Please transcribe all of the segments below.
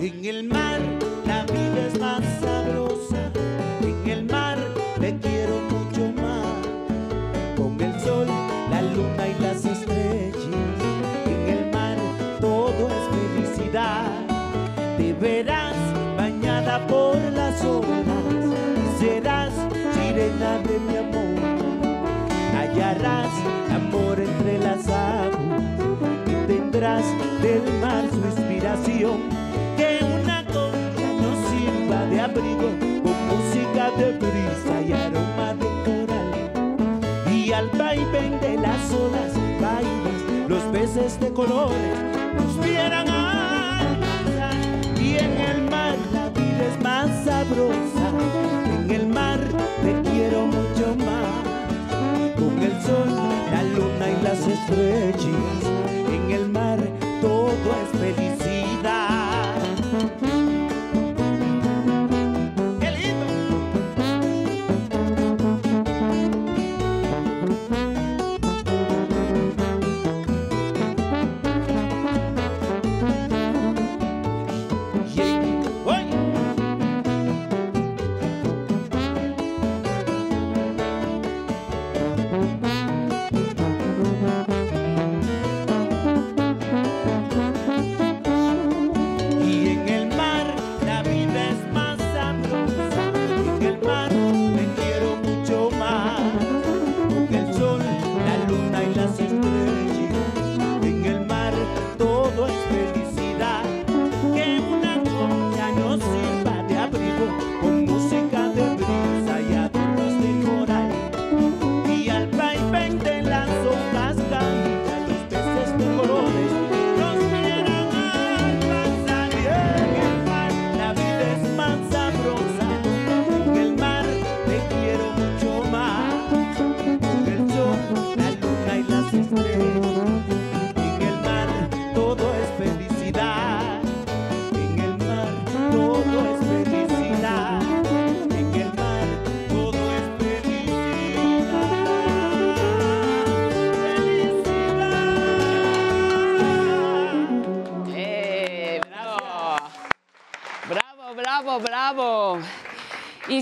En el mar Del mar su inspiración que una concha nos sirva de abrigo con música de brisa y aroma de coral. Y al vaivén de las olas bailas, los peces de colores nos vieran alcanzar. Y en el mar la vida es más sabrosa, en el mar te quiero mucho más. Con el sol, la luna y las estrellas, todo es felicidad.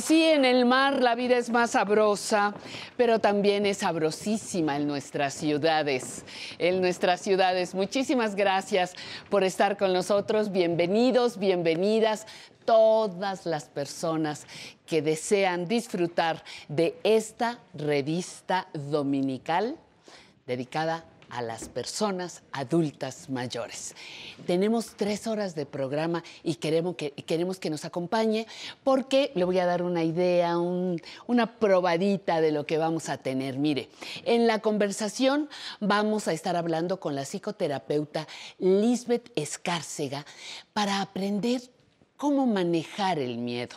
Sí, en el mar la vida es más sabrosa, pero también es sabrosísima en nuestras ciudades. En nuestras ciudades. Muchísimas gracias por estar con nosotros. Bienvenidos, bienvenidas todas las personas que desean disfrutar de esta revista dominical dedicada a las personas adultas mayores. Tenemos tres horas de programa y queremos que, queremos que nos acompañe porque le voy a dar una idea, un- una probadita de lo que vamos a tener. Mire, en la conversación vamos a estar hablando con la psicoterapeuta Lisbeth Escárcega para aprender cómo manejar el miedo.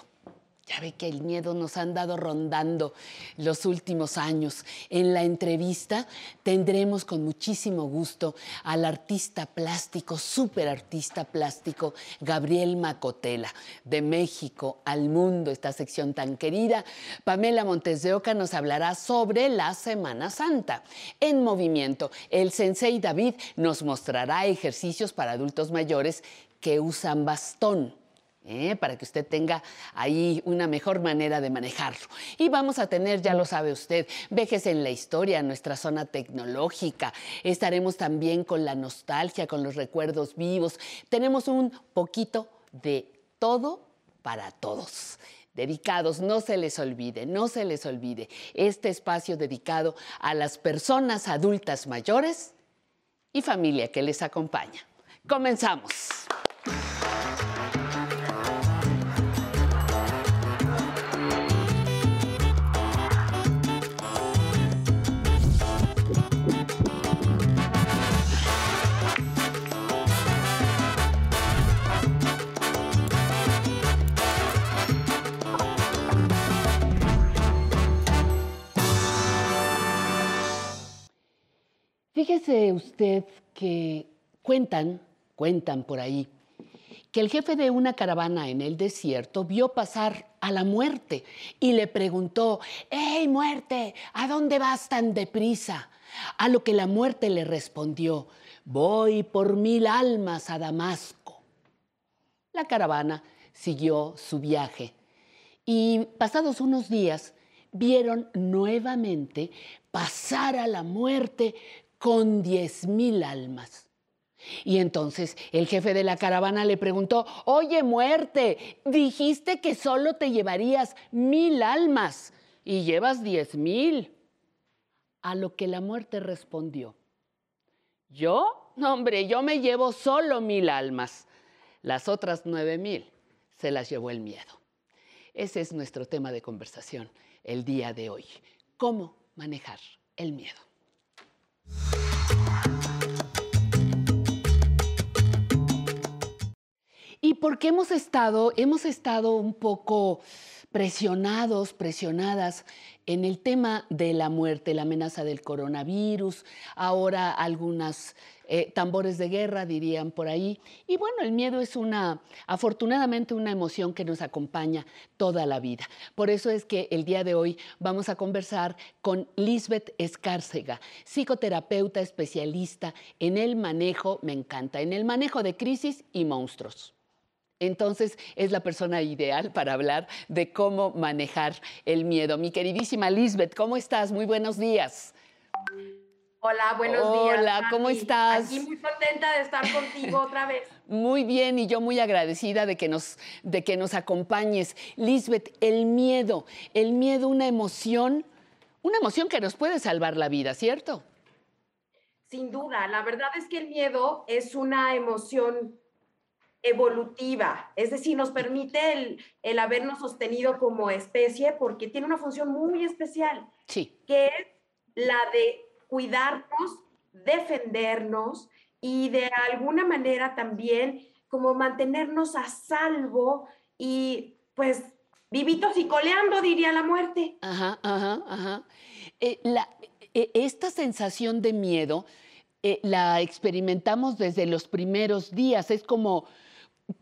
Ya ve que el miedo nos han dado rondando los últimos años. En la entrevista tendremos con muchísimo gusto al artista plástico, súper artista plástico, Gabriel Macotela, de México al mundo, esta sección tan querida. Pamela Montes de Oca nos hablará sobre la Semana Santa. En movimiento, el sensei David nos mostrará ejercicios para adultos mayores que usan bastón. ¿Eh? para que usted tenga ahí una mejor manera de manejarlo. Y vamos a tener, ya lo sabe usted, vejes en la historia, nuestra zona tecnológica. Estaremos también con la nostalgia, con los recuerdos vivos. Tenemos un poquito de todo para todos. Dedicados, no se les olvide, no se les olvide, este espacio dedicado a las personas adultas mayores y familia que les acompaña. Comenzamos. Fíjese usted que cuentan, cuentan por ahí, que el jefe de una caravana en el desierto vio pasar a la muerte y le preguntó, ¡Hey muerte! ¿A dónde vas tan deprisa? A lo que la muerte le respondió, voy por mil almas a Damasco. La caravana siguió su viaje y pasados unos días vieron nuevamente pasar a la muerte con diez mil almas. Y entonces el jefe de la caravana le preguntó, oye muerte, dijiste que solo te llevarías mil almas y llevas diez mil. A lo que la muerte respondió, ¿yo? Hombre, yo me llevo solo mil almas. Las otras nueve mil se las llevó el miedo. Ese es nuestro tema de conversación el día de hoy. ¿Cómo manejar el miedo? Y porque hemos estado, hemos estado un poco presionados, presionadas en el tema de la muerte, la amenaza del coronavirus, ahora algunas eh, tambores de guerra, dirían por ahí. Y bueno, el miedo es una, afortunadamente, una emoción que nos acompaña toda la vida. Por eso es que el día de hoy vamos a conversar con Lisbeth Escárcega, psicoterapeuta especialista en el manejo, me encanta, en el manejo de crisis y monstruos. Entonces es la persona ideal para hablar de cómo manejar el miedo. Mi queridísima Lisbeth, ¿cómo estás? Muy buenos días. Hola, buenos días. Hola, ¿cómo estás? Aquí muy contenta de estar contigo otra vez. Muy bien, y yo muy agradecida de que nos, de que nos acompañes. Lisbeth, el miedo, el miedo, una emoción, una emoción que nos puede salvar la vida, ¿cierto? Sin duda, la verdad es que el miedo es una emoción evolutiva, es decir, nos permite el, el, habernos sostenido como especie porque tiene una función muy especial, sí. que es la de cuidarnos, defendernos y de alguna manera también como mantenernos a salvo y pues vivitos y coleando, diría la muerte. Ajá, ajá, ajá. Eh, la, eh, esta sensación de miedo eh, la experimentamos desde los primeros días, es como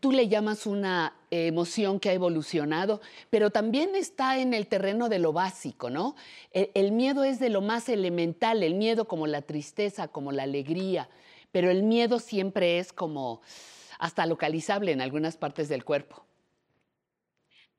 tú le llamas una emoción que ha evolucionado, pero también está en el terreno de lo básico, ¿no? El, miedo es de lo más elemental, el miedo como la tristeza, como la alegría, pero el miedo siempre es como hasta localizable en algunas partes del cuerpo.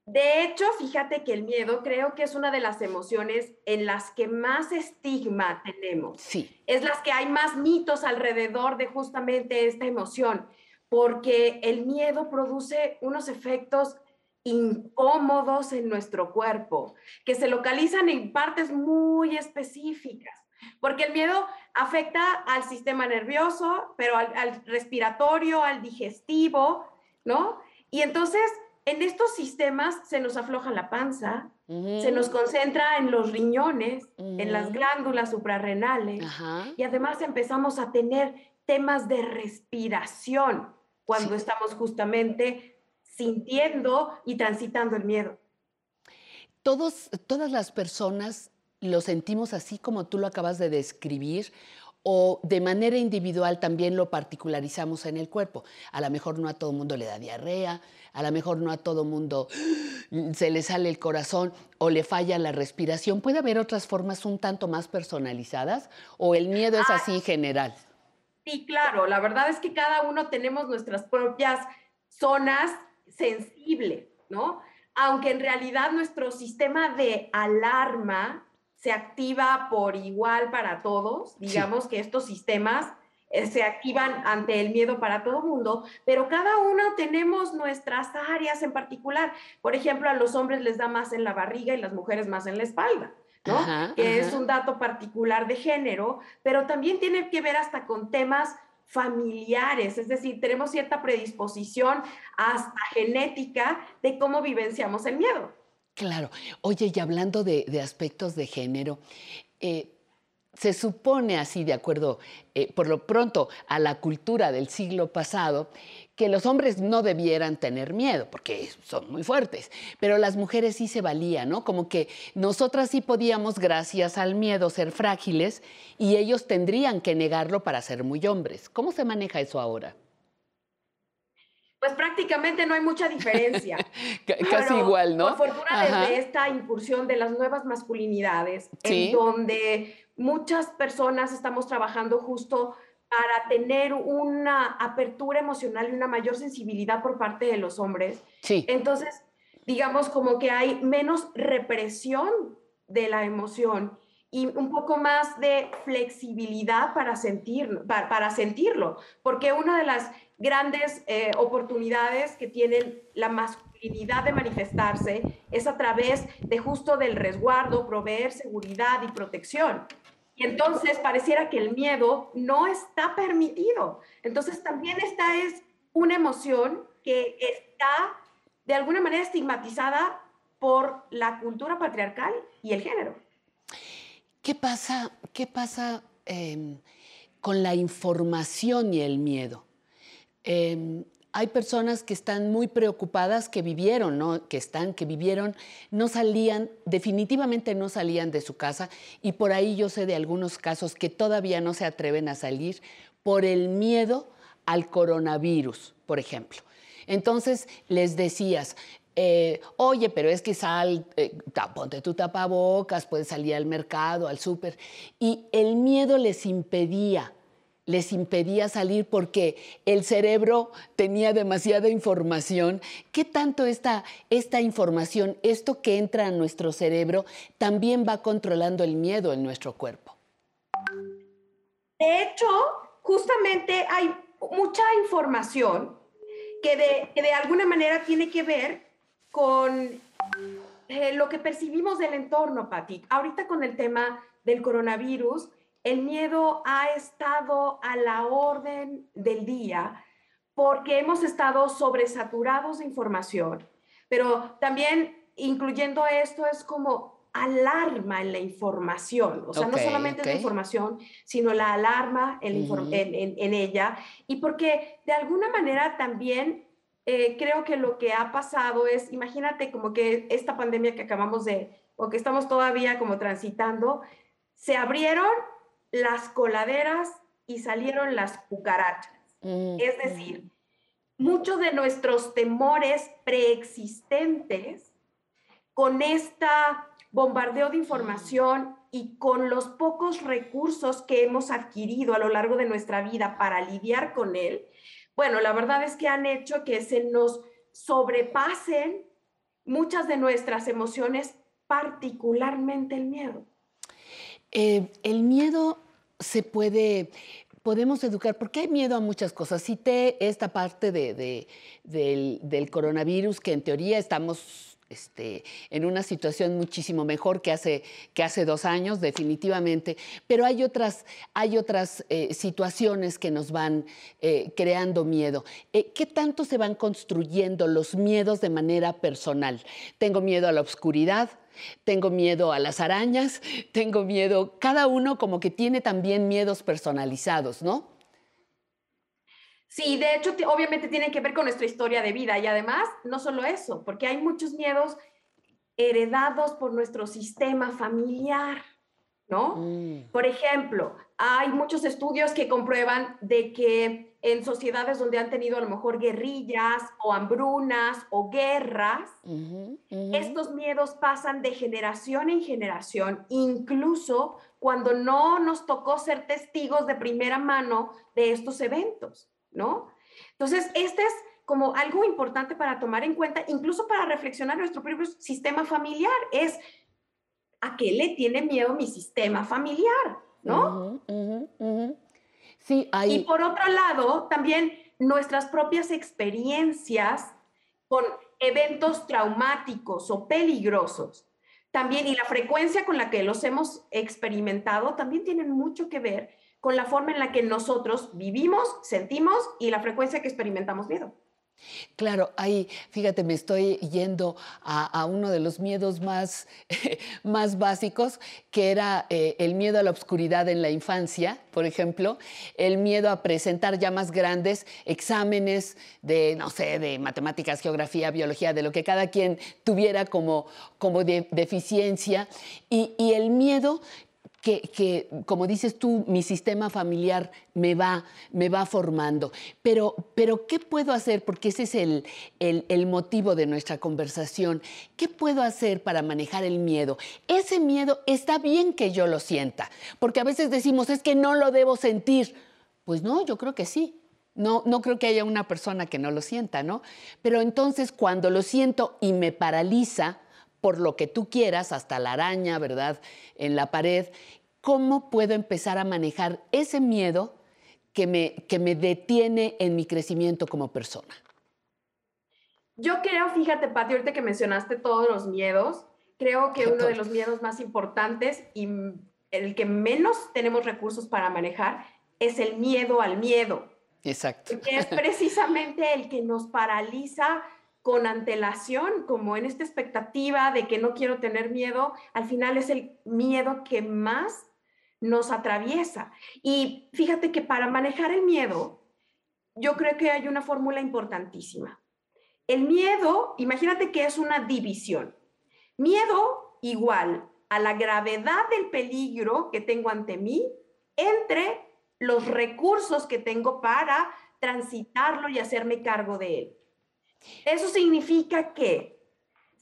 De hecho, fíjate que el miedo creo que es una de las emociones en las que más estigma tenemos. Sí. Es las que hay más mitos alrededor de justamente esta emoción porque el miedo produce unos efectos incómodos en nuestro cuerpo, que se localizan en partes muy específicas, porque el miedo afecta al sistema nervioso, pero al, respiratorio, al digestivo, ¿no? Y entonces en estos sistemas se nos afloja la panza, se nos concentra en los riñones, en las glándulas suprarrenales, y además empezamos a tener temas de respiración cuando estamos justamente sintiendo y transitando el miedo. Todos, todas las personas lo sentimos así como tú lo acabas de describir o de manera individual también lo particularizamos en el cuerpo. A lo mejor no a todo mundo le da diarrea, a lo mejor no a todo mundo se le sale el corazón o le falla la respiración. ¿Puede haber otras formas un tanto más personalizadas o el miedo es así general? Sí, claro, la verdad es que cada uno tenemos nuestras propias zonas sensibles, ¿no? Aunque en realidad nuestro sistema de alarma se activa por igual para todos, digamos que estos sistemas eh, se activan ante el miedo para todo mundo, pero cada uno tenemos nuestras áreas en particular. Por ejemplo, a los hombres les da más en la barriga y las mujeres más en la espalda que es un dato particular de género, pero también tiene que ver hasta con temas familiares, es decir, tenemos cierta predisposición hasta genética de cómo vivenciamos el miedo. Claro. Oye, y hablando de, aspectos de género, eh, se supone así, de acuerdo, eh, por lo pronto, a la cultura del siglo pasado, que los hombres no debieran tener miedo, porque son muy fuertes, pero las mujeres sí se valían, ¿no? Como que nosotras sí podíamos, gracias al miedo, ser frágiles y ellos tendrían que negarlo para ser muy hombres. ¿Cómo se maneja eso ahora? Pues prácticamente no hay mucha diferencia. Casi igual, ¿no? Por fortuna, desde esta incursión de las nuevas masculinidades, en donde muchas personas estamos trabajando justo para tener una apertura emocional y una mayor sensibilidad por parte de los hombres. Sí. Entonces, digamos como que hay menos represión de la emoción y un poco más de flexibilidad para, sentir, para, sentirlo, porque una de las grandes eh, oportunidades que tienen la masculinidad de manifestarse es a través de justo del resguardo, proveer seguridad y protección. Y entonces pareciera que el miedo no está permitido. Entonces también esta es una emoción que está de alguna manera estigmatizada por la cultura patriarcal y el género. ¿Qué pasa, qué pasa em, con la información y el miedo? Em, hay personas que están muy preocupadas, que vivieron, ¿no? que están, que vivieron, no salían, definitivamente no salían de su casa y por ahí yo sé de algunos casos que todavía no se atreven a salir por el miedo al coronavirus, por ejemplo. Entonces les decías, eh, oye, pero es que sal, eh, ponte tu tapabocas, puedes salir al mercado, al súper. Y el miedo les impedía, les impedía salir porque el cerebro tenía demasiada información. ¿Qué tanto esta, esta información, esto que entra a nuestro cerebro, también va controlando el miedo en nuestro cuerpo? De hecho, justamente hay mucha información que de, de alguna manera tiene que ver con eh, lo que percibimos del entorno, Pati. Ahorita con el tema del coronavirus, el miedo ha estado a la orden del día porque hemos estado sobresaturados de información, pero también incluyendo esto es como alarma en la información, o sea, no solamente la información, sino la alarma en, en, ella, y porque de alguna manera también eh, creo que lo que ha pasado es, imagínate como que esta pandemia que acabamos de, o que estamos todavía como transitando, se abrieron las coladeras y salieron las cucarachas. Mm, es decir, muchos de nuestros temores preexistentes con esta bombardeo de información y con los pocos recursos que hemos adquirido a lo largo de nuestra vida para lidiar con él, bueno, la verdad es que han hecho que se nos sobrepasen muchas de nuestras emociones, particularmente el miedo. Eh, el miedo se puede, podemos educar, porque hay miedo a muchas cosas. Cité esta parte de, del, coronavirus, que en teoría estamos este, en una situación muchísimo mejor que hace, que hace dos años, definitivamente, pero hay otras, hay otras eh, situaciones que nos van eh, creando miedo. Eh, ¿Qué tanto se van construyendo los miedos de manera personal? Tengo miedo a la oscuridad, tengo miedo a las arañas, tengo miedo, cada uno como que tiene también miedos personalizados, ¿no? Sí, de hecho, obviamente tiene que ver con nuestra historia de vida y además, no solo eso, porque hay muchos miedos heredados por nuestro sistema familiar, ¿no? Mm. Por ejemplo, hay muchos estudios que comprueban de que en sociedades donde han tenido a lo mejor guerrillas o hambrunas o guerras, estos miedos pasan de generación en generación, incluso cuando no nos tocó ser testigos de primera mano de estos eventos. ¿no? Entonces, este es como algo importante para tomar en cuenta, incluso para reflexionar nuestro propio sistema familiar, es a qué le tiene miedo mi sistema familiar, ¿no? Sí, hay... Y por otro lado, también nuestras propias experiencias con eventos traumáticos o peligrosos, también y la frecuencia con la que los hemos experimentado, también tienen mucho que ver con la forma en la que nosotros vivimos, sentimos y la frecuencia que experimentamos miedo. Claro, ahí, fíjate, me estoy yendo a, uno de los miedos más, más básicos, que era eh, el miedo a la oscuridad en la infancia, por ejemplo, el miedo a presentar ya más grandes exámenes de, no sé, de matemáticas, geografía, biología, de lo que cada quien tuviera como, como deficiencia, y, y el miedo que, como dices tú, mi sistema familiar me va, me va formando. Pero, pero, ¿qué puedo hacer? Porque ese es el, el, motivo de nuestra conversación. ¿Qué puedo hacer para manejar el miedo? Ese miedo está bien que yo lo sienta, porque a veces decimos, es que no lo debo sentir. Pues no, yo creo que sí. No, no creo que haya una persona que no lo sienta, ¿no? Pero entonces cuando lo siento y me paraliza por lo que tú quieras, hasta la araña, ¿verdad? En la pared, ¿cómo puedo empezar a manejar ese miedo que me, que me detiene en mi crecimiento como persona? Yo creo, fíjate, Pati, ahorita que mencionaste todos los miedos, creo que uno de los miedos más importantes y el que menos tenemos recursos para manejar es el miedo al miedo. Exacto. Que es precisamente el que nos paraliza con antelación, como en esta expectativa de que no quiero tener miedo, al final es el miedo que más nos atraviesa. Y fíjate que para manejar el miedo, yo creo que hay una fórmula importantísima. El miedo, imagínate que es una división. Miedo igual a la gravedad del peligro que tengo ante mí entre los recursos que tengo para transitarlo y hacerme cargo de él. Eso significa que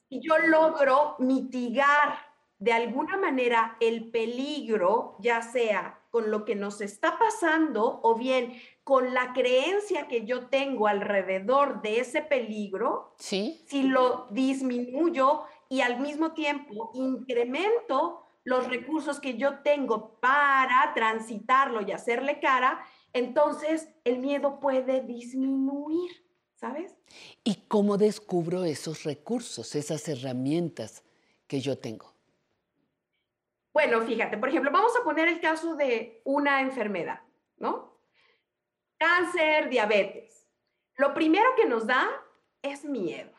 si yo logro mitigar de alguna manera el peligro, ya sea con lo que nos está pasando o bien con la creencia que yo tengo alrededor de ese peligro, ¿Sí? si lo disminuyo y al mismo tiempo incremento los recursos que yo tengo para transitarlo y hacerle cara, entonces el miedo puede disminuir, ¿sabes? ¿Y cómo descubro esos recursos, esas herramientas que yo tengo? Bueno, fíjate, por ejemplo, vamos a poner el caso de una enfermedad, ¿no? Cáncer, diabetes. Lo primero que nos da es miedo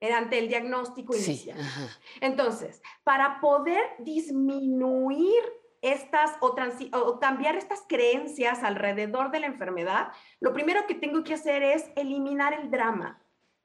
ante el diagnóstico inicial. Sí, Entonces, para poder disminuir estas o, o, cambiar estas creencias alrededor de la enfermedad, lo primero que tengo que hacer es eliminar el drama,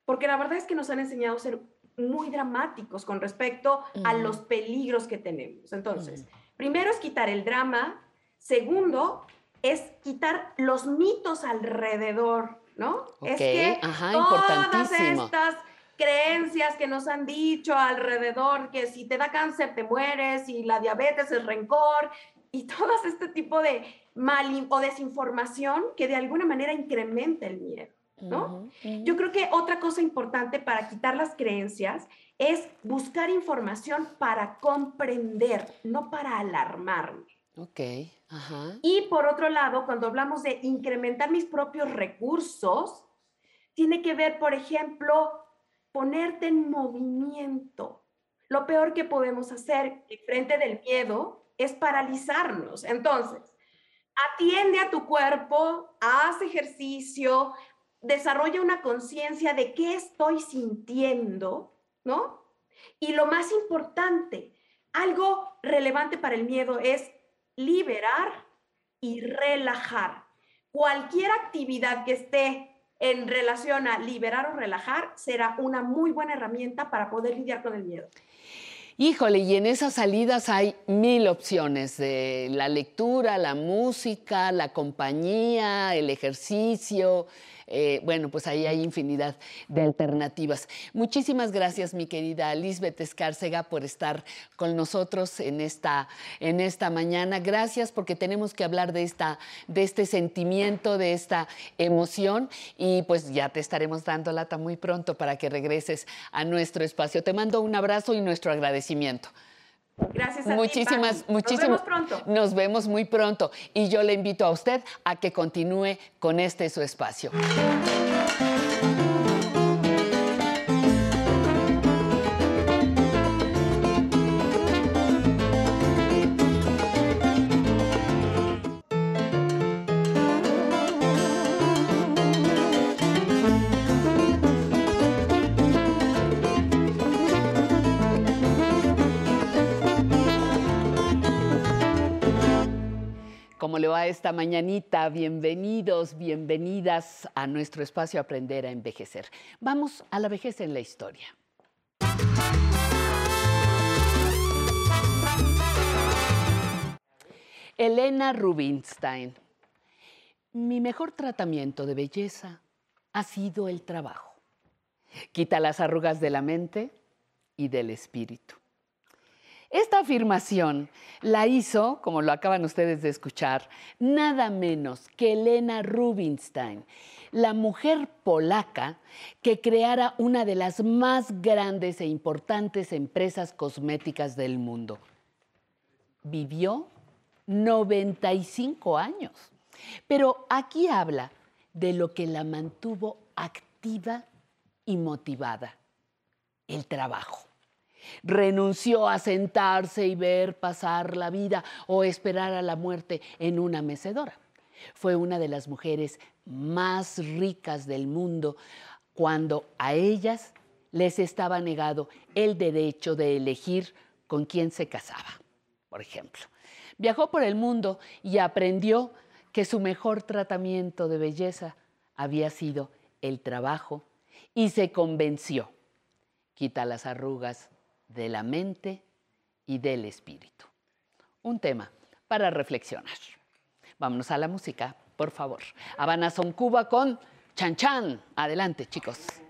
porque la verdad es que nos han enseñado a ser muy dramáticos con respecto a los peligros que tenemos. Entonces, primero es quitar el drama, segundo es quitar los mitos alrededor, ¿no? es que Ajá, todas estas creencias que nos han dicho alrededor, que si te da cáncer te mueres y la diabetes es rencor y todo este tipo de mal o desinformación que de alguna manera incrementa el miedo, ¿no? Yo creo que otra cosa importante para quitar las creencias es buscar información para comprender, no para alarmarme. Ok, ajá. Y por otro lado, cuando hablamos de incrementar mis propios recursos, tiene que ver, por ejemplo, ponerte en movimiento. Lo peor que podemos hacer en frente del miedo es paralizarnos. Entonces, atiende a tu cuerpo, haz ejercicio, desarrolla una conciencia de qué estoy sintiendo, ¿no? Y lo más importante, algo relevante para el miedo es liberar y relajar. Cualquier actividad que esté en relación a liberar o relajar será una muy buena herramienta para poder lidiar con el miedo. Híjole, y en esas salidas hay mil opciones de la lectura, la música, la compañía, el ejercicio, eh, bueno, pues ahí hay infinidad de alternativas. Muchísimas gracias, mi querida Lisbeth Escárcega, por estar con nosotros en esta, en esta mañana. Gracias porque tenemos que hablar de, esta, de este sentimiento, de esta emoción y pues ya te estaremos dando lata muy pronto para que regreses a nuestro espacio. Te mando un abrazo y nuestro agradecimiento. Gracias a muchísimas, ti, muchísimas. Nos vemos pronto. Nos vemos muy pronto. Y yo le invito a usted a que continúe con este su espacio. ¿Cómo le va esta mañanita? Bienvenidos, bienvenidas a nuestro espacio Aprender a Envejecer. Vamos a la vejez en la historia. Elena Rubinstein. Mi mejor tratamiento de belleza ha sido el trabajo. Quita las arrugas de la mente y del espíritu. Esta afirmación la hizo, como lo acaban ustedes de escuchar, nada menos que Elena Rubinstein, la mujer polaca que creara una de las más grandes e importantes empresas cosméticas del mundo. Vivió 95 años. Pero aquí habla de lo que la mantuvo activa y motivada, el trabajo. Renunció a sentarse y ver pasar la vida o esperar a la muerte en una mecedora. Fue una de las mujeres más ricas del mundo cuando a ellas les estaba negado el derecho de elegir con quién se casaba, por ejemplo. Viajó por el mundo y aprendió que su mejor tratamiento de belleza había sido el trabajo y se convenció. Quita las arrugas de la mente y del espíritu. Un tema para reflexionar. Vámonos a la música, por favor. Habana Son Cuba con Chan Chan. Adelante, chicos.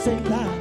Sentar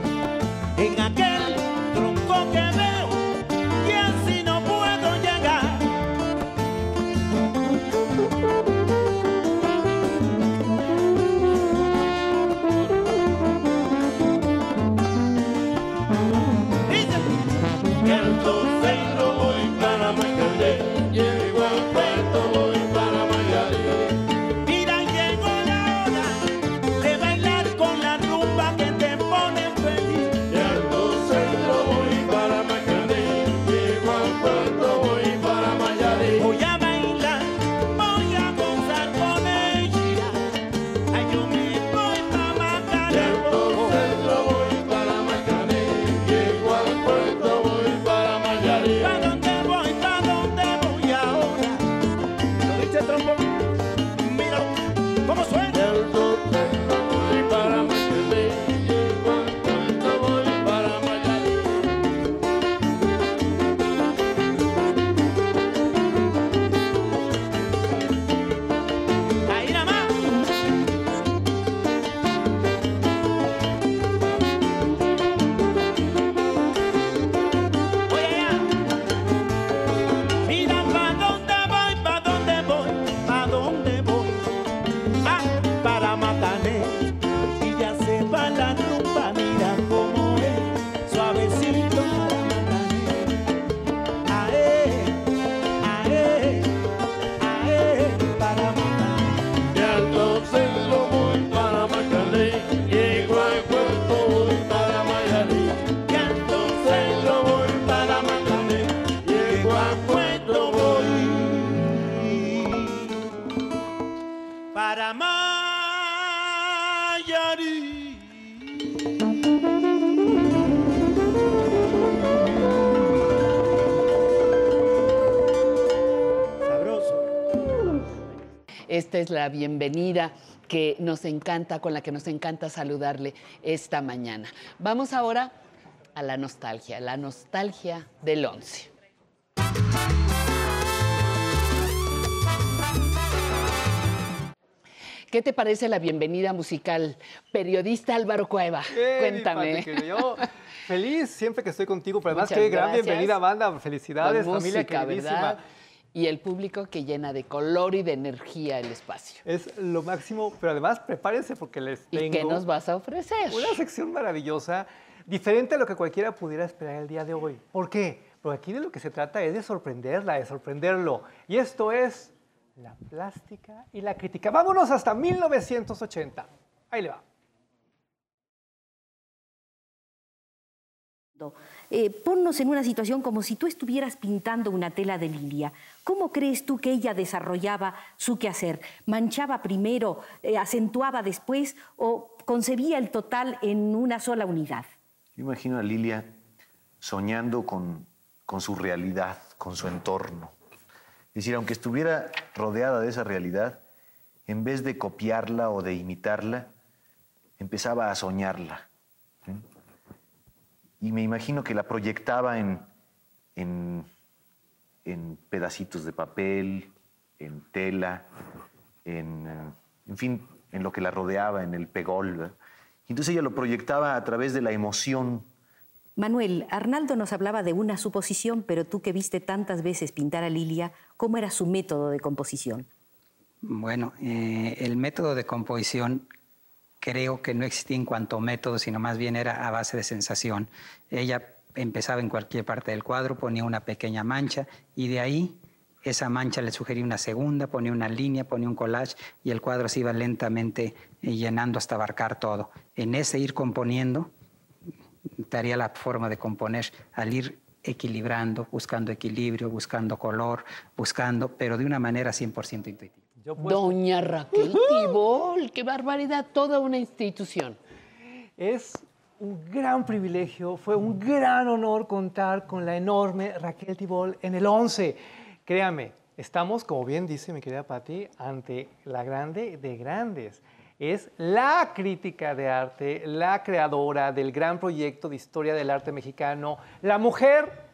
es la bienvenida que nos encanta, con la que nos encanta saludarle esta mañana. Vamos ahora a la nostalgia, la nostalgia del 11. ¿Qué te parece la bienvenida musical? Periodista Álvaro Cueva, cuéntame. yo feliz siempre que estoy contigo, pero además Muchas qué gran bienvenida banda, felicidades familia queridísima. ¿verdad? Y el público que llena de color y de energía el espacio. Es lo máximo, pero además prepárense porque les ¿Y tengo qué nos vas a ofrecer? una sección maravillosa, diferente a lo que cualquiera pudiera esperar el día de hoy. ¿Por qué? Porque aquí de lo que se trata es de sorprenderla, de sorprenderlo. Y esto es la plástica y la crítica. Vámonos hasta 1980. Ahí le va. Eh, ponnos en una situación como si tú estuvieras pintando una tela de lilia. ¿Cómo crees tú que ella desarrollaba su quehacer? ¿Manchaba primero, eh, acentuaba después o concebía el total en una sola unidad? Yo imagino a Lilia soñando con, con su realidad, con su entorno. Es decir, aunque estuviera rodeada de esa realidad, en vez de copiarla o de imitarla, empezaba a soñarla. Y me imagino que la proyectaba en, en, en pedacitos de papel, en tela, en, eh, en fin, en lo que la rodeaba, en el pegol. entonces ella lo proyectaba a través de la emoción. Manuel, Arnaldo nos hablaba de una suposición, pero tú que viste tantas veces pintar a Lilia, ¿cómo era su método de composición? Bueno, eh, el método de composición creo que no existía en cuanto método, sino más bien era a base de sensación. Ella empezaba en cualquier parte del cuadro, ponía una pequeña mancha y de ahí esa mancha le sugería una segunda, ponía una línea, ponía un collage y el cuadro se iba lentamente eh, llenando hasta abarcar todo. En ese ir componiendo, daría la forma de componer al ir equilibrando, buscando equilibrio, buscando color, buscando, pero de una manera 100% intuitiva. Pues, Doña Raquel Tibol, qué barbaridad, toda una institución. Es un gran privilegio, fue un gran honor contar con la enorme Raquel Tibol en el 11. Créame, estamos, como bien dice mi querida Patti, ante la grande de grandes. Es la crítica de arte, la creadora del gran proyecto de historia del arte mexicano, la mujer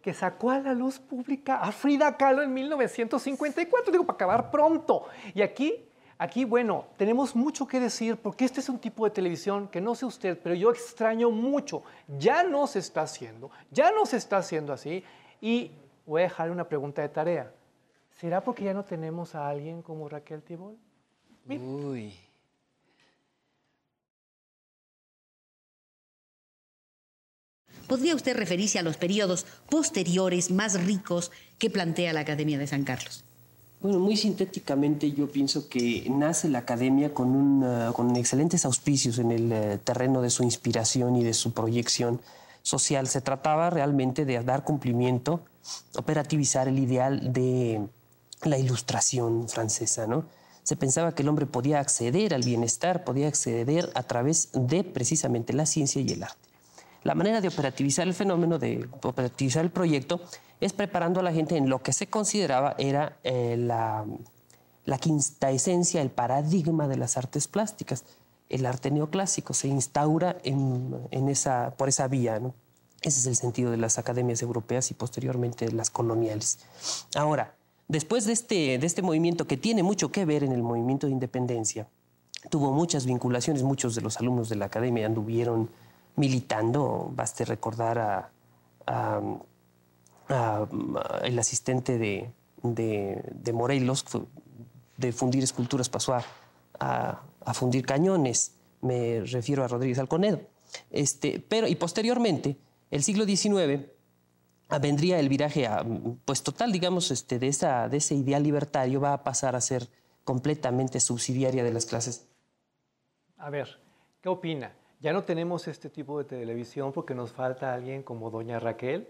que sacó a la luz pública a Frida Kahlo en 1954, digo, para acabar pronto. Y aquí, aquí, bueno, tenemos mucho que decir porque este es un tipo de televisión que no sé usted, pero yo extraño mucho. Ya no se está haciendo, ya no se está haciendo así. Y voy a dejar una pregunta de tarea. ¿Será porque ya no tenemos a alguien como Raquel Tibol? Mira. Uy. ¿Podría usted referirse a los periodos posteriores más ricos que plantea la Academia de San Carlos? Bueno, muy sintéticamente yo pienso que nace la academia con, uh, con excelentes auspicios en el uh, terreno de su inspiración y de su proyección social. Se trataba realmente de dar cumplimiento, operativizar el ideal de la ilustración francesa, ¿no? Se pensaba que el hombre podía acceder al bienestar, podía acceder a través de precisamente la ciencia y el arte. La manera de operativizar el fenómeno, de operativizar el proyecto, es preparando a la gente en lo que se consideraba era eh, la, quinta esencia, el paradigma de las artes plásticas. El arte neoclásico se instaura por esa vía. Ese es el sentido de las academias europeas y posteriormente las coloniales. Ahora, después de este, de este movimiento que tiene mucho que ver en el movimiento de independencia, tuvo muchas vinculaciones, muchos de los alumnos de la academia anduvieron militando, baste recordar a, a, a el asistente de, de, de, Morelos, de fundir esculturas pasó a, fundir cañones, me refiero a Rodríguez Alconedo. Este, pero, y posteriormente, el siglo XIX, vendría el viraje a, pues total, digamos, este, de, esa, de ese ideal libertario, va a pasar a ser completamente subsidiaria de las clases. A ver, ¿qué opina? Ya no tenemos este tipo de televisión porque nos falta alguien como doña Raquel.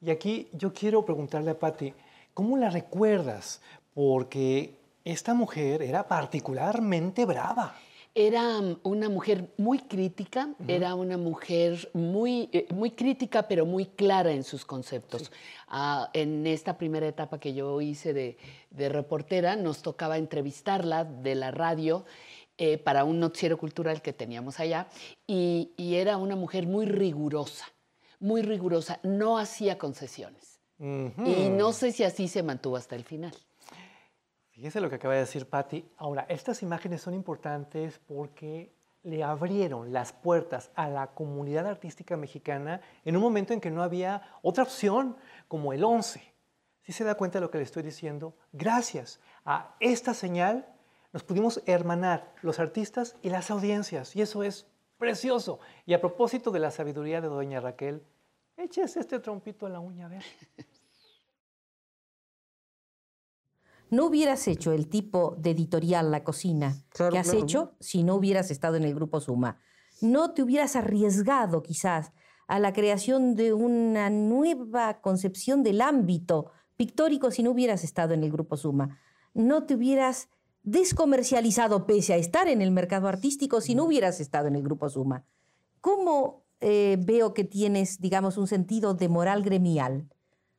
Y aquí yo quiero preguntarle a Patti, ¿cómo la recuerdas? Porque esta mujer era particularmente brava. Era mm, una mujer muy crítica, era una mujer muy, eh, muy crítica, pero muy clara en sus conceptos. Ah, en esta primera etapa que yo hice de, de reportera, nos tocaba entrevistarla de la radio eh, para un noticiero cultural que teníamos allá, y, y era una mujer muy rigurosa, muy rigurosa, no hacía concesiones. Y no sé si así se mantuvo hasta el final. Fíjese lo que acaba de decir Patti. Ahora, estas imágenes son importantes porque le abrieron las puertas a la comunidad artística mexicana en un momento en que no había otra opción como el 11. ¿Sí se da cuenta de lo que le estoy diciendo? Gracias a esta señal nos pudimos hermanar los artistas y las audiencias y eso es precioso. Y a propósito de la sabiduría de doña Raquel, échese este trompito en la uña, a ver. no hubieras hecho el tipo de editorial La Cocina Claro, que has claro. hecho si no hubieras estado en el Grupo Suma. No te hubieras arriesgado quizás a la creación de una nueva concepción del ámbito pictórico si no hubieras estado en el Grupo Suma. No te hubieras descomercializado pese a estar en el mercado artístico si no hubieras estado en el Grupo Suma. ¿Cómo eh, veo que tienes, digamos, un sentido de moral gremial?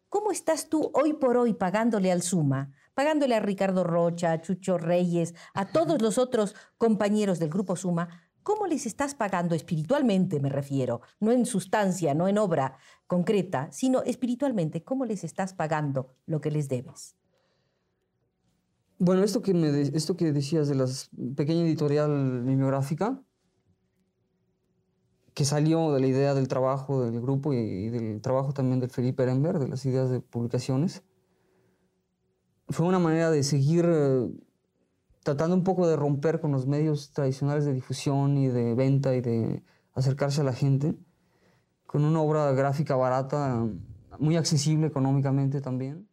¿Cómo estás tú hoy por hoy pagándole al Suma, pagándole a Ricardo Rocha, a Chucho Reyes, a todos los otros compañeros del Grupo Suma? ¿Cómo les estás pagando espiritualmente, me refiero? No en sustancia, no en obra concreta, sino espiritualmente. ¿Cómo les estás pagando lo que les debes? Bueno, esto que, me de- esto que decías de la pequeña editorial mimeográfica, que salió de la idea del trabajo del grupo y, del trabajo también del Felipe Ehrenberg, de las ideas de publicaciones, fue una manera de seguir eh, tratando un poco de romper con los medios tradicionales de difusión y de venta y de acercarse a la gente, con una obra gráfica barata, muy accesible económicamente también.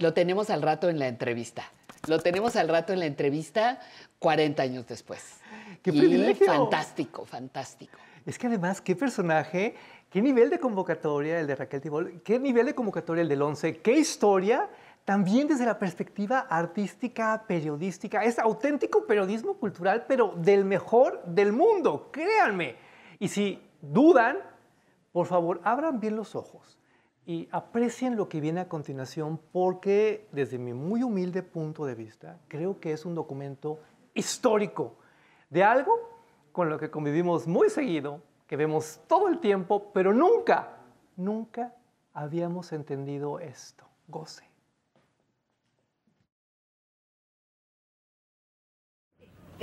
Lo tenemos al rato en la entrevista. Lo tenemos al rato en la entrevista 40 años después. ¡Qué Y privilegio! Fantástico, fantástico. Es que además, qué personaje, qué nivel de convocatoria el de Raquel Tibol, qué nivel de convocatoria el del 11, qué historia, también desde la perspectiva artística, periodística. Es auténtico periodismo cultural, pero del mejor del mundo, créanme. Y si dudan, por favor, abran bien los ojos y aprecien lo que viene a continuación, porque desde mi muy humilde punto de vista, creo que es un documento histórico de algo con lo que convivimos muy seguido, que vemos todo el tiempo, pero nunca, nunca habíamos entendido esto. Goce.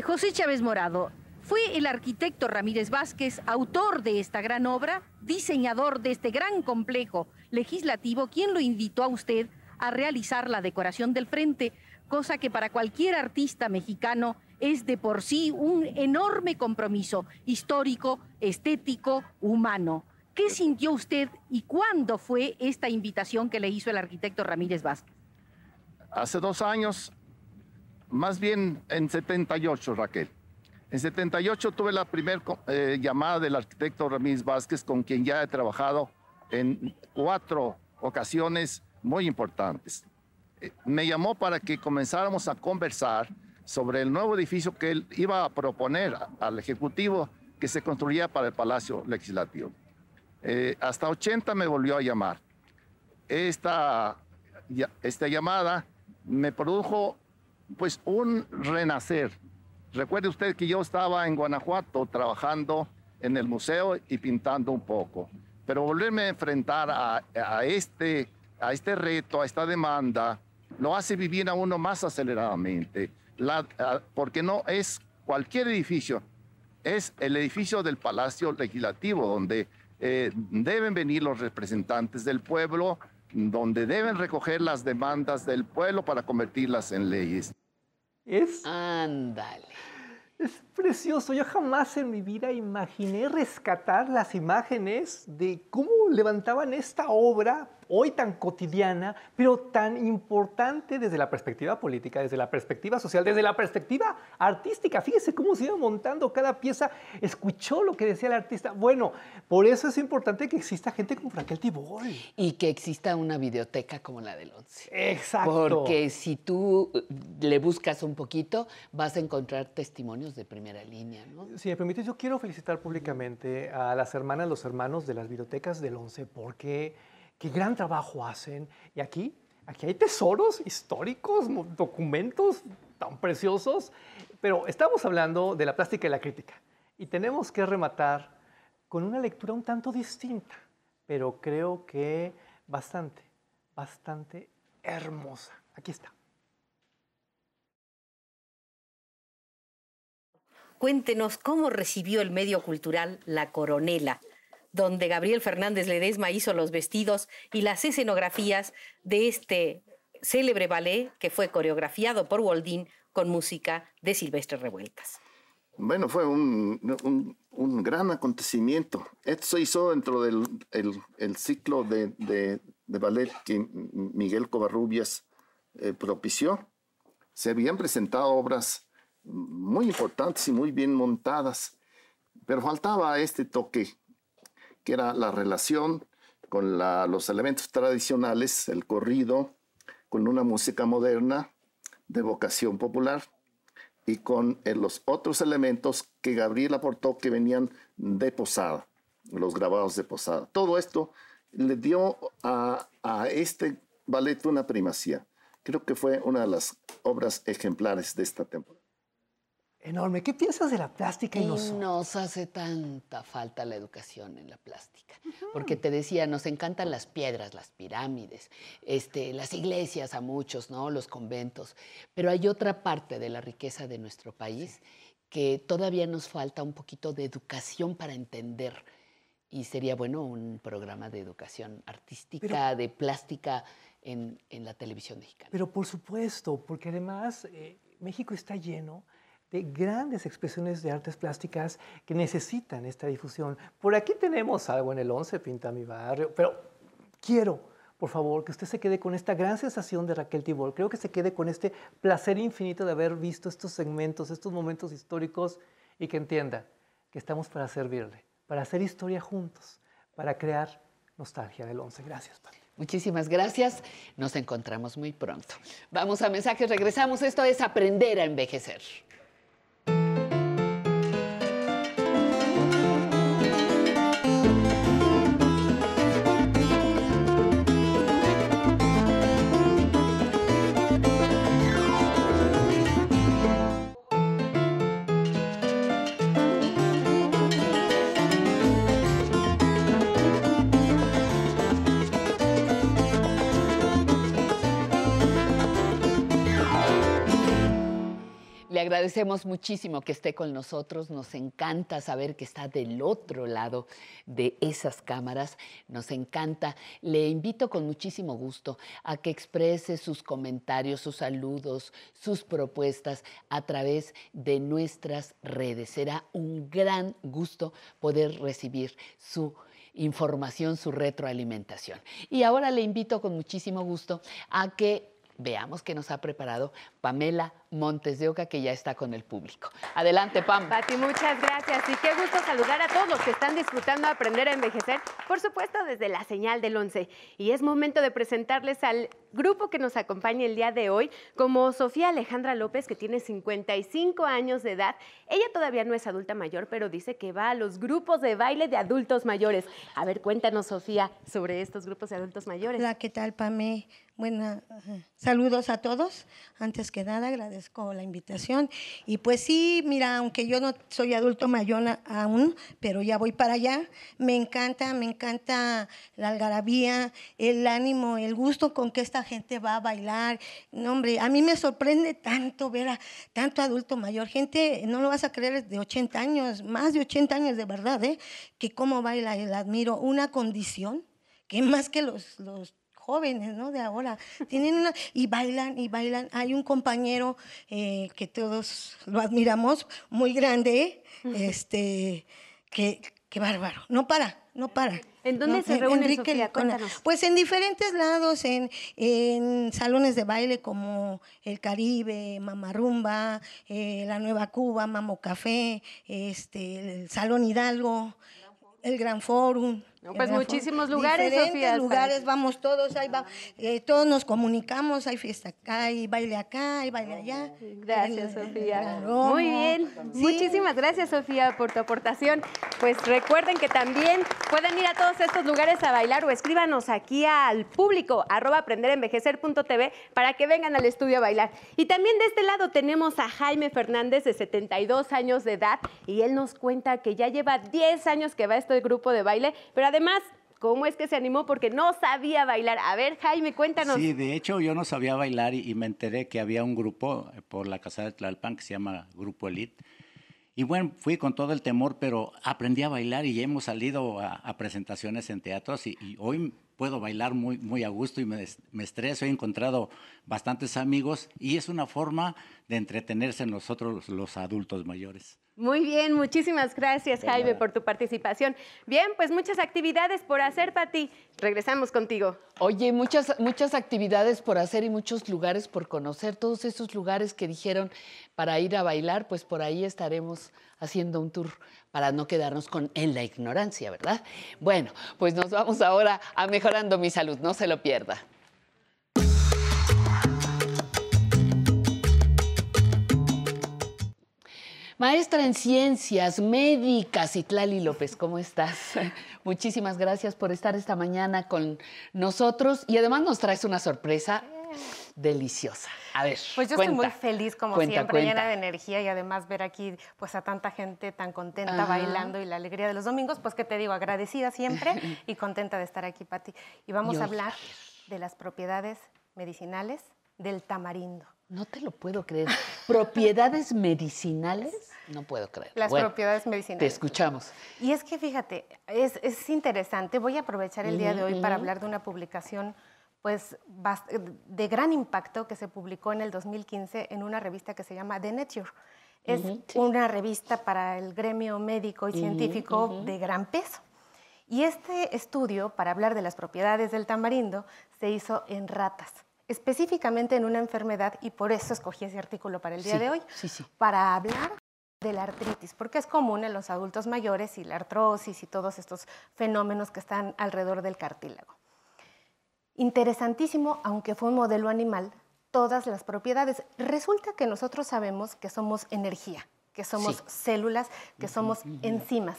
José Chávez Morado fue el arquitecto Ramírez Vázquez, autor de esta gran obra, diseñador de este gran complejo legislativo, quien lo invitó a usted a realizar la decoración del frente, cosa que para cualquier artista mexicano es de por sí un enorme compromiso histórico, estético, humano. ¿Qué sintió usted y cuándo fue esta invitación que le hizo el arquitecto Ramírez Vázquez? Hace dos años, más bien en 78, Raquel. En 78 tuve la primera llamada del arquitecto Ramírez Vázquez, con quien ya he trabajado en cuatro ocasiones muy importantes. Eh, Me llamó para que comenzáramos a conversar sobre el nuevo edificio que él iba a proponer al Ejecutivo que se construía para el Palacio Legislativo. Eh, hasta 80 me volvió a llamar. Esta, esta llamada me produjo pues un renacer. Recuerde usted que yo estaba en Guanajuato trabajando en el museo y pintando un poco, pero volverme a enfrentar a, a este, a este reto, a esta demanda, lo hace vivir a uno más aceleradamente, La- a- porque no es cualquier edificio, es el edificio del Palacio Legislativo, donde eh, deben venir los representantes del pueblo, donde deben recoger las demandas del pueblo para convertirlas en leyes. Es, Ándale. Precioso. Yo jamás en mi vida imaginé rescatar las imágenes de cómo levantaban esta obra hoy tan cotidiana, pero tan importante desde la perspectiva política, desde la perspectiva social, desde la perspectiva artística. Fíjese cómo se iba montando cada pieza, escuchó lo que decía el artista. Bueno, por eso es importante que exista gente como Raquel Tibol. Y que exista una videoteca como la del 11. Exacto. Porque si tú eh, le buscas un poquito, vas a encontrar testimonios de primera línea, ¿no? Si me permites, yo quiero felicitar públicamente a las hermanas, los hermanos de las bibliotecas del ONCE, porque qué gran trabajo hacen. Y aquí, aquí hay tesoros históricos, documentos tan preciosos, pero estamos hablando de la plástica y la crítica. Y tenemos que rematar con una lectura un tanto distinta, pero creo que bastante, bastante hermosa. Aquí está. Cuéntenos cómo recibió el medio cultural La Coronela, donde Gabriel Fernández Ledesma hizo los vestidos y las escenografías de este célebre ballet que fue coreografiado por Waldín con música de Silvestre Revueltas. Bueno, fue un, gran acontecimiento. Esto se hizo dentro del el- ciclo de, ballet que Miguel Covarrubias eh, propició. Se habían presentado obras muy importantes y muy bien montadas, pero faltaba este toque, que era la relación con los elementos tradicionales, el corrido, con una música moderna de vocación popular y con eh, los otros elementos que Gabriel aportó que venían de Posada, los grabados de Posada. Todo esto le dio a, a este ballet una primacía. Creo que fue una de las obras ejemplares de esta temporada. Enorme. ¿Qué piensas de la plástica y nosotros? nos hace tanta falta la educación en la plástica. Porque te decía, nos encantan las piedras, las pirámides, este, las iglesias a muchos, ¿no? Los conventos. Pero hay otra parte de la riqueza de nuestro país que todavía nos falta un poquito de educación para entender. Y sería bueno un programa de educación artística, de plástica en, en la televisión mexicana. Pero por supuesto, porque además eh, México está lleno de grandes expresiones de artes plásticas que necesitan esta difusión. Por aquí tenemos algo en el 11, Pinta mi barrio, pero quiero, por favor, que usted se quede con esta gran sensación de Raquel Tibol. Creo que se quede con este placer infinito de haber visto estos segmentos, estos momentos históricos y que entienda que estamos para servirle, para hacer historia juntos, para crear nostalgia del 11. Gracias, Pati. Muchísimas gracias. Nos encontramos muy pronto. Vamos a mensajes, regresamos. Esto es aprender a envejecer. Agradecemos muchísimo que esté con nosotros. Nos encanta saber que está del otro lado de esas cámaras. Nos encanta. Le invito con muchísimo gusto a que exprese sus comentarios, sus saludos, sus propuestas a través de nuestras redes. Será un gran gusto poder recibir su información, su retroalimentación. Y ahora le invito con muchísimo gusto a que veamos qué nos ha preparado Pamela Montes de Oca, que ya está con el público. Adelante, Pam. Pati, muchas gracias y qué gusto saludar a todos los que están disfrutando aprender a envejecer, por supuesto desde la señal del 11. Y es momento de presentarles al grupo que nos acompaña el día de hoy, como Sofía Alejandra López, que tiene 55 años de edad. Ella todavía no es adulta mayor, pero dice que va a los grupos de baile de adultos mayores. A ver, cuéntanos, Sofía, sobre estos grupos de adultos mayores. Hola, ¿qué tal, Pame? Buena, saludos a todos. Antes que nada, agradezco la invitación. Y pues sí, mira, aunque yo no soy adulto mayor aún, pero ya voy para allá, me encanta, me encanta la algarabía, el ánimo, el gusto con que esta gente va a bailar. No, hombre, a mí me sorprende tanto ver a tanto adulto mayor, gente, no lo vas a creer, de 80 años, más de 80 años de verdad, ¿eh? que cómo baila, la admiro, una condición que más que los, los jóvenes, ¿no? De ahora. Tienen una, y bailan, y bailan. Hay un compañero eh, que todos lo admiramos, muy grande, este, que, que bárbaro. No para, no para. ¿En dónde ¿no? se reúnen, Enrique Sofía? Pues en diferentes lados, en, en salones de baile como el Caribe, Mamarumba, eh, la Nueva Cuba, Mamo Café, este, el Salón Hidalgo, el Gran Pues muchísimos lugares, Diferentes Sofía, lugares, vamos todos, ahí va, eh, todos nos comunicamos, hay fiesta acá, hay baile acá, hay baile allá. Gracias, Sofía. Claro. Muy bien. Muchísimas gracias, Sofía, por tu aportación. Pues recuerden que también pueden ir a todos estos lugares a bailar o escríbanos aquí al público, arroba aprenderenvejecer.tv, para que vengan al estudio a bailar. Y también de este lado tenemos a Jaime Fernández, de 72 años de edad, y él nos cuenta que ya lleva 10 años que va a este grupo de baile, pero además... ¿Cómo es que se animó? Porque no sabía bailar. A ver, Jaime, cuéntanos. Sí, de hecho yo no sabía bailar y, y me enteré que había un grupo eh, por la casa de Tlalpan que se llama Grupo Elite. Y bueno, fui con todo el temor, pero aprendí a bailar y hemos salido a, a presentaciones en teatros y, y hoy puedo bailar muy, muy a gusto y me, me estreso. He encontrado bastantes amigos y es una forma de entretenerse nosotros los adultos mayores. Muy bien, muchísimas gracias Jaime por tu participación. Bien, pues muchas actividades por hacer, Pati. Regresamos contigo. Oye, muchas, muchas actividades por hacer y muchos lugares por conocer. Todos esos lugares que dijeron para ir a bailar, pues por ahí estaremos haciendo un tour para no quedarnos con en la ignorancia, ¿verdad? Bueno, pues nos vamos ahora a mejorando mi salud, no se lo pierda. Maestra en ciencias médicas, Itlali López, ¿cómo estás? Muchísimas gracias por estar esta mañana con nosotros y además nos traes una sorpresa deliciosa. A ver, Pues yo cuenta. estoy muy feliz, como Cuenta, siempre, cuenta. llena de energía y además ver aquí pues a tanta gente tan contenta Ajá. bailando y la alegría de los domingos, pues que te digo, agradecida siempre y contenta de estar aquí, Pati. Y vamos a hablar de las propiedades medicinales del tamarindo. No te lo puedo creer. ¿Propiedades medicinales? No puedo creer. Las Bueno, propiedades medicinales. Te escuchamos. Y es que fíjate, es, es interesante. Voy a aprovechar el día de hoy para hablar de una publicación pues, de gran impacto que se publicó en el 2015 en una revista que se llama The Nature. Es una revista para el gremio médico y científico de gran peso. Y este estudio, para hablar de las propiedades del tamarindo, se hizo en ratas, específicamente en una enfermedad, y por eso escogí ese artículo para el día Sí, de hoy, sí, sí. para hablar de la artritis, porque es común en los adultos mayores y la artrosis y todos estos fenómenos que están alrededor del cartílago. Interesantísimo, aunque fue un modelo animal, todas las propiedades. Resulta que nosotros sabemos que somos energía, que somos células, que somos enzimas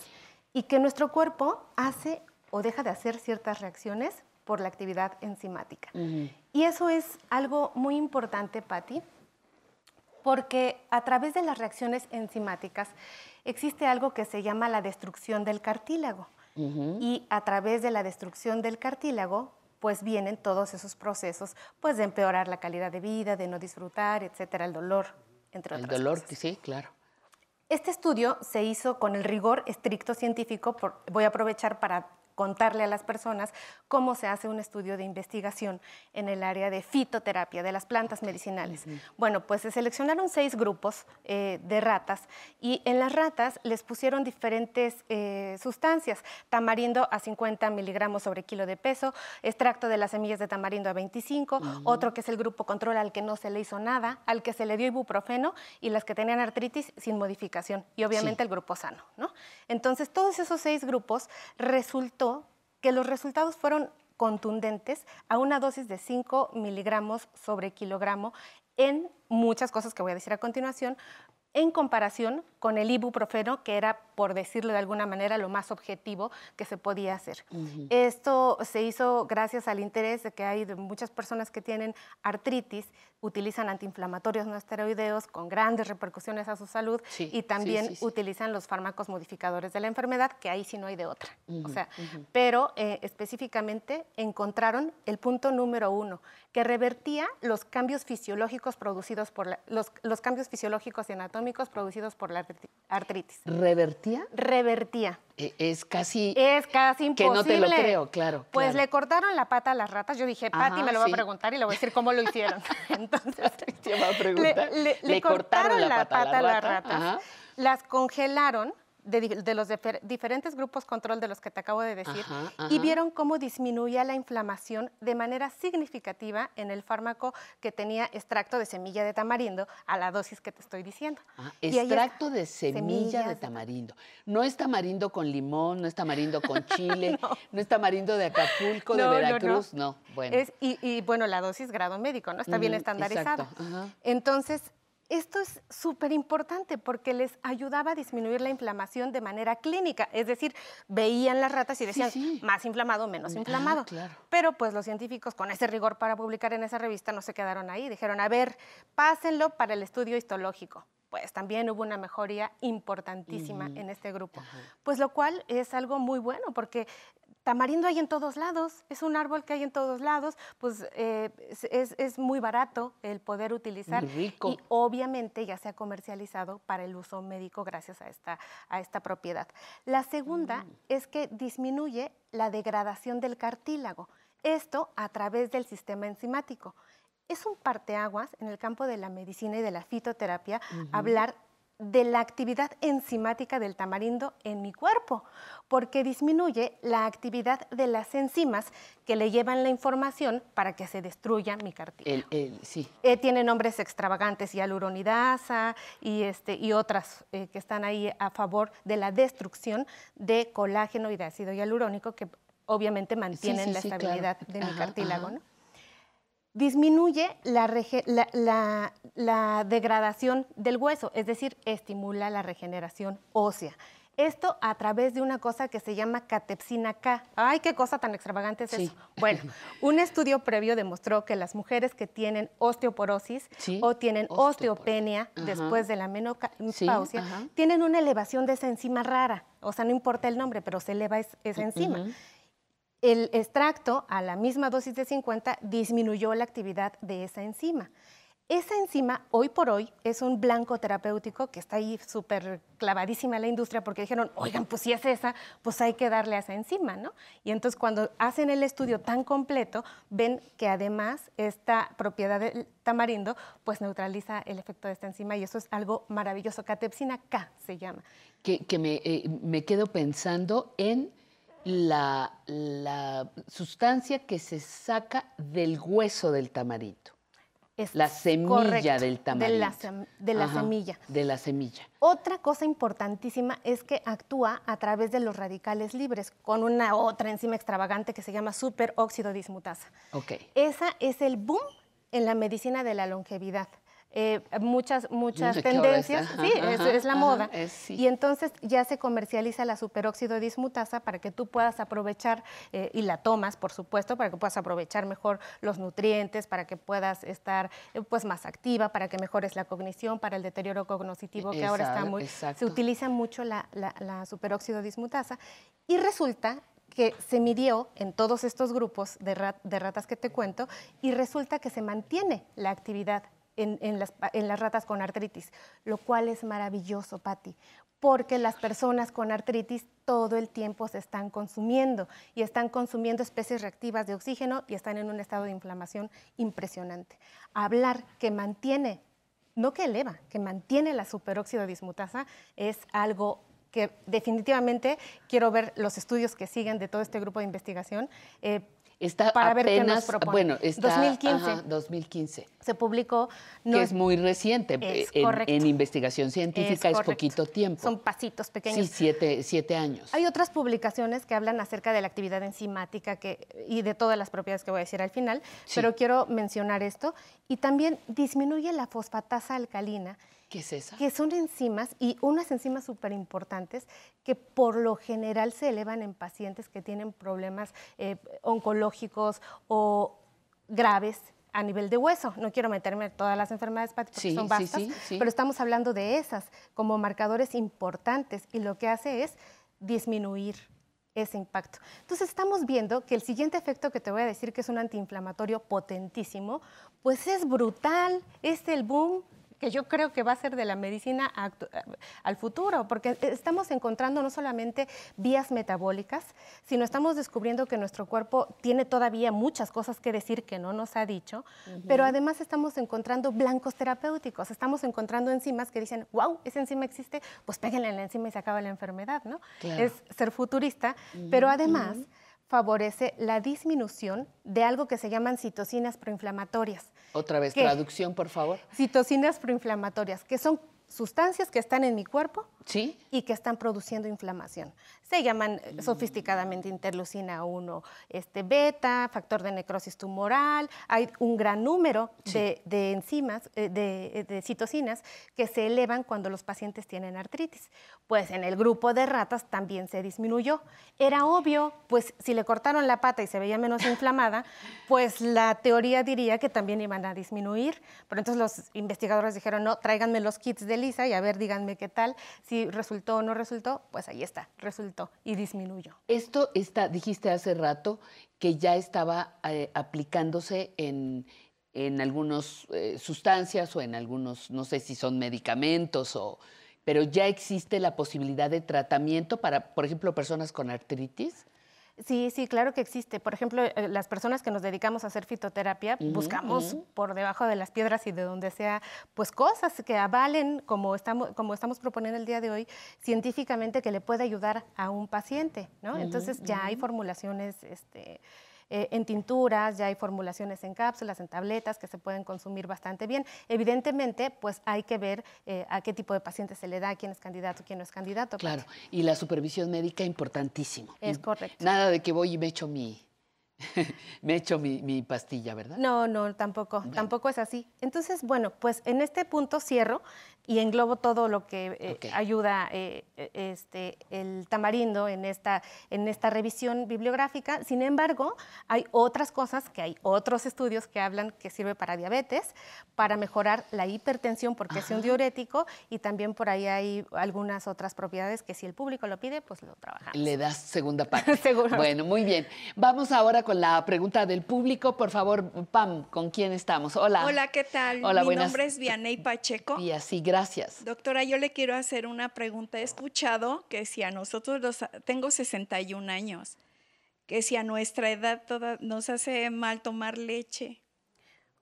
y que nuestro cuerpo hace o deja de hacer ciertas reacciones por la actividad enzimática. Y eso es algo muy importante, Patti, porque a través de las reacciones enzimáticas existe algo que se llama la destrucción del cartílago. Y a través de la destrucción del cartílago, pues vienen todos esos procesos, pues de empeorar la calidad de vida, de no disfrutar, etcétera, el dolor, entre El otras dolor, cosas. sí, claro. Este estudio se hizo con el rigor estricto científico. por- voy a aprovechar para contarle a las personas cómo se hace un estudio de investigación en el área de fitoterapia, de las plantas medicinales. Bueno, pues se seleccionaron seis grupos eh, de ratas y en las ratas les pusieron diferentes eh, sustancias. Tamarindo a 50 miligramos sobre kilo de peso, extracto de las semillas de tamarindo a 25, otro que es el grupo control al que no se le hizo nada, al que se le dio ibuprofeno y las que tenían artritis sin modificación y obviamente Sí. el grupo sano. ¿no? Entonces, todos esos seis grupos resultó que los resultados fueron contundentes a una dosis de 5 miligramos sobre kilogramo en muchas cosas que voy a decir a continuación, en comparación con el ibuprofeno, que era, por decirlo de alguna manera, lo más objetivo que se podía hacer. Esto se hizo gracias al interés de que hay de muchas personas que tienen artritis, utilizan antiinflamatorios no esteroideos con grandes repercusiones a su salud Sí, y también sí, sí. utilizan los fármacos modificadores de la enfermedad, que ahí sí no hay de otra. O sea, pero eh, específicamente encontraron el punto número uno, que revertía los cambios fisiológicos producidos por la- los, los cambios fisiológicos y anatómicos producidos por la artri- artritis. ¿Revertía? Revertía. E- Es casi... Es casi Que imposible. no te lo creo, claro. Pues claro. le cortaron la pata a las ratas. Yo dije, Pati, me lo va a preguntar y le voy a decir cómo lo hicieron. Entonces, Te iba a preguntar. le, le- le cortaron la pata, a las ratas, Ajá. las congelaron de, de los difer- diferentes grupos control de los que te acabo de decir Ajá, y vieron cómo disminuía la inflamación de manera significativa en el fármaco que tenía extracto de semilla de tamarindo a la dosis que te estoy diciendo. Ah, Y extracto de semilla de tamarindo. No es tamarindo con limón, no es tamarindo con chile, no. es tamarindo de Acapulco, de No, no, no. Veracruz, no. Bueno. Es- y, y, bueno, la dosis grado médico, ¿no? Está bien Ujú, estandarizada. exacto. Entonces, esto es súper importante porque les ayudaba a disminuir la inflamación de manera clínica. Es decir, veían las ratas y decían, más inflamado, menos Ah, inflamado. claro. Pero pues los científicos con ese rigor para publicar en esa revista no se quedaron ahí. Dijeron, a ver, pásenlo para el estudio histológico. Pues también hubo una mejoría importantísima en este grupo. Pues lo cual es algo muy bueno porque tamarindo hay en todos lados, es un árbol que hay en todos lados, pues eh, es, es- muy barato el poder utilizar Muy rico. y obviamente ya se ha comercializado para el uso médico gracias a esta, a esta propiedad. La segunda Mm. es que disminuye la degradación del cartílago, esto a través del sistema enzimático. Es un parteaguas en el campo de la medicina y de la fitoterapia hablar de la actividad enzimática del tamarindo en mi cuerpo, porque disminuye la actividad de las enzimas que le llevan la información para que se destruya mi cartílago. Sí. Eh, tiene nombres extravagantes, hialuronidasa y, este, y otras eh, que están ahí a favor de la destrucción de colágeno y de ácido hialurónico que obviamente mantienen sí, la claro. estabilidad de mi Ajá, cartílago. ajá. ¿no? Disminuye la, la- la- la degradación del hueso, es decir, estimula la regeneración ósea. Esto a través de una cosa que se llama catepsina K. Ay, qué cosa tan extravagante es Sí. eso. Bueno, un estudio previo demostró que las mujeres que tienen osteoporosis Sí, o tienen osteopenia Ajá. después de la menopausia tienen una elevación de esa enzima rara. O sea, no importa el nombre, pero se eleva es- esa enzima. El extracto a la misma dosis de 50 disminuyó la actividad de esa enzima. Esa enzima, hoy por hoy, es un blanco terapéutico que está ahí súper clavadísima en la industria porque dijeron, oigan, pues si es esa, pues hay que darle a esa enzima, ¿no? Y entonces cuando hacen el estudio tan completo, ven que además esta propiedad del tamarindo, pues neutraliza el efecto de esta enzima y eso es algo maravilloso. Catepsina K se llama. que, eh, me quedo pensando en la, la sustancia que se saca del hueso del tamarindo. Es la semilla correcto, del de tamarindo. la sem- de la Ajá, semilla. De la semilla. Otra cosa importantísima es que actúa a través de los radicales libres con una otra enzima extravagante que se llama superóxido dismutasa. Ok. Esa es el boom en la medicina de la longevidad. Eh, muchas muchas tendencias, ajá, sí, es, ajá, es la ajá, moda. es- sí. Y entonces ya se comercializa la superóxido dismutasa para que tú puedas aprovechar, eh, y la tomas, por supuesto, para que puedas aprovechar mejor los nutrientes, para que puedas estar eh, pues, más activa, para que mejores la cognición, para el deterioro cognitivo, que ahora está muy... exacto. Se utiliza mucho la, la, la superóxido dismutasa. Y resulta que se midió en todos estos grupos de, rat- de ratas que te cuento y resulta que se mantiene la actividad en, las ratas con artritis, lo cual es maravilloso, Patti, porque las personas con artritis todo el tiempo se están consumiendo y están consumiendo especies reactivas de oxígeno y están en un estado de inflamación impresionante. Hablar que mantiene, no que eleva, que mantiene la superóxido dismutasa es algo que definitivamente quiero ver los estudios que siguen de todo este grupo de investigación. eh, Está para ver qué nos apenas, propone. bueno, está 2015 ajá, 2015, se publicó. que es muy reciente. Es en, correcto. en investigación científica es, poquito tiempo. Son pasitos pequeños. Sí, siete, siete años. Hay otras publicaciones que hablan acerca de la actividad enzimática que, y de todas las propiedades que voy a decir al final, Sí. pero quiero mencionar esto. Y también disminuye la fosfatasa alcalina, ¿Qué es esa? que son enzimas y unas enzimas súper importantes que por lo general se elevan en pacientes que tienen problemas eh, oncológicos o graves a nivel de hueso. No quiero meterme en todas las enfermedades hepáticas porque Sí, son sí, vastas, sí, sí. pero estamos hablando de esas como marcadores importantes y lo que hace es disminuir ese impacto. Entonces estamos viendo que el siguiente efecto que te voy a decir que es un antiinflamatorio potentísimo, pues es brutal, es el boom que yo creo que va a ser de la medicina al futuro, porque estamos encontrando no solamente vías metabólicas, sino estamos descubriendo que nuestro cuerpo tiene todavía muchas cosas que decir que no nos ha dicho, pero además estamos encontrando blancos terapéuticos, estamos encontrando enzimas que dicen, wow, esa enzima existe, pues péguenle en la enzima y se acaba la enfermedad, ¿no? Claro. Es ser futurista, pero además favorece la disminución de algo que se llaman citocinas proinflamatorias. Otra vez, traducción, por favor. Citocinas proinflamatorias, que son sustancias que están en mi cuerpo ¿Sí? y que están produciendo inflamación. Se llaman eh, sofisticadamente interleucina 1, este, beta, factor de necrosis tumoral. Hay un gran número de, de enzimas, eh, de, de citocinas, que se elevan cuando los pacientes tienen artritis. Pues en el grupo de ratas también se disminuyó. Era obvio, pues si le cortaron la pata y se veía menos inflamada, pues la teoría diría que también iban a disminuir. Pero entonces los investigadores dijeron, no, tráiganme los kits de Lisa y a ver, díganme qué tal. Si resultó o no resultó, pues ahí está, resultó y disminuyó. Esto está, dijiste hace rato que ya estaba eh, aplicándose en, en algunas sustancias o en algunos, no sé si son medicamentos o, pero ya existe la posibilidad de tratamiento para, por ejemplo, personas con artritis. Sí, sí, claro que existe. Por ejemplo, eh, las personas que nos dedicamos a hacer fitoterapia, buscamos por debajo de las piedras y de donde sea, pues cosas que avalen, como estamos, como estamos proponiendo el día de hoy, científicamente que le pueda ayudar a un paciente, ¿no? Entonces ya hay formulaciones este, eh, en tinturas, ya hay formulaciones en cápsulas, en tabletas que se pueden consumir bastante bien. Evidentemente, pues hay que ver eh, a qué tipo de paciente se le da, quién es candidato, quién no es candidato. Claro, y la supervisión médica importantísimo. Es correcto. Nada de que voy y me echo mi, me echo mi, mi pastilla, ¿verdad? No, no, tampoco, tampoco es así. Entonces, bueno, pues en este punto cierro y englobo todo lo que eh, ayuda eh, eh, este, el tamarindo en esta, en esta revisión bibliográfica. Sin embargo, hay otras cosas que hay otros estudios que hablan que sirve para diabetes, para mejorar la hipertensión porque es un diurético y también por ahí hay algunas otras propiedades que si el público lo pide, pues lo trabajamos. Le das segunda parte. Seguro. Bueno, muy bien. Vamos ahora con la pregunta del público. Por favor, Pam, ¿con quién estamos? Hola. Hola, ¿qué tal? Hola, Mi buenas nombre es Vianey Pacheco. días. Sí, gracias. Doctora, yo le quiero hacer una pregunta. He escuchado que si a nosotros los, tengo 61 años, que si a nuestra edad toda, nos hace mal tomar leche.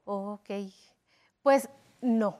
Ok, pues no.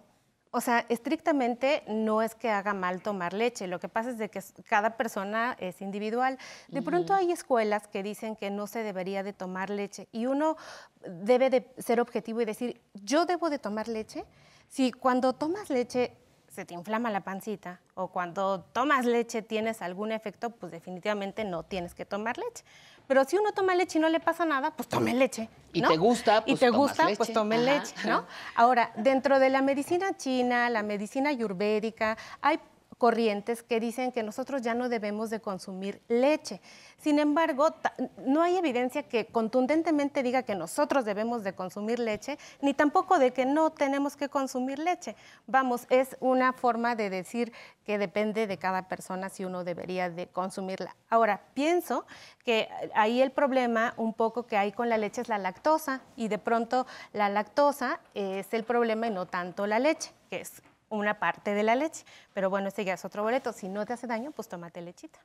O sea, estrictamente no es que haga mal tomar leche, lo que pasa es de que cada persona es individual. De pronto Ujú. hay escuelas que dicen que no se debería de tomar leche y uno debe de ser objetivo y decir, yo debo de tomar leche. Si cuando tomas leche se te inflama la pancita o cuando tomas leche tienes algún efecto, pues definitivamente no tienes que tomar leche. Pero si uno toma leche y no le pasa nada, pues tome leche. Y te gusta, y pues te tomas gusta, pues tome Ajá. leche, ¿no? Ahora, dentro de la medicina china, la medicina ayurvédica, hay corrientes que dicen que nosotros ya no debemos de consumir leche. Sin embargo, no hay evidencia que contundentemente diga que nosotros debemos de consumir leche, ni tampoco de que no tenemos que consumir leche. Vamos, es una forma de decir que depende de cada persona si uno debería de consumirla. Ahora, pienso que ahí el problema un poco que hay con la leche es la lactosa y de pronto la lactosa es el problema y no tanto la leche, que es una parte de la leche. Pero bueno, ese ya es otro boleto. Si no te hace daño, pues tómate lechita.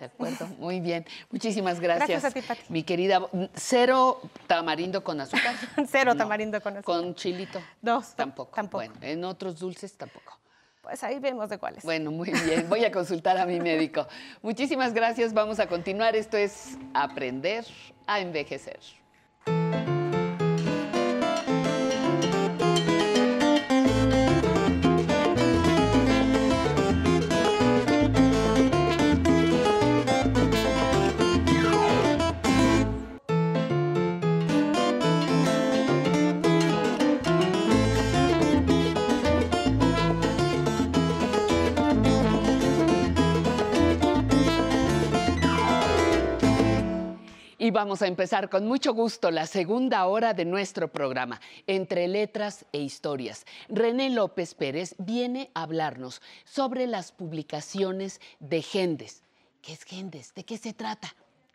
De acuerdo, muy bien. Muchísimas gracias. Gracias a ti, Pati. Mi querida, cero tamarindo con azúcar. Cero No. tamarindo con azúcar. Con chilito. Dos. Tampoco. Bueno, en otros dulces tampoco. Pues ahí vemos de cuáles. Bueno, muy bien. Voy a consultar a mi médico. Muchísimas gracias. Vamos a continuar. Esto es Aprender a Envejecer. Vamos a empezar con mucho gusto la segunda hora de nuestro programa, Entre Letras e Historias. René López Pérez viene a hablarnos sobre las publicaciones de Gendes. ¿Qué es Gendes? ¿De qué se trata?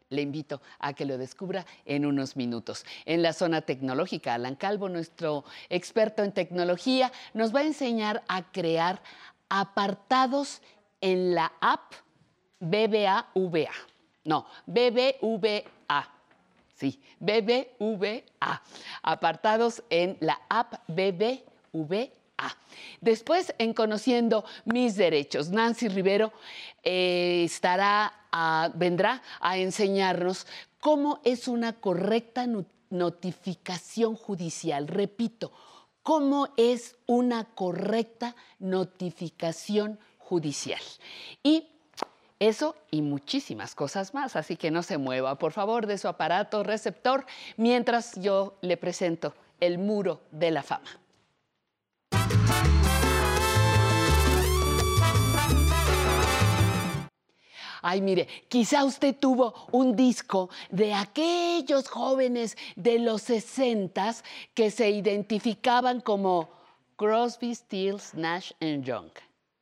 le invito a que lo descubra en unos minutos. En la zona tecnológica, Alan Calvo, nuestro experto en tecnología, nos va a enseñar a crear apartados en la app BBVA. No, BBVA. Sí, BBVA. Apartados en la app BBVA. Después, en Conociendo mis derechos, Nancy Rivero eh, estará, a- vendrá a enseñarnos cómo es una correcta no- notificación judicial. Repito, cómo es una correcta notificación judicial. Y eso y muchísimas cosas más, así que no se mueva, por favor, de su aparato receptor, mientras yo le presento el muro de la fama. Ay, mire, quizá usted tuvo un disco de aquellos jóvenes de los sesentas que se identificaban como Crosby, Stills, Nash Young.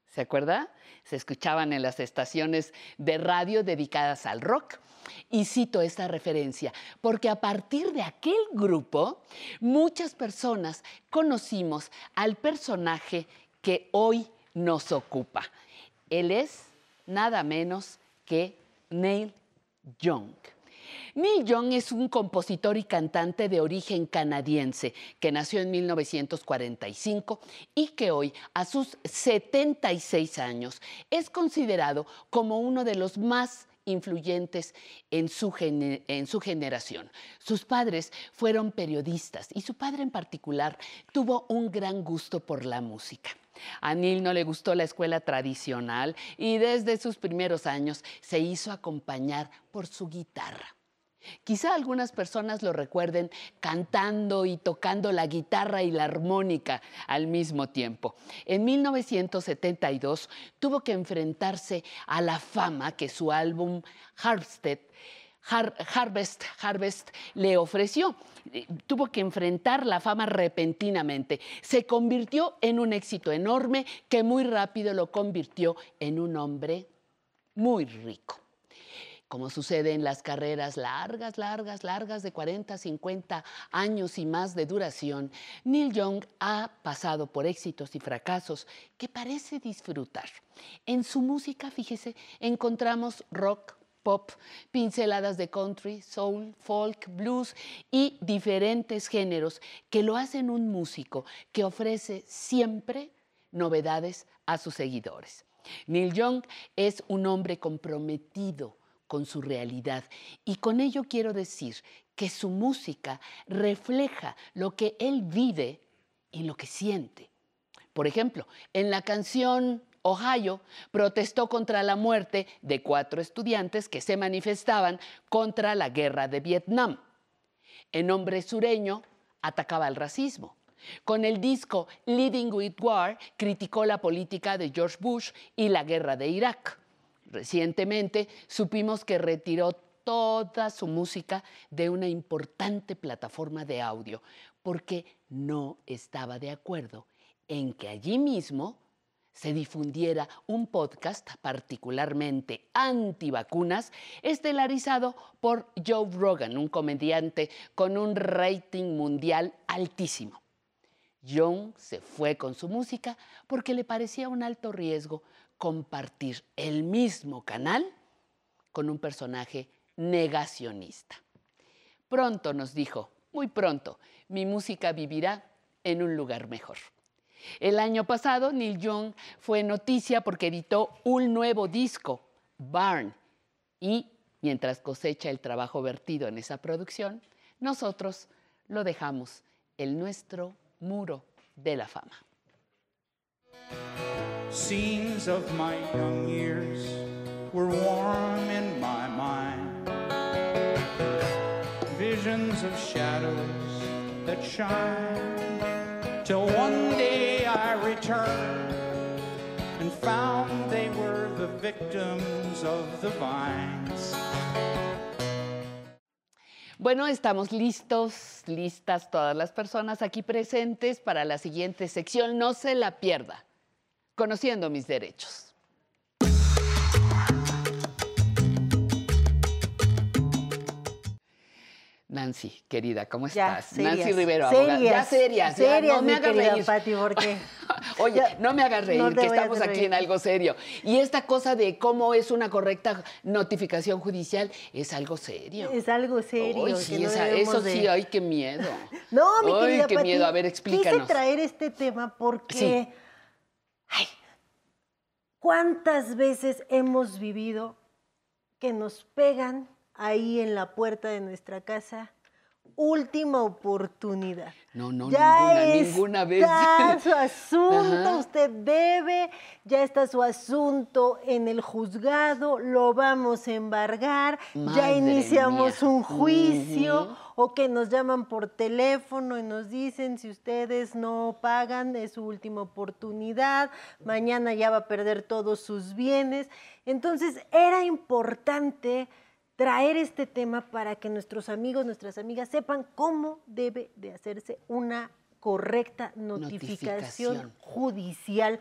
¿Se acuerda? Se escuchaban en las estaciones de radio dedicadas al rock. Y cito esta referencia porque a partir de aquel grupo, muchas personas conocimos al personaje que hoy nos ocupa. Él es nada menos que Neil Young. Neil Young es un compositor y cantante de origen canadiense que nació en 1945 y que hoy, a sus 76 años, es considerado como uno de los más influyentes en su, en su generación. Sus padres fueron periodistas y su padre en particular tuvo un gran gusto por la música. A Neil no le gustó la escuela tradicional y desde sus primeros años se hizo acompañar por su guitarra. Quizá algunas personas lo recuerden cantando y tocando la guitarra y la armónica al mismo tiempo. En 1972 tuvo que enfrentarse a la fama que su álbum Harvested Har- Harvest, Harvest le ofreció. Eh, Tuvo que enfrentar la fama repentinamente. Se convirtió en un éxito enorme que muy rápido lo convirtió en un hombre muy rico. Como sucede en las carreras largas, largas, largas de 40, 50 años y más de duración, Neil Young ha pasado por éxitos y fracasos que parece disfrutar. En su música, fíjese, encontramos rock, pop, pinceladas de country, soul, folk, blues y diferentes géneros que lo hacen un músico que ofrece siempre novedades a sus seguidores. Neil Young es un hombre comprometido con su realidad y con ello quiero decir que su música refleja lo que él vive y lo que siente. Por ejemplo, en la canción Ohio protestó contra la muerte de cuatro estudiantes que se manifestaban contra la guerra de Vietnam. En Hombre Sureño atacaba el racismo. Con el disco Leading with War criticó la política de George Bush y la guerra de Irak. Recientemente supimos que retiró toda su música de una importante plataforma de audio porque no estaba de acuerdo en que allí mismo se difundiera un podcast particularmente antivacunas, estelarizado por Joe Rogan, un comediante con un rating mundial altísimo. Young se fue con su música porque le parecía un alto riesgo compartir el mismo canal con un personaje negacionista. Pronto nos dijo, muy pronto, mi música vivirá en un lugar mejor. El año pasado, Neil Young fue noticia porque editó un nuevo disco, Barn, y mientras cosecha el trabajo vertido en esa producción, nosotros lo dejamos el nuestro muro de la fama. Scenes of my young years were warm in my mind. Visions of shadows that shine. Till one Bueno, estamos listos, listas todas las personas aquí presentes para la siguiente sección. No se la pierda. Conociendo mis derechos. Nancy, querida, ¿cómo Ya, estás? Nancy Rivero, abogada. Ya serias, ya, serias, no me hagas reír. Pati, porque Oye, no me hagas reír, no que estamos aquí en algo serio. Y esta cosa de cómo es una correcta notificación judicial es algo serio. es algo serio. Ay, que sí, no esa- debemos eso de- sí, ay, qué miedo. No, mi Ay, querida qué Pati, miedo. A ver, Quise explícanos. traer este tema porque Sí. ay, ¿cuántas veces hemos vivido que nos pegan ahí en la puerta de nuestra casa? Última oportunidad. No, no, ya ninguna, ninguna vez. está su asunto, Ajá. usted debe, ya está su asunto en el juzgado, lo vamos a embargar, ya iniciamos mía. un juicio o que nos llaman por teléfono y nos dicen si ustedes no pagan es su última oportunidad, mañana ya va a perder todos sus bienes. Entonces era importante traer este tema para que nuestros amigos, nuestras amigas sepan cómo debe de hacerse una correcta notificación, Notificación. judicial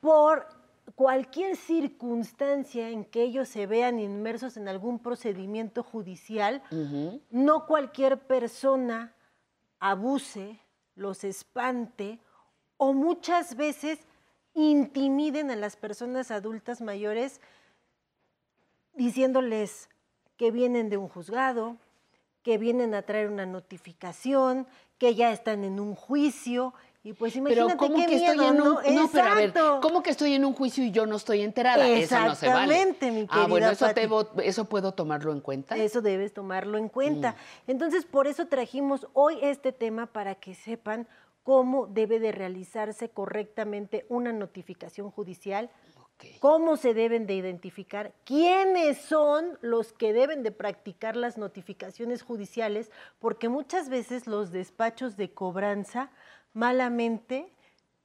por cualquier circunstancia en que ellos se vean inmersos en algún procedimiento judicial, no cualquier persona abuse, los espante o muchas veces intimiden a las personas adultas mayores diciéndoles que vienen de un juzgado, que vienen a traer una notificación, que ya están en un juicio. Y pues imagínate Pero ¿cómo qué que miedo, estoy en un ¿no? no, pero a ver. ¿cómo que estoy en un juicio y yo no estoy enterada? Eso no se vale. Exactamente, mi Ah, bueno, querida eso, Pati. eso puedo tomarlo en cuenta. Eso debes tomarlo en cuenta. Mm. Entonces, por eso trajimos hoy este tema para que sepan cómo debe de realizarse correctamente una notificación judicial, cómo se deben de identificar, quiénes son los que deben de practicar las notificaciones judiciales, porque muchas veces los despachos de cobranza malamente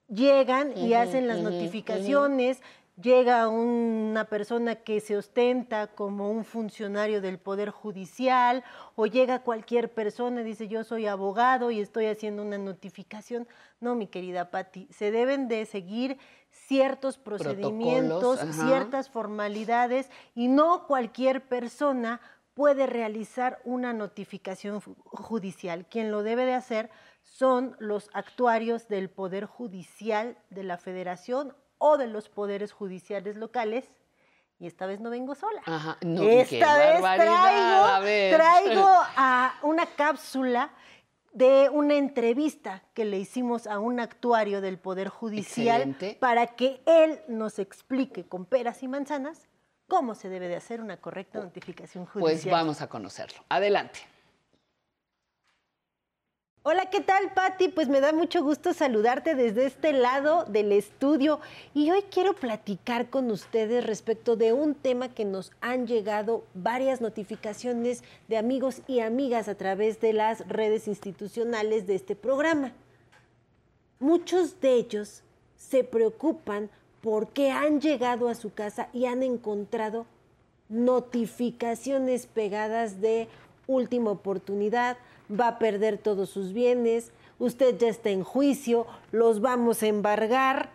llegan y hacen las notificaciones, llega una persona que se ostenta como un funcionario del Poder Judicial o llega cualquier persona y dice yo soy abogado y estoy haciendo una notificación. No, mi querida Patti, se deben de seguir ciertos procedimientos, ciertas formalidades y no cualquier persona puede realizar una notificación judicial. Quien lo debe de hacer son los actuarios del Poder Judicial de la Federación o de los poderes judiciales locales. Y esta vez no vengo sola. Ajá, no, esta vez a traigo, ver. traigo a una cápsula de una entrevista que le hicimos a un actuario del Poder Judicial Excelente. para que él nos explique con peras y manzanas cómo se debe de hacer una correcta notificación judicial. Pues vamos a conocerlo. Adelante. Hola, ¿qué tal, Patti? Pues me da mucho gusto saludarte desde este lado del estudio y hoy quiero platicar con ustedes respecto de un tema que nos han llegado varias notificaciones de amigos y amigas a través de las redes institucionales de este programa. Muchos de ellos se preocupan porque han llegado a su casa y han encontrado notificaciones pegadas de última oportunidad, va a perder todos sus bienes, usted ya está en juicio, los vamos a embargar.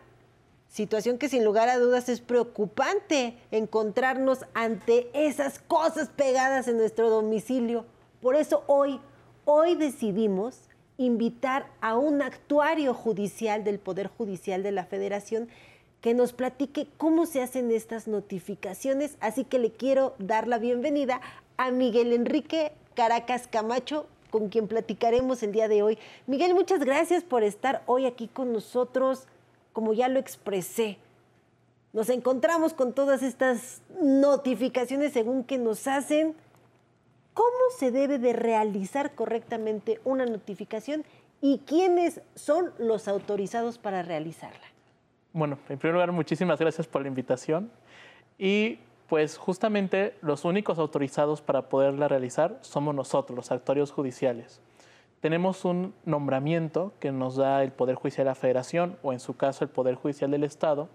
Situación que sin lugar a dudas es preocupante encontrarnos ante esas cosas pegadas en nuestro domicilio. Por eso hoy, hoy decidimos invitar a un actuario judicial del Poder Judicial de la Federación que nos platique cómo se hacen estas notificaciones. Así que le quiero dar la bienvenida a Miguel Enrique Caracas Camacho, con quien platicaremos el día de hoy. Miguel, muchas gracias por estar hoy aquí con nosotros. Como ya lo expresé, nos encontramos con todas estas notificaciones según que nos hacen. ¿Cómo se debe de realizar correctamente una notificación y quiénes son los autorizados para realizarla? Bueno, en primer lugar, muchísimas gracias por la invitación. Y pues justamente los únicos autorizados para poderla realizar somos nosotros, los actuarios judiciales. Tenemos un nombramiento que nos da el Poder Judicial de la Federación o en su caso el Poder Judicial del Estado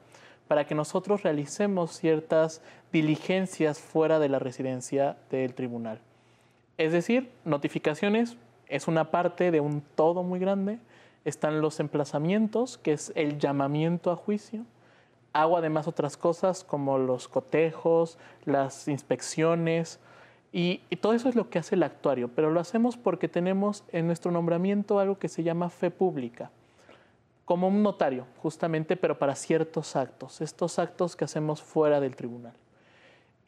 para que nosotros realicemos ciertas diligencias fuera de la residencia del tribunal. Es decir, notificaciones es una parte de un todo muy grande. Están los emplazamientos, que es el llamamiento a juicio. Hago además otras cosas como los cotejos, las inspecciones, Y, todo eso es lo que hace el actuario, pero lo hacemos porque tenemos en nuestro nombramiento algo que se llama fe pública, como un notario, justamente, pero para ciertos actos, estos actos que hacemos fuera del tribunal.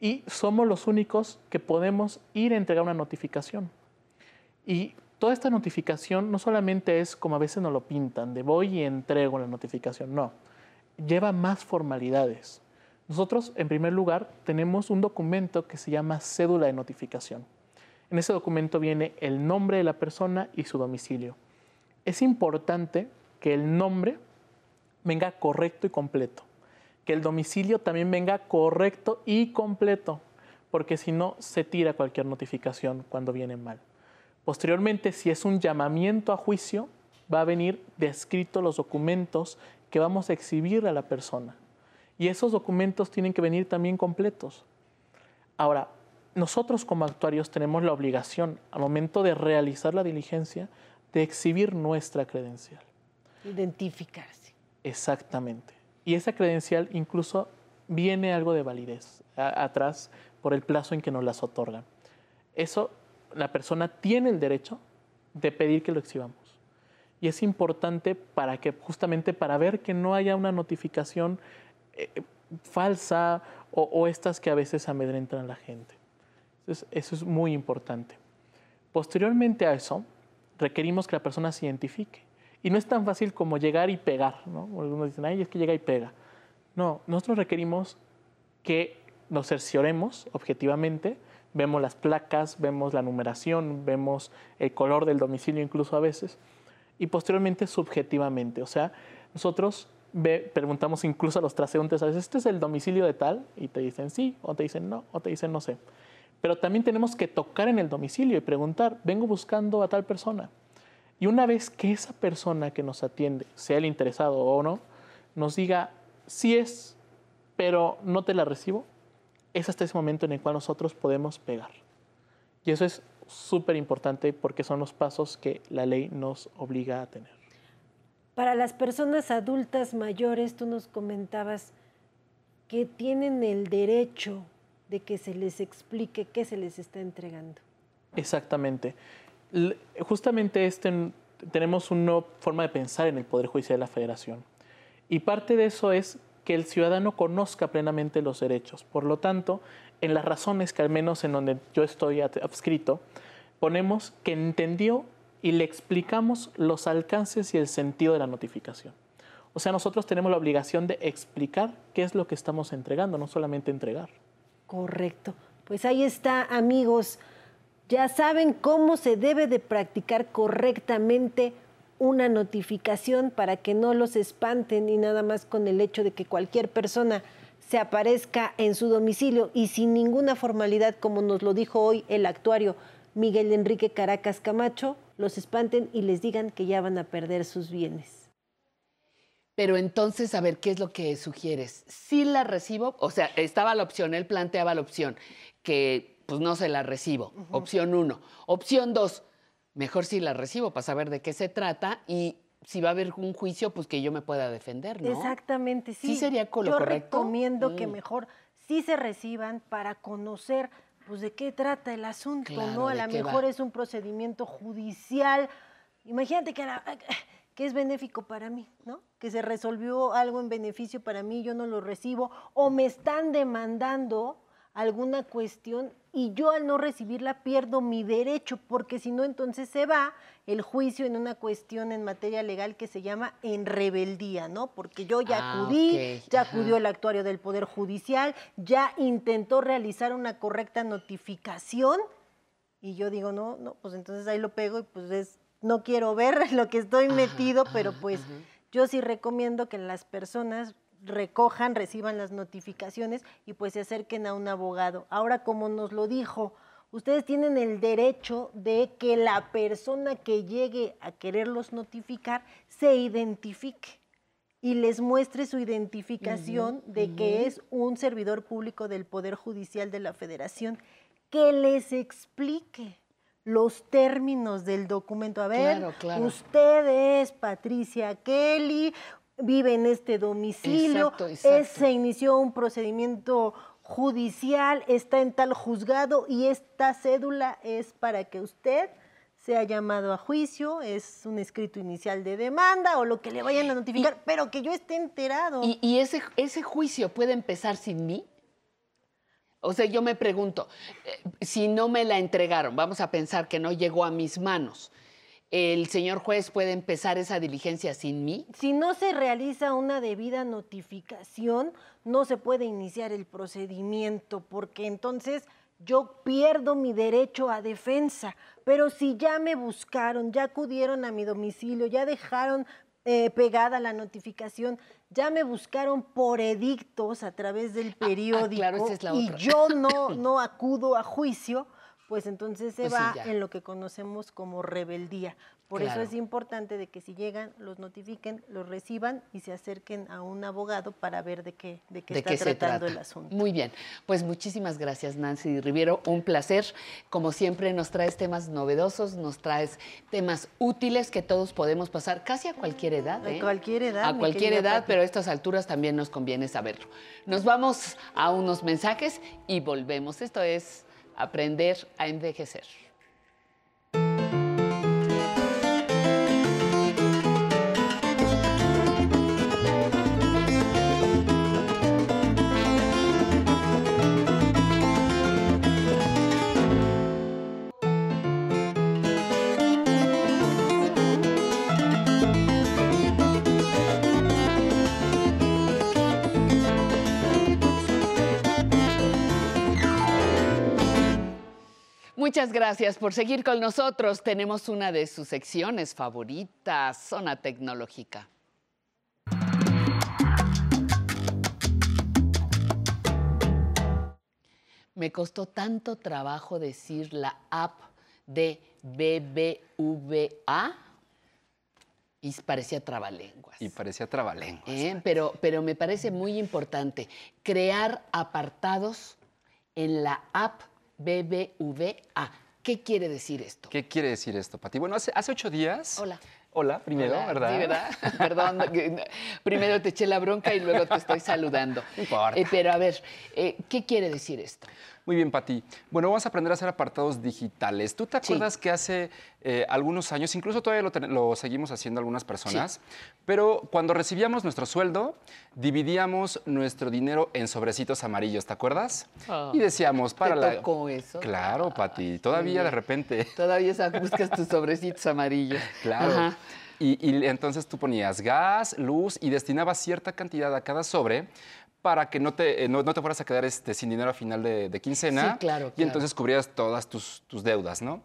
Y somos los únicos que podemos ir a entregar una notificación. Y toda esta notificación no solamente es como a veces nos lo pintan, de voy y entrego la notificación, no, lleva más formalidades. Nosotros, en primer lugar, tenemos un documento que se llama cédula de notificación. En ese documento viene el nombre de la persona y su domicilio. Es importante que el nombre venga correcto y completo, que el domicilio también venga correcto y completo, porque si no, se tira cualquier notificación cuando viene mal. Posteriormente, si es un llamamiento a juicio, va a venir descrito los documentos que vamos a exhibir a la persona. Y esos documentos tienen que venir también completos. Ahora, nosotros como actuarios tenemos la obligación, al momento de realizar la diligencia, de exhibir nuestra credencial. Identificarse. Exactamente. Y esa credencial incluso viene algo de validez a- atrás por el plazo en que nos las otorgan. Eso, la persona tiene el derecho de pedir que lo exhibamos. Y es importante para que, justamente para ver que no haya una notificación eh, falsa o, o estas que a veces amedrentan a la gente. Entonces, eso es muy importante. Posteriormente a eso, requerimos que la persona se identifique. Y no es tan fácil como llegar y pegar, ¿no? Algunos dicen, ay, es que llega y pega. No, nosotros requerimos que nos cercioremos objetivamente, vemos las placas, vemos la numeración, vemos el color del domicilio incluso a veces, y posteriormente subjetivamente. O sea, nosotros ve- preguntamos incluso a los transeúntes a ¿este es el domicilio de tal? Y te dicen sí, o te dicen no, o te dicen no sé. Pero también tenemos que tocar en el domicilio y preguntar, vengo buscando a tal persona. Y una vez que esa persona que nos atiende, sea el interesado o no, nos diga, sí es, pero no te la recibo, es hasta ese momento en el cual nosotros podemos pegar. Y eso es súper importante porque son los pasos que la ley nos obliga a tener. Para las personas adultas mayores, tú nos comentabas que tienen el derecho de que se les explique qué se les está entregando. Exactamente. Justamente este, tenemos una forma de pensar en el Poder Judicial de la Federación. Y parte de eso es que el ciudadano conozca plenamente los derechos. Por lo tanto, en las razones que al menos en donde yo estoy adscrito, ponemos que entendió y le explicamos los alcances y el sentido de la notificación. O sea, nosotros tenemos la obligación de explicar qué es lo que estamos entregando, no solamente entregar. Correcto. Pues ahí está, amigos. Ya saben cómo se debe de practicar correctamente una notificación para que no los espanten y nada más con el hecho de que cualquier persona se aparezca en su domicilio y sin ninguna formalidad, como nos lo dijo hoy el actuario Miguel Enrique Caracas Camacho, los espanten y les digan que ya van a perder sus bienes. Pero entonces, a ver, ¿qué es lo que sugieres? Si la recibo, o sea, estaba la opción, él planteaba la opción, que pues no se la recibo, opción uno. Opción dos, mejor si la recibo para saber de qué se trata y si va a haber un juicio, pues que yo me pueda defender, ¿no? Exactamente, sí. ¿Sí sería lo Yo correcto? recomiendo que Mm. mejor sí se reciban para conocer pues de qué trata el asunto, Claro, ¿no? A lo mejor va. es un procedimiento judicial. Imagínate que, la- que es benéfico para mí, ¿no? Que se resolvió algo en beneficio para mí, yo no lo recibo, o me están demandando alguna cuestión y yo al no recibirla pierdo mi derecho, porque si no entonces se va el juicio en una cuestión en materia legal que se llama en rebeldía, ¿no? Porque yo ya Ah, acudí, ya ajá. acudió el actuario del Poder Judicial, ya intentó realizar una correcta notificación y yo digo, no, no, pues entonces ahí lo pego y pues es, no quiero ver lo que estoy metido, pero pues yo sí recomiendo que las personas recojan, reciban las notificaciones y pues se acerquen a un abogado. Ahora, como nos lo dijo, ustedes tienen el derecho de que la persona que llegue a quererlos notificar se identifique y les muestre su identificación de que es un servidor público del Poder Judicial de la Federación, que les explique los términos del documento. A ver, Claro, claro. usted es Patricia Kelly, vive en este domicilio, Exacto, exacto. es- se inició un procedimiento judicial, está en tal juzgado y esta cédula es para que usted sea llamado a juicio, es un escrito inicial de demanda o lo que le vayan a notificar, pero que yo esté enterado. ¿Y, y ese, ese juicio puede empezar sin mí? O sea, yo me pregunto, eh, si no me la entregaron, vamos a pensar que no llegó a mis manos, ¿el señor juez puede empezar esa diligencia sin mí? Si no se realiza una debida notificación, no se puede iniciar el procedimiento, porque entonces yo pierdo mi derecho a defensa. Pero si ya me buscaron, ya acudieron a mi domicilio, ya dejaron eh, pegada la notificación, ya me buscaron por edictos a través del periódico Ah, claro, es la y yo no, no acudo a juicio, pues entonces se Pues va en lo que conocemos como rebeldía. Por Claro. eso es importante de que si llegan, los notifiquen, los reciban y se acerquen a un abogado para ver de qué, de qué ¿De está qué tratando trata? el asunto. Muy bien, pues muchísimas gracias Nancy Riviero, un placer. Como siempre nos traes temas novedosos, nos traes temas útiles que todos podemos pasar casi a cualquier edad. A ¿eh? cualquier edad, A cualquier edad, Pati. pero a estas alturas también nos conviene saberlo. Nos vamos a unos mensajes y volvemos. Esto es aprender a envejecer. Muchas gracias por seguir con nosotros. Tenemos una de sus secciones favoritas, Zona Tecnológica. Me costó tanto trabajo decir la app de BBVA y parecía trabalenguas. Y parecía trabalenguas. ¿eh? Pero, pero me parece muy importante crear apartados en la app BBVA. ¿Qué quiere decir esto? ¿Qué quiere decir esto, Pati? Bueno, hace, hace ocho días. Hola. Hola, primero, Hola, ¿verdad? Sí, ¿verdad? Perdón, primero te eché la bronca y luego te estoy saludando. No importa. Eh, pero a ver, eh, ¿qué quiere decir esto? Muy bien, Pati. Bueno, vamos a aprender a hacer apartados digitales. ¿Tú te acuerdas que hace eh, algunos años, incluso todavía lo, seguimos haciendo algunas personas, pero cuando recibíamos nuestro sueldo, dividíamos nuestro dinero en sobrecitos amarillos, ¿te acuerdas? Ah. y decíamos, para ¿Te la... tocó eso? Claro, Pati. Todavía de repente. Todavía buscas tus sobrecitos amarillos. Claro. Ajá. Y, y entonces tú ponías gas, luz y destinabas cierta cantidad a cada sobre para que no te, eh, no, no te fueras a quedar este, sin dinero a final de, de quincena. Sí, claro, Y entonces cubrías todas tus, tus deudas, ¿no?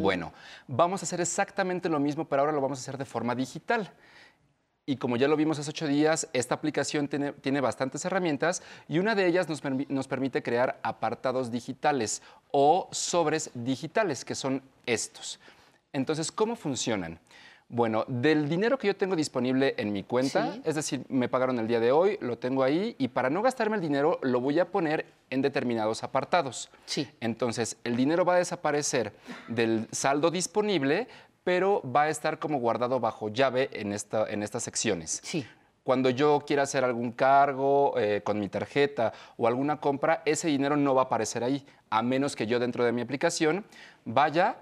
Bueno, vamos a hacer exactamente lo mismo, pero ahora lo vamos a hacer de forma digital. Y como ya lo vimos hace ocho días, esta aplicación tiene, tiene bastantes herramientas y una de ellas nos, permi- nos permite crear apartados digitales o sobres digitales, que son estos. Entonces, ¿cómo funcionan? Bueno, del dinero que yo tengo disponible en mi cuenta, Sí. es decir, me pagaron el día de hoy, lo tengo ahí y para no gastarme el dinero lo voy a poner en determinados apartados. Sí. Entonces, el dinero va a desaparecer del saldo disponible, pero va a estar como guardado bajo llave en, esta, en estas secciones. Sí. Cuando yo quiera hacer algún cargo eh, con mi tarjeta o alguna compra, ese dinero no va a aparecer ahí, a menos que yo dentro de mi aplicación vaya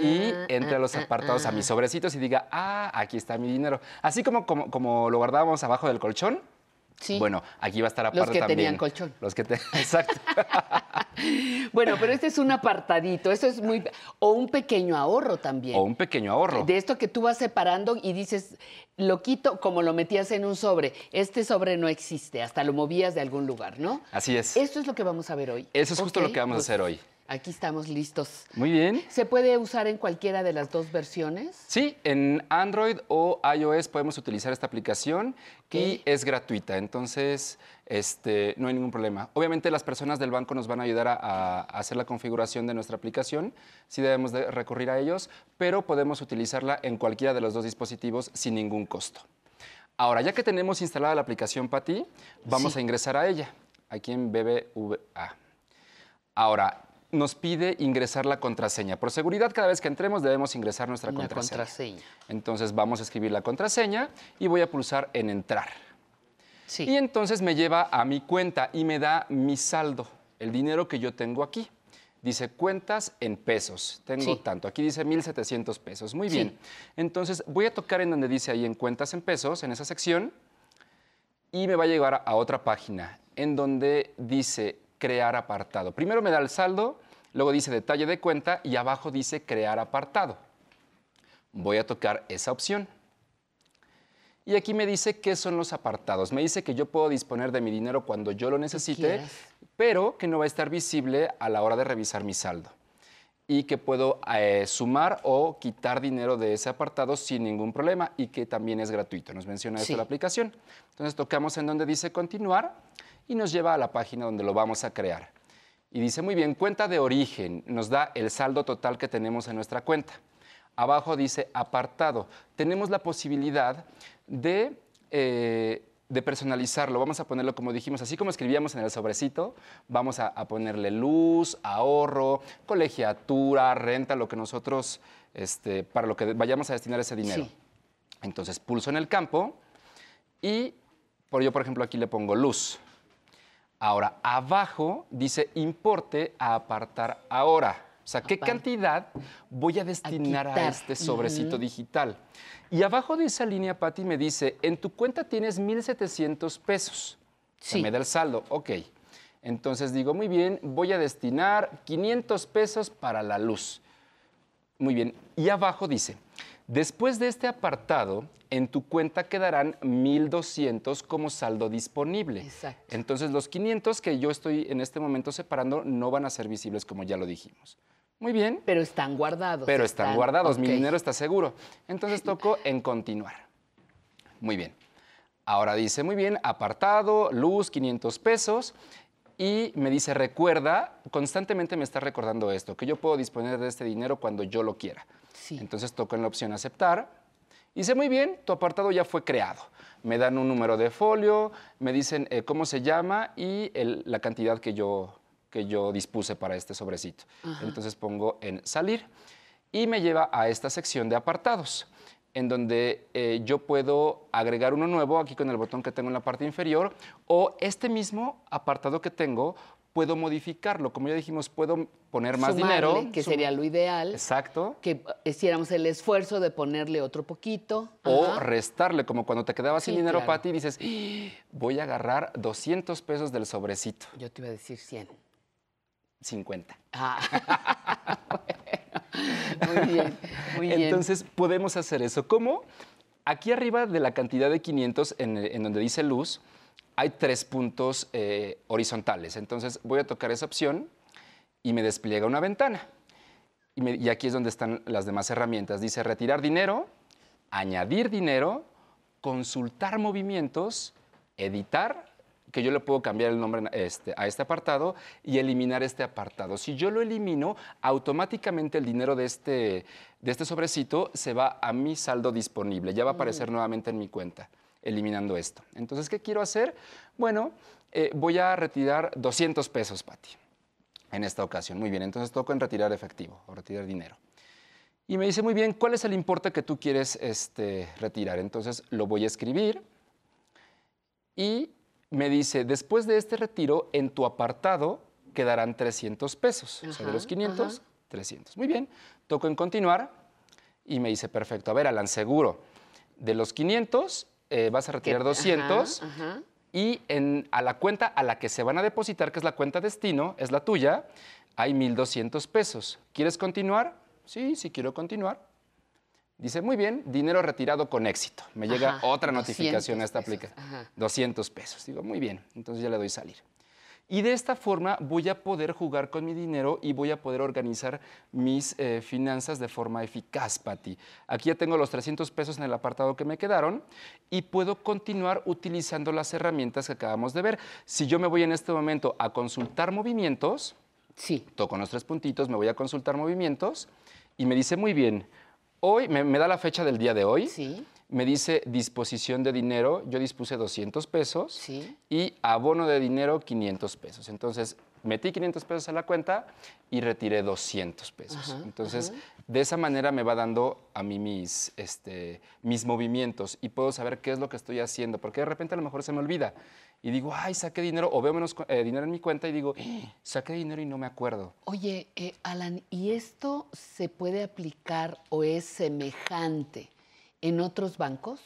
y entre a los apartados, a mis sobrecitos y diga, ah, aquí está mi dinero. Así como, como, como lo guardábamos abajo del colchón. Sí. Bueno, aquí va a estar Los aparte que también. tenían colchón. Los que te... Exacto. Bueno, pero este es un apartadito, esto es muy... O un pequeño ahorro también. O un pequeño ahorro. De esto que tú vas separando y dices, lo quito como lo metías en un sobre. Este sobre no existe, hasta lo movías de algún lugar, ¿no? Así es. Esto es lo que vamos a ver hoy. Eso es justo lo que vamos pues, a hacer hoy. Aquí estamos listos. Muy bien. ¿Se puede usar en cualquiera de las dos versiones? Sí, en Android o iOS podemos utilizar esta aplicación y es gratuita, entonces este, no hay ningún problema. Obviamente las personas del banco nos van a ayudar a, a hacer la configuración de nuestra aplicación, sí debemos de recurrir a ellos, pero podemos utilizarla en cualquiera de los dos dispositivos sin ningún costo. Ahora, ya que tenemos instalada la aplicación Pati, vamos Sí. a ingresar a ella, aquí en BBVA. Ahora, nos pide ingresar la contraseña. Por seguridad, cada vez que entremos debemos ingresar nuestra contraseña. contraseña. Entonces vamos a escribir la contraseña y voy a pulsar en entrar. Y entonces me lleva a mi cuenta y me da mi saldo, el dinero que yo tengo aquí. Dice cuentas en pesos. Tengo Sí. tanto. Aquí dice 1.700 pesos. Muy Sí. bien. Entonces voy a tocar en donde dice ahí en cuentas en pesos, en esa sección, y me va a llevar a otra página en donde dice crear apartado. Primero me da el saldo, luego dice detalle de cuenta y abajo dice crear apartado. Voy a tocar esa opción. Y aquí me dice qué son los apartados. Me dice que yo puedo disponer de mi dinero cuando yo lo necesite, pero que no va a estar visible a la hora de revisar mi saldo. Y que puedo eh, sumar o quitar dinero de ese apartado sin ningún problema y que también es gratuito. Nos menciona Sí. esto la aplicación. Entonces tocamos en donde dice continuar y nos lleva a la página donde lo vamos a crear. Y dice, muy bien, cuenta de origen. Nos da el saldo total que tenemos en nuestra cuenta. Abajo dice apartado. Tenemos la posibilidad de, eh, de personalizarlo. Vamos a ponerlo como dijimos, así como escribíamos en el sobrecito, vamos a, a ponerle luz, ahorro, colegiatura, renta, lo que nosotros, este, para lo que vayamos a destinar ese dinero. Sí. Entonces pulso en el campo y por yo, por ejemplo, aquí le pongo luz. Ahora, abajo dice importe a apartar ahora. O sea, ¿qué cantidad voy a destinar a, este sobrecito digital? Y abajo de esa línea, Patti, me dice, en tu cuenta tienes 1.700 pesos. O sea, Sí. me da el saldo. Ok. Entonces digo, muy bien, voy a destinar 500 pesos para la luz. Muy bien. Y abajo dice, después de este apartado, en tu cuenta quedarán 1.200 como saldo disponible. Exacto. Entonces los 500 que yo estoy en este momento separando no van a ser visibles como ya lo dijimos. Muy bien. Pero están guardados. Pero están, guardados, mi dinero está seguro. Entonces toco en continuar. Muy bien. Ahora dice, muy bien, apartado, luz, 500 pesos. Y me dice, recuerda, constantemente me está recordando esto, que yo puedo disponer de este dinero cuando yo lo quiera. Entonces toco en la opción aceptar. Y dice, muy bien, tu apartado ya fue creado. Me dan un número de folio, me dicen eh, cómo se llama y el- la cantidad que yo, que yo dispuse para este sobrecito. Ajá. Entonces pongo en salir y me lleva a esta sección de apartados, en donde eh, yo puedo agregar uno nuevo aquí con el botón que tengo en la parte inferior, o este mismo apartado que tengo, puedo modificarlo. Como ya dijimos, puedo poner más Sumarle, dinero. Que sería lo ideal. Exacto. Que hiciéramos el esfuerzo de ponerle otro poquito. O Ajá. restarle, como cuando te quedabas sin dinero, claro. Pati, y dices, "Ah, voy a agarrar 200 pesos del sobrecito. Yo te iba a decir 100. 50. Ah. Bueno, muy bien, muy bien. Entonces podemos hacer eso. ¿Cómo? Aquí arriba de la cantidad de 500 en, en donde dice luz, hay tres puntos eh, horizontales. Entonces voy a tocar esa opción y me despliega una ventana. Y, me- y aquí es donde están las demás herramientas. Dice retirar dinero, añadir dinero, consultar movimientos, editar, que yo le puedo cambiar el nombre este, a este apartado y eliminar este apartado. Si yo lo elimino, automáticamente el dinero de este, de este sobrecito se va a mi saldo disponible. Ya va a aparecer nuevamente en mi cuenta, eliminando esto. Entonces, ¿qué quiero hacer? Bueno, eh, voy a retirar 200 pesos, Pati, en esta ocasión. Muy bien, entonces toco en retirar efectivo o retirar dinero. Y me dice, muy bien, ¿cuál es el importe que tú quieres este, retirar? Entonces lo voy a escribir y me dice, después de este retiro, en tu apartado quedarán 300 pesos. o sea, de Ajá, los 500, ajá. 300. Muy bien, toco en continuar y me dice, perfecto, a ver, Alan, seguro, de los 500 eh, vas a retirar Que- 200 ajá, ajá. y en, a la cuenta a la que se van a depositar, que es la cuenta destino, es la tuya, hay 1.200 pesos. ¿Quieres continuar? Sí, sí quiero continuar. Dice, muy bien, dinero retirado con éxito. Me llega Ajá, otra notificación a 200 esta aplicación. ajá. 200 pesos. Digo, muy bien, entonces ya le doy salir. Y de esta forma voy a poder jugar con mi dinero y voy a poder organizar mis eh, finanzas de forma eficaz, Pati. Aquí ya tengo los 300 pesos en el apartado que me quedaron y puedo continuar utilizando las herramientas que acabamos de ver. Si yo me voy en este momento a consultar movimientos, sí. toco los tres puntitos, me voy a consultar movimientos y me dice, muy bien, hoy me, me da la fecha del día de hoy. Sí. Me dice disposición de dinero, yo dispuse 200 pesos Sí. y abono de dinero 500 pesos. Entonces metí 500 pesos a la cuenta y retiré 200 pesos. Ajá, Entonces ajá. De esa manera me va dando a mí mis, este, mis movimientos y puedo saber qué es lo que estoy haciendo, porque de repente a lo mejor se me olvida y digo, ay, saqué dinero, o veo menos eh, dinero en mi cuenta y digo, "Ah, saqué dinero y no me acuerdo. Oye, eh, Alan, ¿y esto se puede aplicar o es semejante en otros bancos?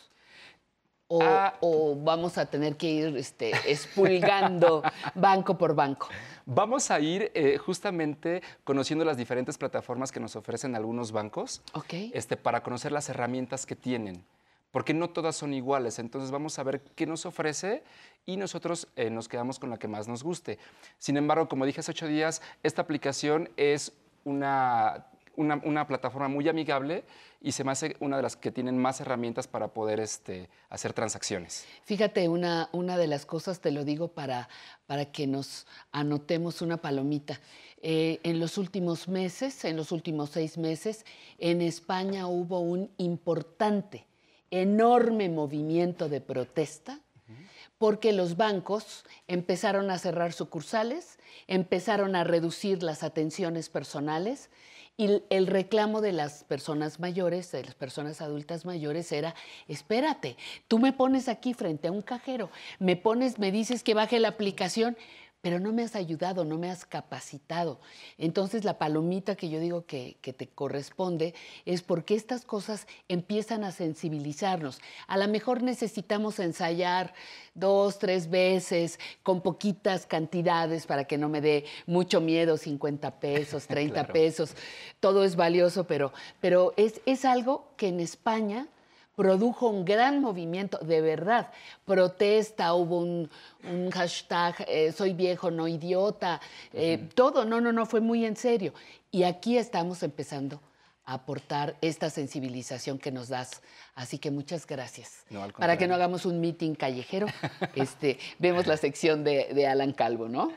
¿O, Ah. o vamos a tener que ir este, expulgando banco por banco? Vamos a ir eh, justamente conociendo las diferentes plataformas que nos ofrecen algunos bancos este, para conocer las herramientas que tienen, porque no todas son iguales. Entonces vamos a ver qué nos ofrece y nosotros eh, nos quedamos con la que más nos guste. Sin embargo, como dije hace ocho días, esta aplicación es una, una, plataforma muy amigable y se me hace una de las que tienen más herramientas para poder este, hacer transacciones. Fíjate, una, una de las cosas, te lo digo para, para que nos anotemos una palomita. Eh, en los últimos meses, en los últimos seis meses, en España hubo un importante, enorme movimiento de protesta porque los bancos empezaron a cerrar sucursales, empezaron a reducir las atenciones personales y el- reclamo de las personas mayores, de las personas adultas mayores era, espérate, tú me pones aquí frente a un cajero, me pones, me dices que baje la aplicación, pero no me has ayudado, no me has capacitado. Entonces la palomita que yo digo que, que te corresponde es porque estas cosas empiezan a sensibilizarnos. A lo mejor necesitamos ensayar dos, tres veces con poquitas cantidades para que no me dé mucho miedo, 50 pesos, 30 Claro. pesos. Todo es valioso, pero, pero es, es algo que en España produjo un gran movimiento, de verdad. Protesta, hubo un, un hashtag, eh, soy viejo, no idiota, eh, todo, no, no, no, fue muy en serio. Y aquí estamos empezando a aportar esta sensibilización que nos das. Así que muchas gracias. No, Para que no hagamos un meeting callejero, este, vemos la sección de, de Alan Calvo, ¿no?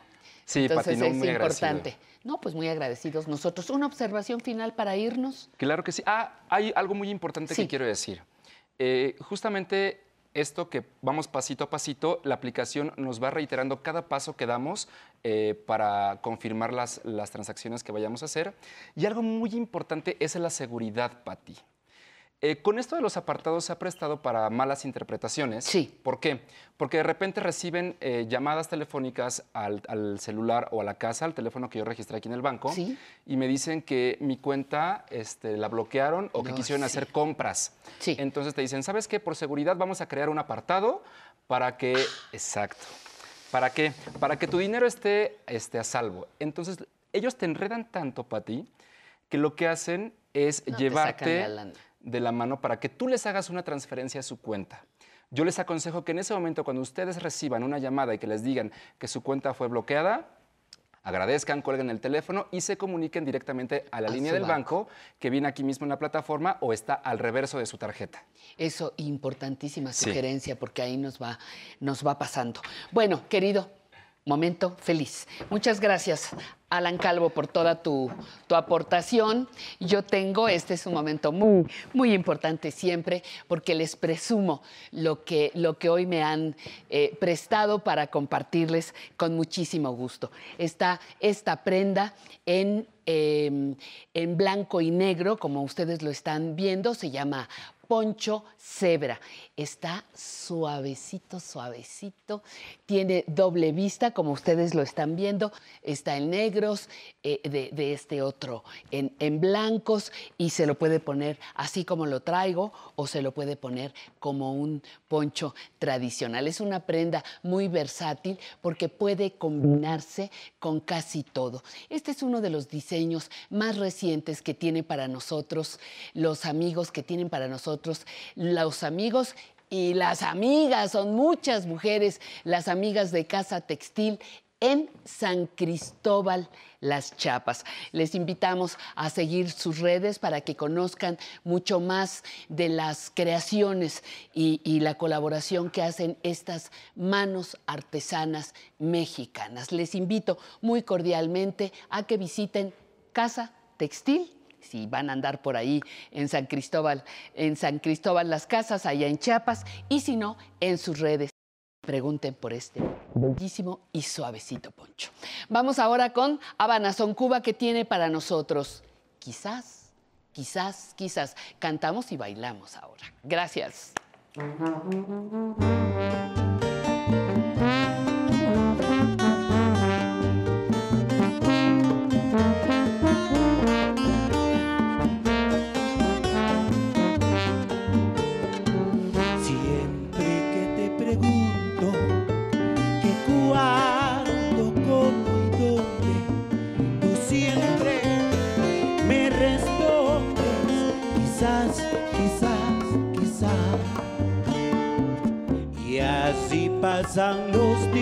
Sí, Entonces Pati, no, es muy agradecido. importante. No, pues muy agradecidos nosotros. Una observación final para irnos. Claro que sí. Ah, hay algo muy importante Sí. que quiero decir. Eh, justamente esto que vamos pasito a pasito, la aplicación nos va reiterando cada paso que damos eh, para confirmar las, las transacciones que vayamos a hacer. Y algo muy importante es la seguridad, Patti. Eh, con esto de los apartados se ha prestado para malas interpretaciones. Sí. ¿Por qué? Porque de repente reciben eh, llamadas telefónicas al, al celular o a la casa, al teléfono que yo registré aquí en el banco, Sí. y me dicen que mi cuenta este, la bloquearon o que quisieron sí. hacer compras. Entonces te dicen, ¿sabes qué? Por seguridad vamos a crear un apartado para que... Exacto. ¿Para qué? Para que tu dinero esté, esté a salvo. Entonces, ellos te enredan tanto, Pati, que lo que hacen es No, te sacan llevarte la lana. De la mano para que tú les hagas una transferencia a su cuenta. Yo les aconsejo que en ese momento, cuando ustedes reciban una llamada y que les digan que su cuenta fue bloqueada, agradezcan, cuelguen el teléfono y se comuniquen directamente a la A línea del banco. banco que viene aquí mismo en la plataforma o está al reverso de su tarjeta. Eso, importantísima Sí. sugerencia, porque ahí nos va, nos va pasando. Bueno, querido, momento feliz. Muchas gracias, Alan Calvo, por toda tu, tu aportación. Yo tengo, este es un momento muy, muy importante siempre, porque les presumo lo que, lo que hoy me han eh, prestado para compartirles con muchísimo gusto. Está esta prenda en, eh, en blanco y negro, como ustedes lo están viendo, se llama poncho cebra. Está suavecito, suavecito. Tiene doble vista, como ustedes lo están viendo. Está en eh, de, este otro en, en blancos y se lo puede poner así como lo traigo o se lo puede poner como un poncho tradicional. Es una prenda muy versátil porque puede combinarse con casi todo. Este es uno de los diseños más recientes que tiene para nosotros los amigos que tienen para nosotros los amigos y las amigas, son muchas mujeres, las amigas de Casa Textil en San Cristóbal Las Chapas. Les invitamos a seguir sus redes para que conozcan mucho más de las creaciones y, la colaboración que hacen estas manos artesanas mexicanas. Les invito muy cordialmente a que visiten Casa Textil si van a andar por ahí en San Cristóbal, en San Cristóbal las casas, allá en Chiapas, y si no, en sus redes. Pregunten por este bellísimo y suavecito poncho. Vamos ahora con Habana Son Cuba que tiene para nosotros, quizás, quizás, quizás, cantamos y bailamos ahora. Gracias. Pasan los días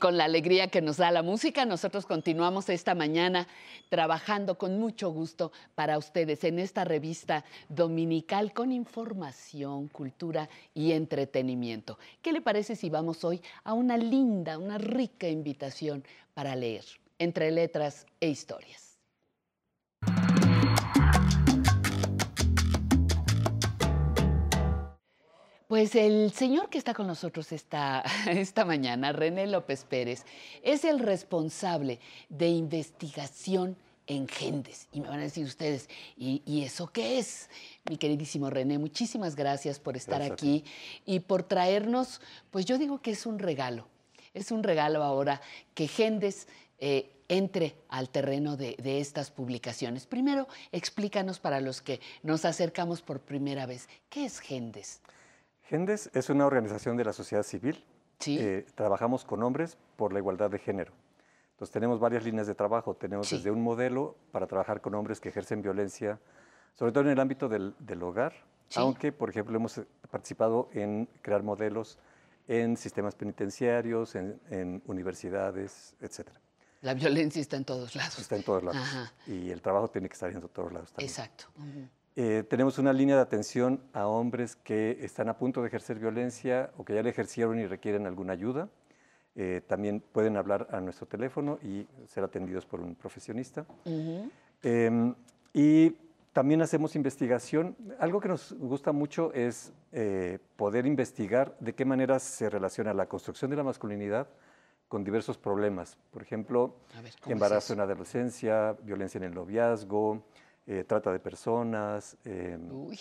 con la alegría que nos da la música, nosotros continuamos esta mañana trabajando con mucho gusto para ustedes en esta revista dominical con información, cultura y entretenimiento. ¿Qué le parece si vamos hoy a una linda, una rica invitación para leer entre letras e historias? Pues el señor que está con nosotros esta, esta mañana, René López Pérez, es el responsable de investigación en Gendes. Y me van a decir ustedes, ¿y, y eso qué es? Mi queridísimo René, muchísimas gracias por estar Gracias aquí y por traernos, pues yo digo que es un regalo. Es un regalo ahora que Gendes eh, entre al terreno de, de estas publicaciones. Primero, explícanos para los que nos acercamos por primera vez, ¿qué es Gendes? Gendes es una organización de la sociedad civil. Eh, trabajamos con hombres por la igualdad de género. Entonces tenemos varias líneas de trabajo. Tenemos desde un modelo para trabajar con hombres que ejercen violencia, sobre todo en el ámbito del, del hogar, aunque, por ejemplo, hemos eh, participado en crear modelos en sistemas penitenciarios, en, en universidades, etcétera. La violencia está en todos lados. Está en todos lados. Ajá. Y el trabajo tiene que estar en todos lados también. Exacto. Ujú. Eh, tenemos una línea de atención a hombres que están a punto de ejercer violencia o que ya la ejercieron y requieren alguna ayuda. Eh, también pueden hablar a nuestro teléfono y ser atendidos por un profesionista. Ujú. Eh, y también hacemos investigación. Algo que nos gusta mucho es eh, poder investigar de qué manera se relaciona la construcción de la masculinidad con diversos problemas. Por ejemplo, ¿cómo embarazo en adolescencia, violencia en el noviazgo, eh, trata de personas. eh,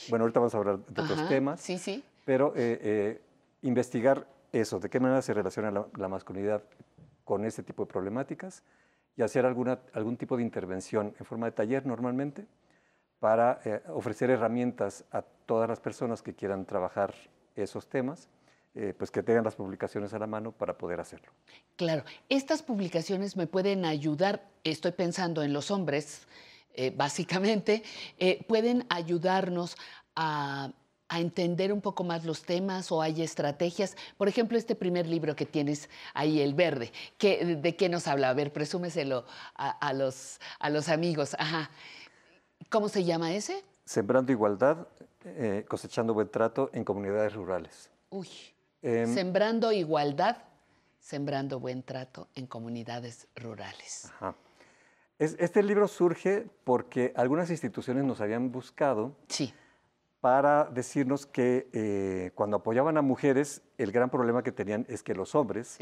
bueno, ahorita vamos a hablar de otros Ajá, temas. Sí, sí. Pero eh, eh, investigar eso, de qué manera se relaciona la, la masculinidad con ese tipo de problemáticas y hacer alguna, algún tipo de intervención en forma de taller normalmente para eh, ofrecer herramientas a todas las personas que quieran trabajar esos temas, eh, pues que tengan las publicaciones a la mano para poder hacerlo. Claro, estas publicaciones me pueden ayudar, estoy pensando en los hombres, eh, básicamente, eh, pueden ayudarnos a, a entender un poco más los temas o hay estrategias. Por ejemplo, este primer libro que tienes ahí, El Verde, ¿qué- ¿de qué nos habla? A ver, presúmeselo a, a los, a los amigos. Ajá. ¿Cómo se llama ese? Sembrando igualdad, eh, cosechando buen trato en comunidades rurales. Uy, Em, sembrando igualdad, sembrando buen trato en comunidades rurales. Ajá. Es- este libro surge porque algunas instituciones nos habían buscado para decirnos que eh, cuando apoyaban a mujeres, el gran problema que tenían es que los hombres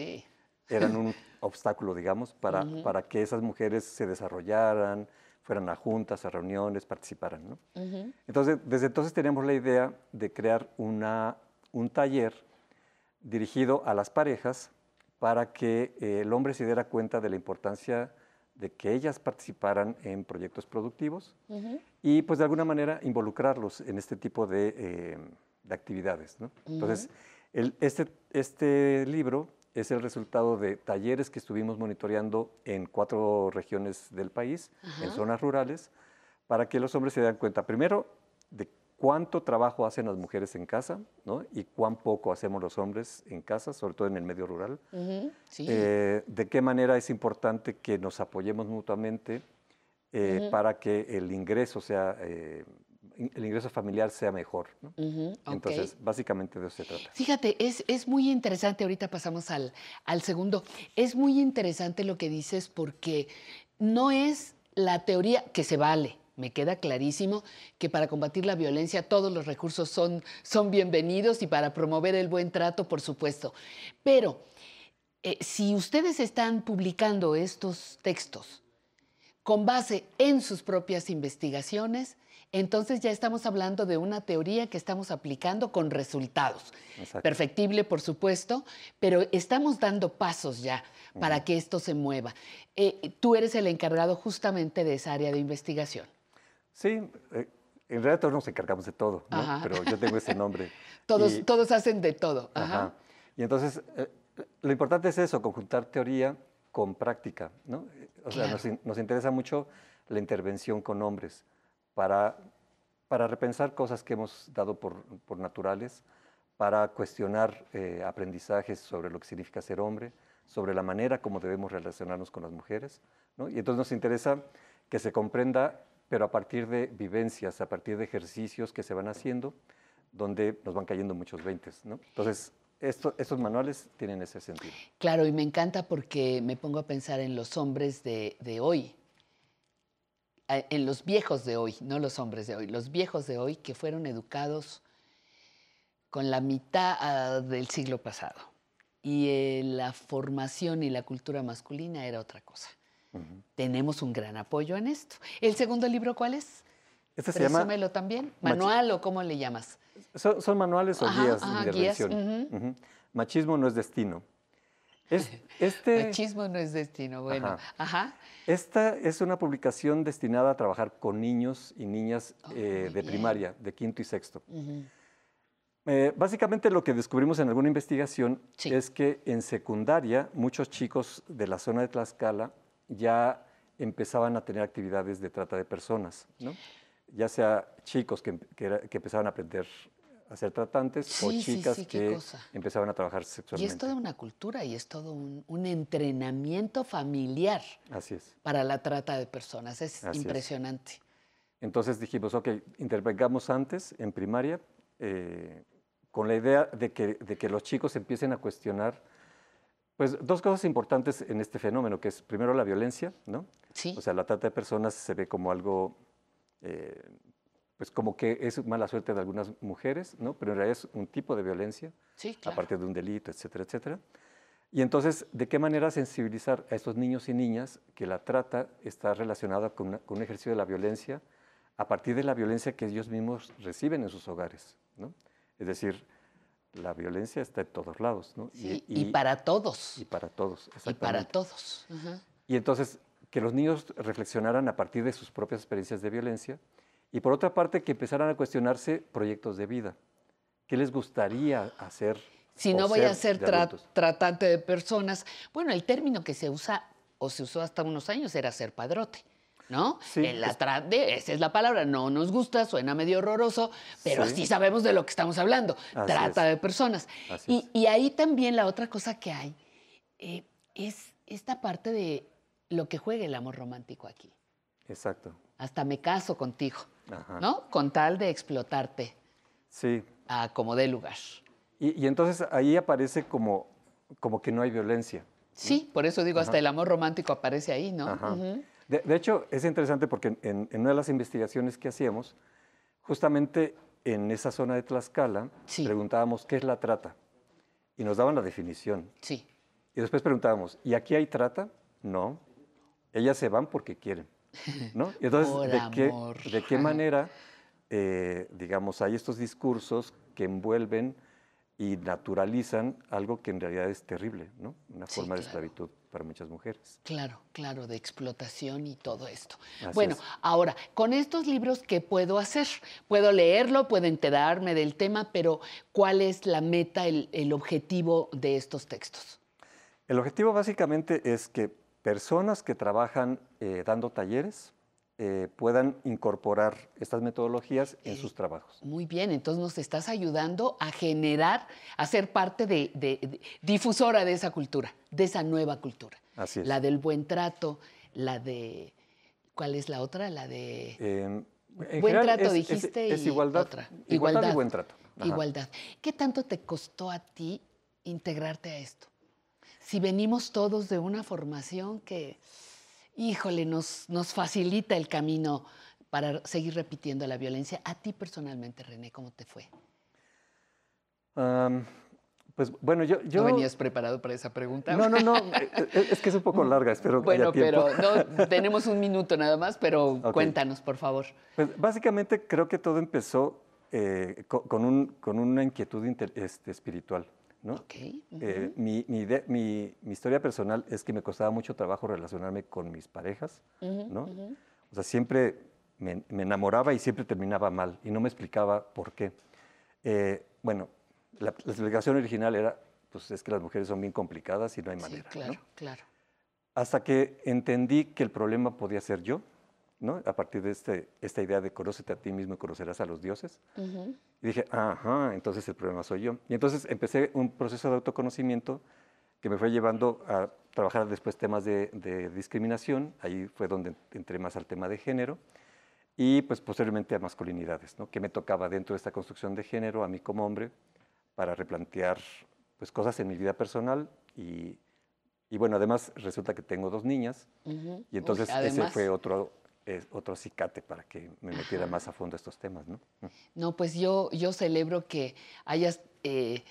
eran un obstáculo, digamos, para, Ujú. para que esas mujeres se desarrollaran, fueran a juntas, a reuniones, participaran. ¿no? Ujú. Entonces, desde entonces teníamos la idea de crear una, un taller dirigido a las parejas para que eh, el hombre se diera cuenta de la importancia de que ellas participaran en proyectos productivos y pues de alguna manera involucrarlos en este tipo de, eh, de actividades. ¿no? Entonces, el- este, este libro es el resultado de talleres que estuvimos monitoreando en cuatro regiones del país, en zonas rurales, para que los hombres se den cuenta, primero, cuánto trabajo hacen las mujeres en casa, ¿no? Y cuán poco hacemos los hombres en casa, sobre todo en el medio rural. Ujú, sí. Eh, de qué manera es importante que nos apoyemos mutuamente eh, Ujú. para que el ingreso sea, eh, el ingreso familiar sea mejor. ¿no? Ujú, ok. Entonces, básicamente de eso se trata. Fíjate, es, es muy interesante, ahorita pasamos al, al segundo, es muy interesante lo que dices porque no es la teoría que se vale. Me queda clarísimo que para combatir la violencia todos los recursos son, son bienvenidos y para promover el buen trato, por supuesto. Pero eh, si ustedes están publicando estos textos con base en sus propias investigaciones, entonces ya estamos hablando de una teoría que estamos aplicando con resultados. Exacto. Perfectible, por supuesto, pero estamos dando pasos ya para que esto se mueva. Eh, tú eres el encargado justamente de esa área de investigación. Sí, eh, en realidad todos nos encargamos de todo, ¿no? Pero yo tengo ese nombre. Todos, Y- todos hacen de todo. Ajá. Ajá. Y entonces, eh, lo importante es eso, conjuntar teoría con práctica, ¿no? O sea, Claro. nos, in- nos interesa mucho la intervención con hombres para, para repensar cosas que hemos dado por, por naturales, para cuestionar eh, aprendizajes sobre lo que significa ser hombre, sobre la manera como debemos relacionarnos con las mujeres, ¿no? Y entonces nos interesa que se comprenda, pero a partir de vivencias, a partir de ejercicios que se van haciendo, donde nos van cayendo muchos veintes, ¿no? Entonces, esto- estos manuales tienen ese sentido. Claro, y me encanta porque me pongo a pensar en los hombres de, hoy, en los viejos de hoy, no los hombres de hoy, los viejos de hoy que fueron educados con la mitad ah, del siglo pasado. Y eh, la formación y la cultura masculina era otra cosa. Tenemos un gran apoyo en esto. ¿El segundo libro cuál es? Este se llama también. Machi- ¿Manual o cómo le llamas? Son, son manuales o Ajá, guías ajá, de guías. Machismo no es destino. Es- este, Machismo no es destino. Bueno, Ajá. ajá. Esta es una publicación destinada a trabajar con niños y niñas eh, de bien. primaria, de quinto y sexto. Eh, básicamente lo que descubrimos en alguna investigación es que en secundaria muchos chicos de la zona de Tlaxcala ya empezaban a tener actividades de trata de personas, ¿no? ya sea chicos que, que empezaban a aprender a ser tratantes o Sí, sí, chicas sí, que empezaban a trabajar Y sexualmente. es toda una cultura y es todo un, un entrenamiento familiar Así es. para la trata de personas. Es Así es. impresionante. Entonces dijimos, ok, intervengamos antes en primaria eh, con la idea de que, de que los chicos empiecen a cuestionar, pues dos cosas importantes en este fenómeno, que es primero la violencia, ¿no? Sí. O sea, la trata de personas se ve como algo, eh, pues como que es mala suerte de algunas mujeres, ¿no? Pero en realidad es un tipo de violencia, Sí, claro. aparte de un delito, etcétera, etcétera. Y entonces, ¿de qué manera sensibilizar a estos niños y niñas que la trata está relacionada con, una- con un ejercicio de la violencia a partir de la violencia que ellos mismos reciben en sus hogares? ¿no? Es decir, la violencia está en todos lados. ¿no? Sí, y para todos. Y para todos, Y para exactamente. todos. Y entonces, que los niños reflexionaran a partir de sus propias experiencias de violencia y por otra parte, que empezaran a cuestionarse proyectos de vida. ¿Qué les gustaría hacer? Si no voy a ser tra- tratante de personas, bueno, el término que se usa o se usó hasta unos años era ser padrote. ¿No? El de- esa es la palabra, no nos gusta, suena medio horroroso, pero Sí. sí sabemos de lo que estamos hablando, Así trata es. de personas. Y, y ahí también la otra cosa que hay eh, es esta parte de lo que juega el amor romántico aquí. Exacto. Hasta me caso contigo, Ajá. ¿no? Con tal de explotarte Sí. a como dé lugar. Y, y entonces ahí aparece como, como que no hay violencia. Sí, por eso digo, hasta el amor romántico aparece ahí, ¿no? Ajá. De, de hecho, es interesante porque en, en una de las investigaciones que hacíamos, justamente en esa zona de Tlaxcala, preguntábamos qué es la trata. Y nos daban la definición. Sí. Y después preguntábamos, ¿y aquí hay trata? No. Ellas se van porque quieren. ¿no? Y entonces, Por ¿de qué, de qué manera, eh, digamos, hay estos discursos que envuelven y naturalizan algo que en realidad es terrible, ¿no? Una Sí, forma de claro. esclavitud para muchas mujeres. Claro, claro, de explotación y todo esto. Así bueno, es. ahora, con estos libros, ¿qué puedo hacer? Puedo leerlo, puedo enterarme del tema, pero ¿cuál es la meta, el, el objetivo de estos textos? El objetivo básicamente es que personas que trabajan eh, dando talleres eh, puedan incorporar estas metodologías en sus trabajos. Muy bien, entonces nos estás ayudando a generar, a ser parte de, de- de- difusora de esa cultura, de esa nueva cultura. Así es. La del buen trato, la de, ¿cuál es la otra? La de... Eh, en Buen trato, es- dijiste, Es, y igualdad, otra. igualdad y buen trato. Ajá. Igualdad. ¿Qué tanto te costó a ti integrarte a esto? Si venimos todos de una formación que, híjole, nos, nos facilita el camino para seguir repitiendo la violencia. A ti personalmente, René, ¿cómo te fue? Pues bueno, yo... yo ¿No venías preparado para esa pregunta? No, no, no, eh, eh, es que es un poco larga, espero que Bueno, haya tiempo. pero no, tenemos un minuto nada más, pero cuéntanos, por favor. Pues básicamente creo que todo empezó eh, co- con, un- con una inquietud este, espiritual. ¿No? Eh, mi, mi ide- mi- mi historia personal es que me costaba mucho trabajo relacionarme con mis parejas. Ujú, ¿no? ujú. O sea, siempre me, me enamoraba y siempre terminaba mal y no me explicaba por qué. Eh, bueno, la, la explicación original era, pues es que las mujeres son bien complicadas y no hay Sí, manera. ¿no? claro, claro. Hasta que entendí que el problema podía ser yo, ¿no? A partir de este, esta idea de conócete a ti mismo y conocerás a los dioses. Ujú. Y dije, ajá, entonces el problema soy yo. Y entonces empecé un proceso de autoconocimiento que me fue llevando a trabajar después temas de, de discriminación. Ahí fue donde entré más al tema de género. Y pues posteriormente a masculinidades, ¿no? que me tocaba dentro de esta construcción de género, a mí como hombre, para replantear pues, cosas en mi vida personal. Y, y bueno, además resulta que tengo dos niñas. Ujú. Y entonces Uy, ese fue otro, otro acicate para que me metiera más a fondo estos temas. ¿no? No, pues yo, yo celebro que hayas eh,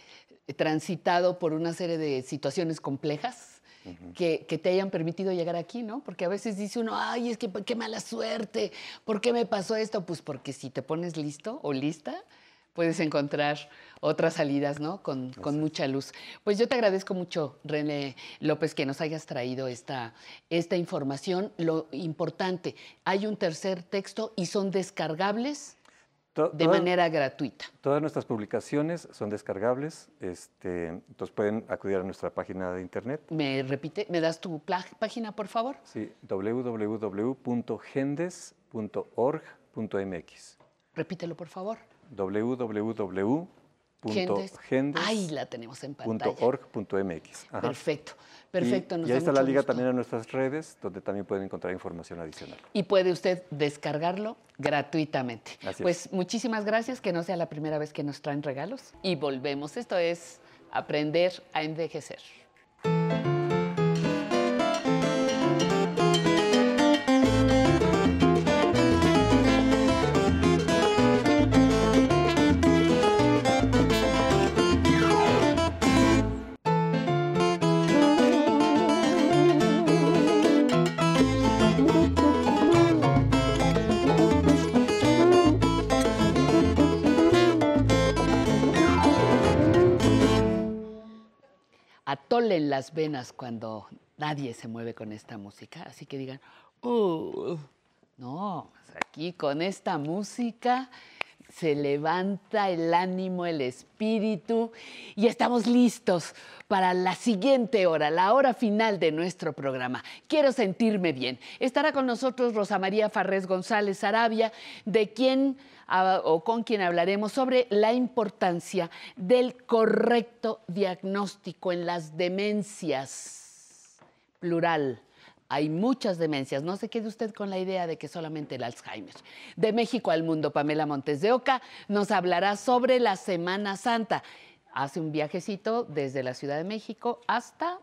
transitado por una serie de situaciones complejas que, que te hayan permitido llegar aquí, ¿no? Porque a veces dice uno, ay, es que qué mala suerte, ¿por qué me pasó esto? Pues porque si te pones listo o lista, puedes encontrar otras salidas, ¿no? Con, con mucha luz. Pues yo te agradezco mucho, René López, que nos hayas traído esta, esta información. Lo importante, hay un tercer texto y son descargables de todas- manera gratuita. Todas nuestras publicaciones son descargables, este, entonces pueden acudir a nuestra página de internet, ¿Me repite? ¿Me das tu página, por favor? sí, www.gendes.org.mx. Repítelo, por favor. www.gendes.org.mx. Ahí la tenemos en pantalla. Ajá. Perfecto, Y- perfecto. Y, nos ahí está la liga gusto. también a nuestras redes, donde también pueden encontrar información adicional. Y puede usted descargarlo gratuitamente. Así es. pues muchísimas gracias, que no sea la primera vez que nos traen regalos. Y volvemos. Esto es aprender a envejecer. Atolen las venas cuando nadie se mueve con esta música. Así que digan, "Uh, no, aquí con esta música se levanta el ánimo, el espíritu y estamos listos para la siguiente hora, la hora final de nuestro programa. Quiero sentirme bien. Estará con nosotros Rosa María Farrés González Arabia, de quien ah, o con quien hablaremos sobre la importancia del correcto diagnóstico en las demencias plural. Hay muchas demencias. No se quede usted con la idea de que solamente el Alzheimer. De México al mundo, Pamela Montes de Oca nos hablará sobre la Semana Santa. Hace un viajecito desde la Ciudad de México hasta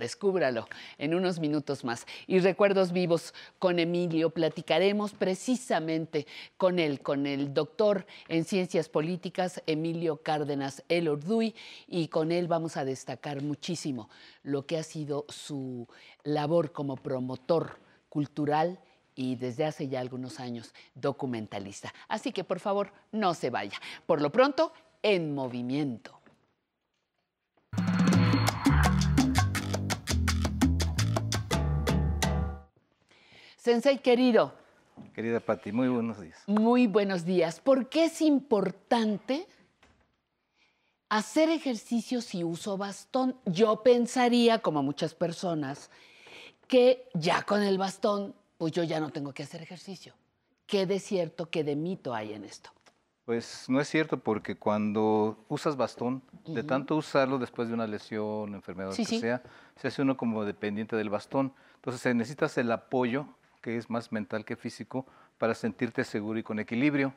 Descúbralo en unos minutos más. Y recuerdos vivos con Emilio. Platicaremos precisamente con él, con el doctor en ciencias políticas, Emilio Cárdenas El Orduy, y con él vamos a destacar muchísimo lo que ha sido su labor como promotor cultural y desde hace ya algunos años documentalista. Así que por favor, no se vaya. Por lo pronto, en movimiento. Sensei querido, Querida Pati, muy buenos días. muy buenos días. ¿Por qué es importante hacer ejercicio si uso bastón? Yo pensaría, como muchas personas, que ya con el bastón, pues yo ya no tengo que hacer ejercicio. ¿Qué de cierto, qué de mito hay en esto? Pues no es cierto porque cuando usas bastón, de tanto usarlo después de una lesión, enfermedad, Sí, lo que sí. sea, se hace uno como dependiente del bastón. Entonces necesitas el apoyo, que es más mental que físico, para sentirte seguro y con equilibrio.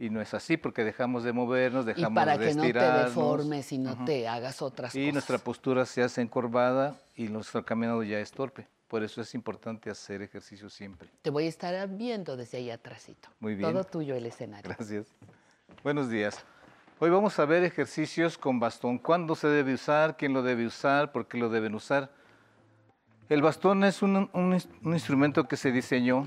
Y no es así porque dejamos de movernos, Y dejamos para de que no te deformes y no Ujú. te hagas otras Y cosas. nuestra postura se hace encorvada y nuestro caminado ya es torpe. Por eso es importante hacer ejercicio siempre. Te voy a estar viendo desde ahí atrásito. Muy bien. Todo tuyo el escenario. Gracias. Buenos días. Hoy vamos a ver ejercicios con bastón. ¿Cuándo se debe usar? ¿Quién lo debe usar? ¿Por qué lo deben usar? El bastón es un, un ins- un instrumento que se diseñó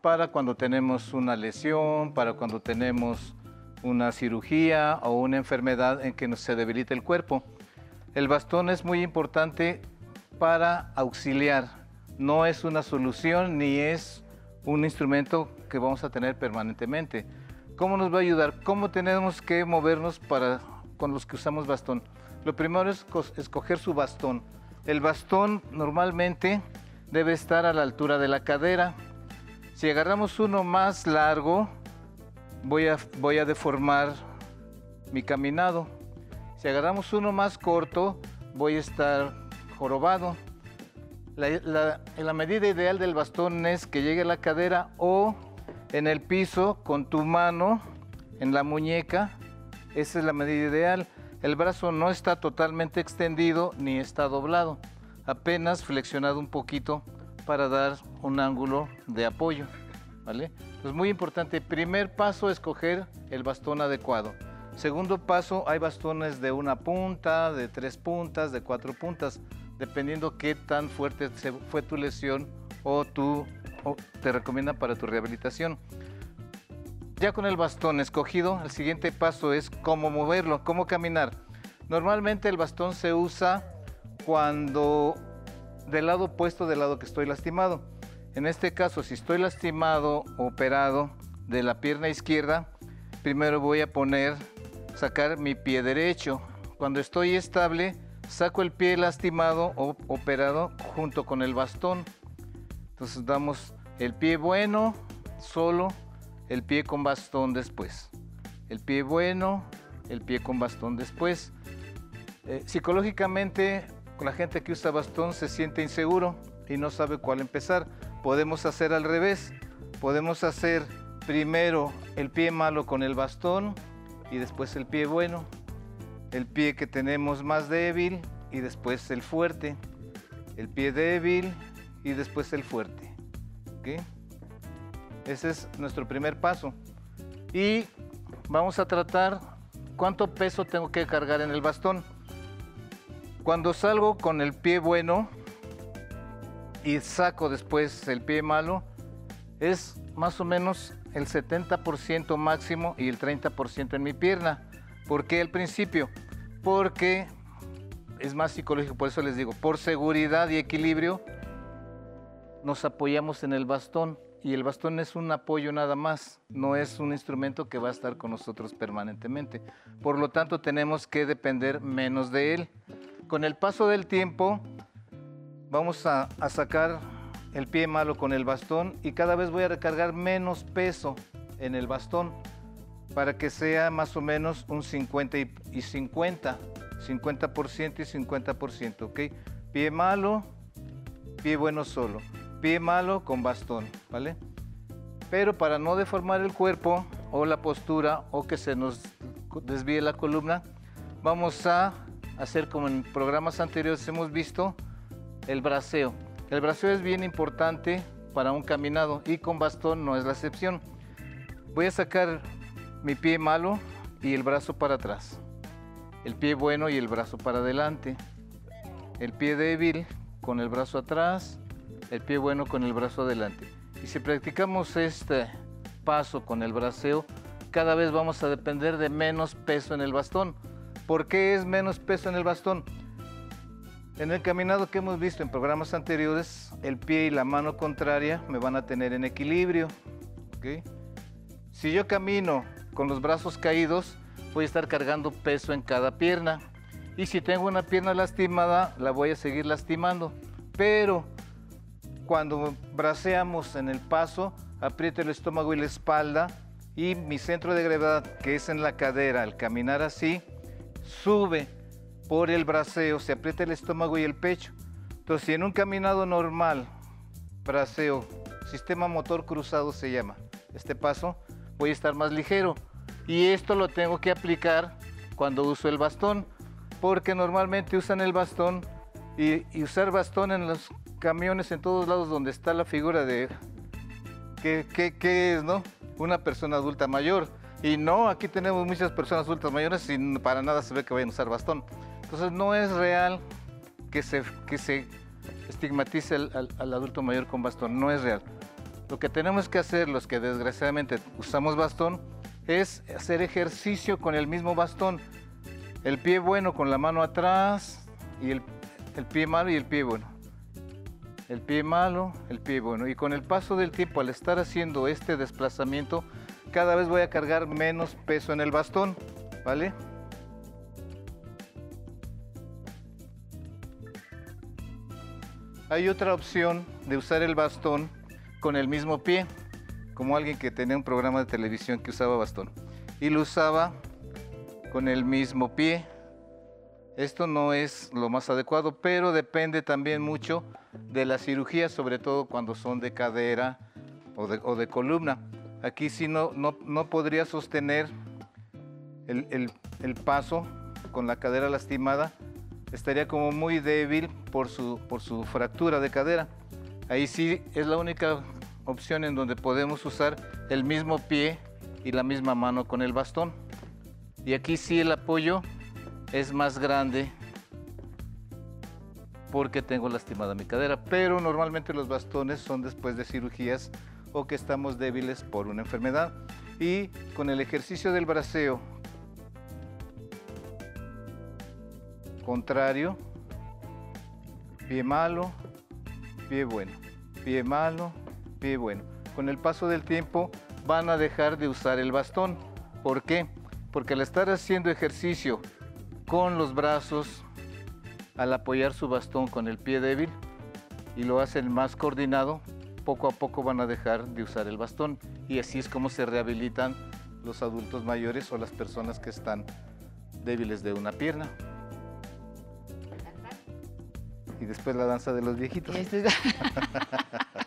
para cuando tenemos una lesión, para cuando tenemos una cirugía o una enfermedad en que se debilita el cuerpo. El bastón es muy importante para auxiliar. No es una solución ni es un instrumento que vamos a tener permanentemente. ¿Cómo nos va a ayudar? ¿Cómo tenemos que movernos para con los que usamos bastón? Lo primero es escoger su bastón. El bastón normalmente debe estar a la altura de la cadera. Si agarramos uno más largo, voy a, deformar mi caminado. Si agarramos uno más corto, voy a estar jorobado. La medida ideal del bastón es que llegue a la cadera o en el piso con tu mano en la muñeca. Esa es la medida ideal. El brazo no está totalmente extendido ni está doblado, apenas flexionado un poquito para dar un ángulo de apoyo. ¿vale? Es muy importante. Primer paso, escoger el bastón adecuado. Segundo paso, hay bastones de una punta, de tres puntas, de cuatro puntas, dependiendo qué tan fuerte fue tu lesión o, o te recomiendan para tu rehabilitación. Ya con el bastón escogido, el siguiente paso es cómo moverlo, cómo caminar. Normalmente el bastón se usa cuando del lado opuesto del lado que estoy lastimado. En este caso, si estoy lastimado, operado de la pierna izquierda, primero voy a poner, sacar mi pie derecho. Cuando estoy estable, saco el pie lastimado o operado junto con el bastón. Entonces damos el pie bueno, solo, el pie con bastón después. El pie bueno, el pie con bastón después. Eh, psicológicamente, con la gente que usa bastón se siente inseguro y no sabe cuál empezar. Podemos hacer al revés. Podemos hacer primero el pie malo con el bastón y después el pie bueno. El pie que tenemos más débil y después el fuerte. El pie débil y después el fuerte. Ese es nuestro primer paso. Y vamos a tratar cuánto peso tengo que cargar en el bastón. Cuando salgo con el pie bueno y saco después el pie malo, es más o menos el 70% máximo y el 30% en mi pierna. ¿Por qué al principio? Porque es más psicológico, por eso les digo, por seguridad y equilibrio, nos apoyamos en el bastón y el bastón es un apoyo nada más, no es un instrumento que va a estar con nosotros permanentemente. Por lo tanto, tenemos que depender menos de él. Con el paso del tiempo, vamos a, sacar el pie malo con el bastón y cada vez voy a recargar menos peso en el bastón para que sea más o menos un 50 y, y 50, 50% y 50%, ¿ok? Pie malo, pie bueno solo, pie malo con bastón, ¿vale? Pero para no deformar el cuerpo o la postura o que se nos desvíe la columna, vamos a hacer como en programas anteriores hemos visto, el braceo. El braceo es bien importante para un caminado y con bastón no es la excepción. Voy a sacar mi pie malo y el brazo para atrás. El pie bueno y el brazo para adelante. El pie débil con el brazo atrás. El pie bueno con el brazo adelante. Y si practicamos este paso con el braceo, cada vez vamos a depender de menos peso en el bastón. ¿Por qué es menos peso en el bastón? En el caminado que hemos visto en programas anteriores, el pie y la mano contraria me van a tener en equilibrio. ¿ok? Si yo camino con los brazos caídos, voy a estar cargando peso en cada pierna. Y si tengo una pierna lastimada, la voy a seguir lastimando. Pero cuando braceamos en el paso, aprieto el estómago y la espalda y mi centro de gravedad, que es en la cadera, al caminar así, sube por el braceo, se aprieta el estómago y el pecho. Entonces, si en un caminado normal, braceo, sistema motor cruzado se llama, este paso, voy a estar más ligero. Y esto lo tengo que aplicar cuando uso el bastón, porque normalmente usan el bastón y, y usar bastón en los camiones, en todos lados donde está la figura de qué, qué, qué es, ¿no? Una persona adulta mayor. Y no, aquí tenemos muchas personas adultas mayores y para nada se ve que vayan a usar bastón. Entonces no es real que se, que se estigmatice al, al- adulto mayor con bastón, no es real. Lo que tenemos que hacer, los que desgraciadamente usamos bastón, es hacer ejercicio con el mismo bastón. El pie bueno con la mano atrás y el, el pie malo y el pie bueno. El pie malo, el pie bueno. Y con el paso del tiempo, al estar haciendo este desplazamiento, cada vez voy a cargar menos peso en el bastón, ¿vale? Hay otra opción de usar el bastón con el mismo pie, como alguien que tenía un programa de televisión que usaba bastón. Y lo usaba con el mismo pie. Esto no es lo más adecuado, pero depende también mucho de la cirugía, sobre todo cuando son de cadera o de, o de columna. Aquí sí no, no, no podría sostener el, el- el paso con la cadera lastimada, estaría como muy débil por su, por su fractura de cadera. Ahí sí es la única opción en donde podemos usar el mismo pie y la misma mano con el bastón. Y aquí sí el apoyo es más grande porque tengo lastimada mi cadera, pero normalmente los bastones son después de cirugías o que estamos débiles por una enfermedad. Y con el ejercicio del braceo contrario, pie malo, pie bueno, pie malo, pie bueno. Con el paso del tiempo van a dejar de usar el bastón. ¿Por qué? Porque al estar haciendo ejercicio con los brazos, al apoyar su bastón con el pie débil y lo hacen más coordinado, poco a poco van a dejar de usar el bastón. Y así es como se rehabilitan los adultos mayores o las personas que están débiles de una pierna. Y después la danza de los viejitos.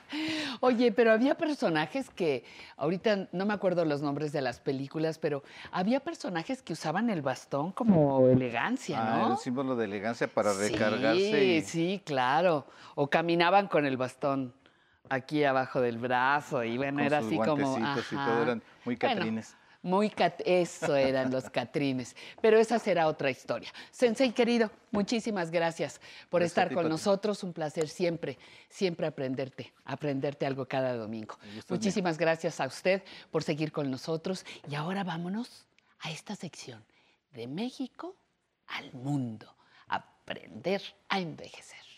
Oye, pero había personajes que, ahorita no me acuerdo los nombres de las películas, pero había personajes que usaban el bastón como elegancia, Ah, ¿no? un símbolo de elegancia para recargarse. y- Sí, sí, claro. O caminaban con el bastón aquí abajo del brazo y bueno, Con era sus así como... guantecitos y ajá. todo, eran muy Bueno, catrines. Muy cat eso eran los catrines. Pero esa será otra historia. Sensei querido, muchísimas gracias por Gracias estar ti, con Pati. nosotros. Un placer siempre, siempre aprenderte, aprenderte algo cada domingo. Muchísimas gracias a usted por seguir con nosotros. Y ahora vámonos a esta sección de México al mundo. Aprender a envejecer.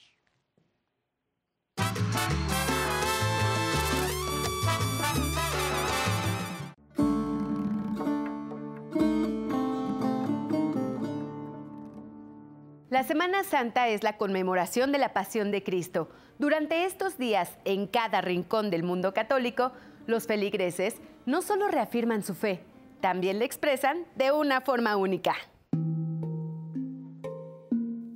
La Semana Santa es la conmemoración de la pasión de Cristo. Durante estos días, en cada rincón del mundo católico, los feligreses no solo reafirman su fe, también la expresan de una forma única.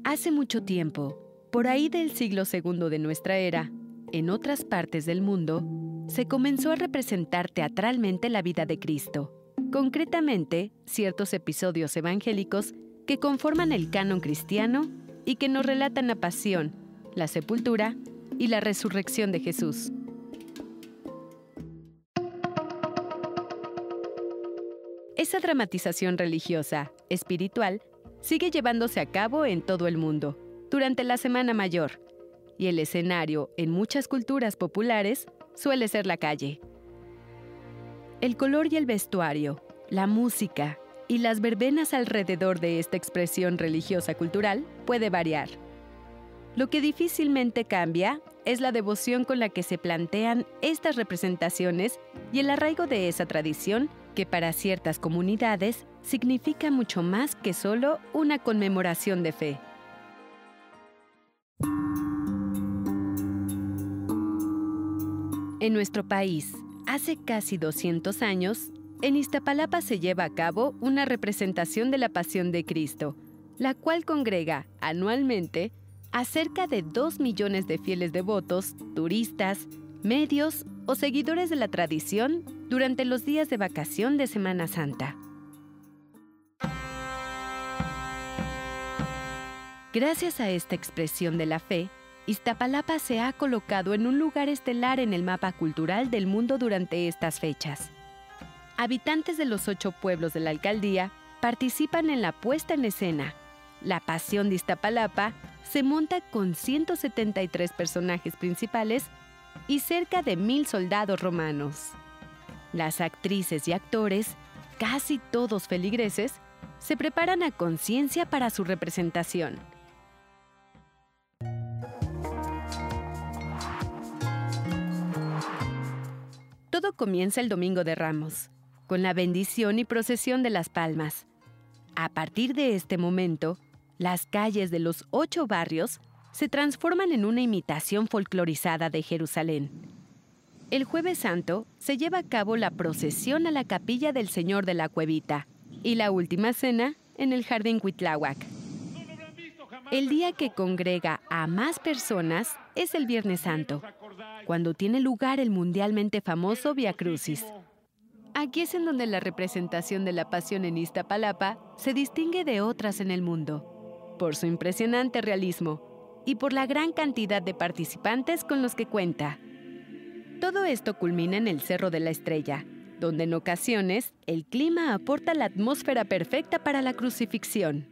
Hace mucho tiempo, por ahí del siglo II de nuestra era, en otras partes del mundo, se comenzó a representar teatralmente la vida de Cristo, concretamente ciertos episodios evangélicos que conforman el canon cristiano y que nos relatan la pasión, la sepultura y la resurrección de Jesús. Esa dramatización religiosa, espiritual, sigue llevándose a cabo en todo el mundo durante la Semana Mayor, y el escenario en muchas culturas populares suele ser la calle. El color y el vestuario, la música y las verbenas alrededor de esta expresión religiosa cultural puede variar. Lo que difícilmente cambia es la devoción con la que se plantean estas representaciones y el arraigo de esa tradición que para ciertas comunidades significa mucho más que solo una conmemoración de fe. En nuestro país, hace casi 200 años, en Iztapalapa se lleva a cabo una representación de la Pasión de Cristo, la cual congrega anualmente a cerca de 2 millones de fieles devotos, turistas, medios o seguidores de la tradición durante los días de vacación de Semana Santa. Gracias a esta expresión de la fe, Iztapalapa se ha colocado en un lugar estelar en el mapa cultural del mundo durante estas fechas. Habitantes de los ocho pueblos de la alcaldía participan en la puesta en escena. La Pasión de Iztapalapa se monta con 173 personajes principales y cerca de mil soldados romanos. Las actrices y actores, casi todos feligreses, se preparan a conciencia para su representación. Todo comienza el Domingo de Ramos, con la bendición y procesión de las palmas. A partir de este momento, las calles de los ocho barrios se transforman en una imitación folclorizada de Jerusalén. El jueves santo se lleva a cabo la procesión a la capilla del Señor de la Cuevita y la última cena en el Jardín Cuitláhuac. El día que congrega a más personas es el Viernes Santo, cuando tiene lugar el mundialmente famoso Via Crucis. Aquí es en donde la representación de la Pasión en Iztapalapa se distingue de otras en el mundo, por su impresionante realismo y por la gran cantidad de participantes con los que cuenta. Todo esto culmina en el Cerro de la Estrella, donde en ocasiones el clima aporta la atmósfera perfecta para la crucifixión.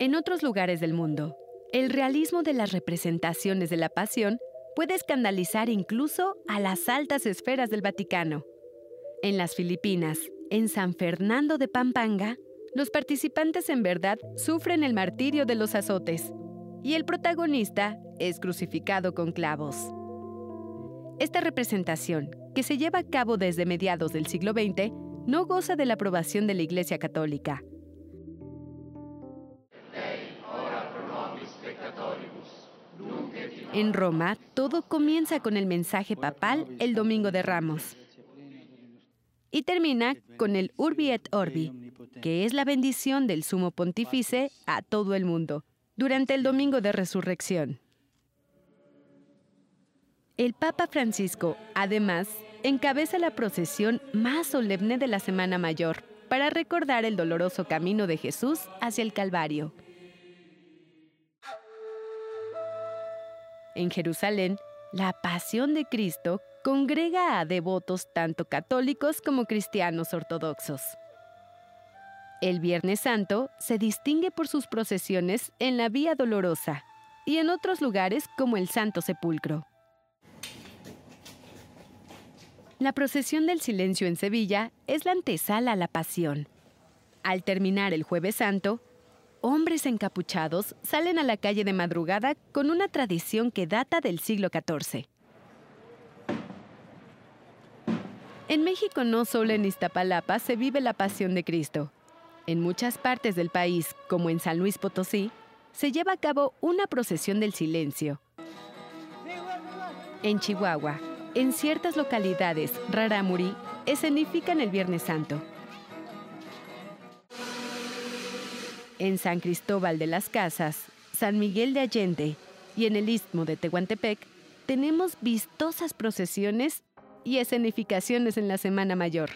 En otros lugares del mundo, el realismo de las representaciones de la pasión puede escandalizar incluso a las altas esferas del Vaticano. En las Filipinas, en San Fernando de Pampanga, los participantes en verdad sufren el martirio de los azotes y el protagonista es crucificado con clavos. Esta representación, que se lleva a cabo desde mediados del siglo XX, no goza de la aprobación de la Iglesia Católica. En Roma, todo comienza con el mensaje papal el Domingo de Ramos y termina con el Urbi et Orbi, que es la bendición del Sumo Pontífice a todo el mundo, durante el Domingo de Resurrección. El Papa Francisco, además, encabeza la procesión más solemne de la Semana Mayor para recordar el doloroso camino de Jesús hacia el Calvario. En Jerusalén, la pasión de Cristo congrega a devotos tanto católicos como cristianos ortodoxos. El Viernes Santo se distingue por sus procesiones en la Vía Dolorosa y en otros lugares como el Santo Sepulcro. La procesión del silencio en Sevilla es la antesala a la pasión. Al terminar el jueves santo, hombres encapuchados salen a la calle de madrugada con una tradición que data del siglo XIV. En México no solo en Iztapalapa se vive la pasión de Cristo. En muchas partes del país, como en San Luis Potosí, se lleva a cabo una procesión del silencio. En Chihuahua, en ciertas localidades, Raramuri escenifican el Viernes Santo. En San Cristóbal de las Casas, San Miguel de Allende y en el Istmo de Tehuantepec, tenemos vistosas procesiones y escenificaciones en la Semana Mayor,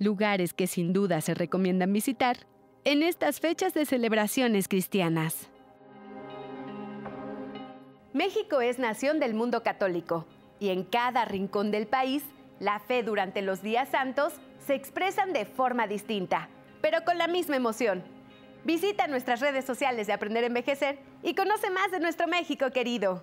lugares que sin duda se recomiendan visitar en estas fechas de celebraciones cristianas. México es nación del mundo católico y en cada rincón del país la fe durante los días santos se expresan de forma distinta, pero con la misma emoción. Visita nuestras redes sociales de Aprender a Envejecer y conoce más de nuestro México querido.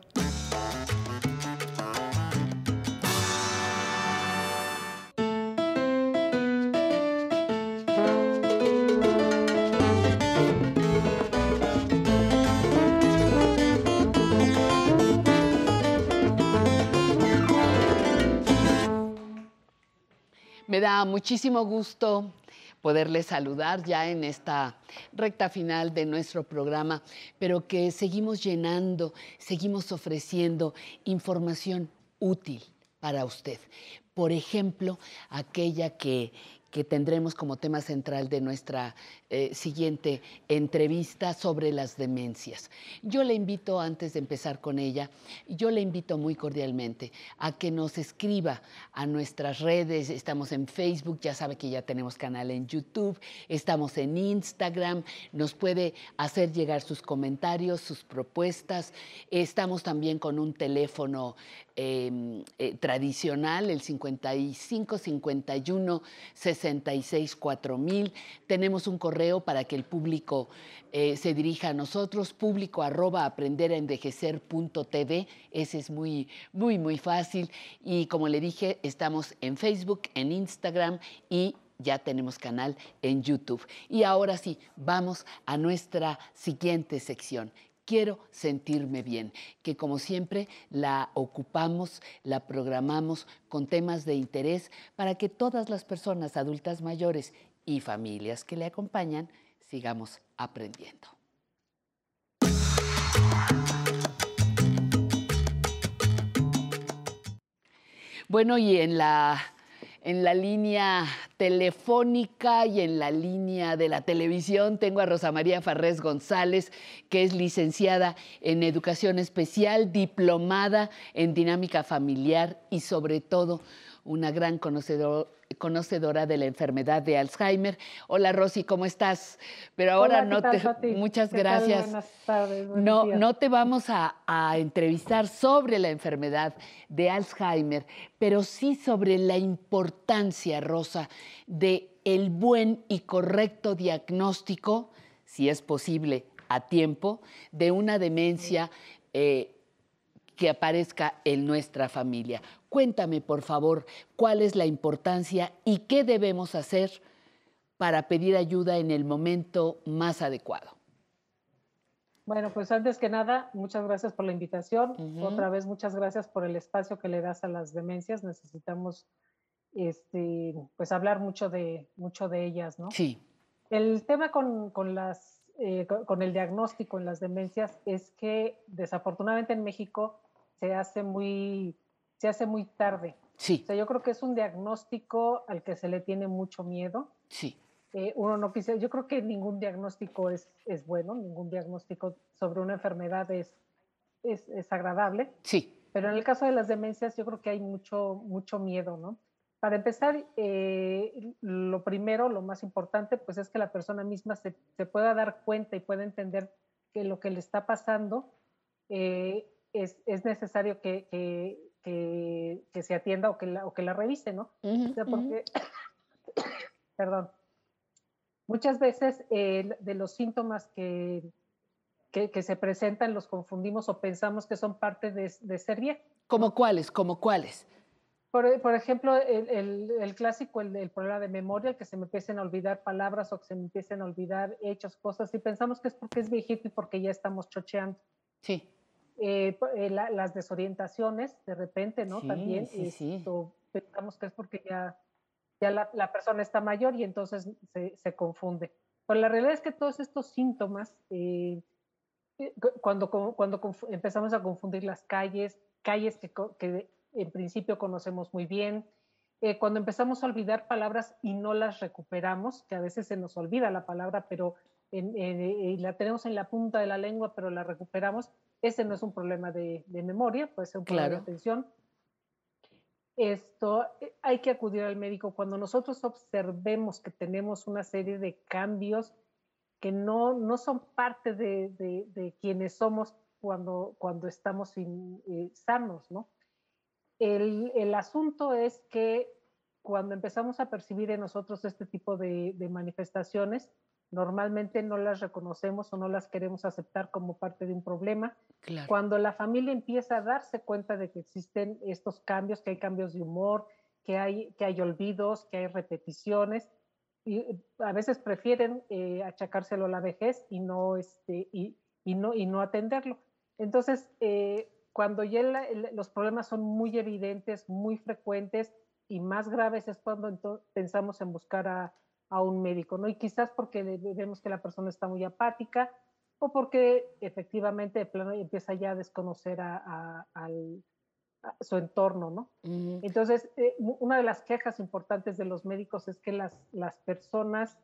Me da muchísimo gusto poderles saludar ya en esta recta final de nuestro programa, pero que seguimos llenando, seguimos ofreciendo información útil para usted. Por ejemplo, aquella que, que tendremos como tema central de nuestra eh, siguiente entrevista sobre las demencias. Yo le invito, antes de empezar con ella, yo le invito muy cordialmente a que nos escriba a nuestras redes. Estamos en Facebook, ya sabe que ya tenemos canal en YouTube, estamos en Instagram, nos puede hacer llegar sus comentarios, sus propuestas. Estamos también con un teléfono eh, eh, tradicional, el 55 51 66 4000. Tenemos un correo para que el público eh, se dirija a nosotros, público arroba aprenderenvejecer.tv. Ese es muy, muy, muy fácil. Y como le dije, estamos en Facebook, en Instagram y ya tenemos canal en YouTube. Y ahora sí, vamos a nuestra siguiente sección. Quiero sentirme bien, que como siempre la ocupamos, la programamos con temas de interés para que todas las personas adultas mayores y familias que le acompañan sigamos aprendiendo. Bueno, y en la, en la línea telefónica y en la línea de la televisión tengo a Rosa María Farrés González, que es licenciada en Educación Especial, diplomada en Dinámica Familiar y sobre todo una gran conocedora de la enfermedad de Alzheimer. Hola Rosy, ¿cómo estás? Pero ahora no te... Muchas gracias. Buenas tardes. No, no te vamos a, a entrevistar sobre la enfermedad de Alzheimer, pero sí sobre la importancia, Rosa, de el buen y correcto diagnóstico, si es posible, a tiempo, de una demencia eh, que aparezca en nuestra familia. Cuéntame, por favor, cuál es la importancia y qué debemos hacer para pedir ayuda en el momento más adecuado. Bueno, pues antes que nada, muchas gracias por la invitación. Otra vez, muchas gracias por el espacio que le das a las demencias. Necesitamos este, pues hablar mucho de, mucho de ellas, ¿no? Sí. El tema con, con las, eh, con, con el diagnóstico en las demencias es que desafortunadamente en México se hace muy se hace muy tarde. Sí. O sea, yo creo que es un diagnóstico al que se le tiene mucho miedo. Sí. Eh, uno no quisiera, yo creo que ningún diagnóstico es, es bueno, ningún diagnóstico sobre una enfermedad es, es, es, agradable. Sí. Pero en el caso de las demencias, yo creo que hay mucho, mucho miedo, ¿no? Para empezar, eh, lo primero, lo más importante, pues es que la persona misma se, se pueda dar cuenta y pueda entender que lo que le está pasando eh, es, es, necesario que, que, que, que, se atienda o que la, o que la revise, ¿no? Uh -huh, o sea, porque, uh -huh. perdón, muchas veces eh, de los síntomas que, que, que, se presentan los confundimos o pensamos que son parte de, de ser viejo. ¿Como cuáles? ¿Como cuáles? Por, por ejemplo, el, el, el clásico, el, el, problema de memoria, el que se me empiecen a olvidar palabras o que se me empiecen a olvidar hechos, cosas, y pensamos que es porque es viejito y porque ya estamos chocheando. Sí. Eh, eh, la, las desorientaciones, de repente, ¿no? Sí, También sí, sí. esto, pensamos que es porque ya, ya la, la persona está mayor y entonces se, se, confunde. Pero la realidad es que todos estos síntomas, eh, cuando, cuando empezamos a confundir las calles, calles que, que en principio conocemos muy bien, eh, cuando empezamos a olvidar palabras y no las recuperamos, que a veces se nos olvida la palabra, pero en, en, la tenemos en la punta de la lengua, pero la recuperamos, ese no es un problema de, de memoria, puede ser un problema Claro. de atención. Esto eh, hay que acudir al médico cuando nosotros observemos que tenemos una serie de cambios que no, no son parte de, de, de quienes somos cuando, cuando estamos sin, eh, sanos, ¿no? El, el, asunto es que cuando empezamos a percibir en nosotros este tipo de, de, manifestaciones, normalmente no las reconocemos o no las queremos aceptar como parte de un problema. Claro. Cuando la familia empieza a darse cuenta de que existen estos cambios, que hay cambios de humor, que hay, que hay olvidos, que hay repeticiones, y a veces prefieren eh, achacárselo a la vejez y no, este, y, y no, y no atenderlo. Entonces, eh, cuando ya los problemas son muy evidentes, muy frecuentes y más graves es cuando pensamos en buscar a, a, un médico, ¿no? Y quizás porque vemos que la persona está muy apática o porque efectivamente de plano empieza ya a desconocer a, a, al, su entorno, ¿no? Entonces, eh, una de las quejas importantes de los médicos es que las, las personas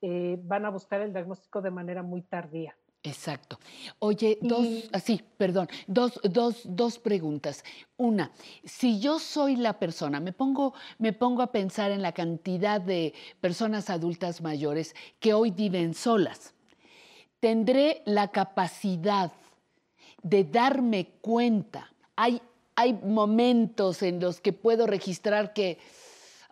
eh, van a buscar el diagnóstico de manera muy tardía. Exacto. Oye, dos, así, ah, perdón, dos, dos, dos preguntas. Una, si yo soy la persona, me pongo, me pongo a pensar en la cantidad de personas adultas mayores que hoy viven solas. ¿Tendré la capacidad de darme cuenta? Hay, hay momentos en los que puedo registrar que,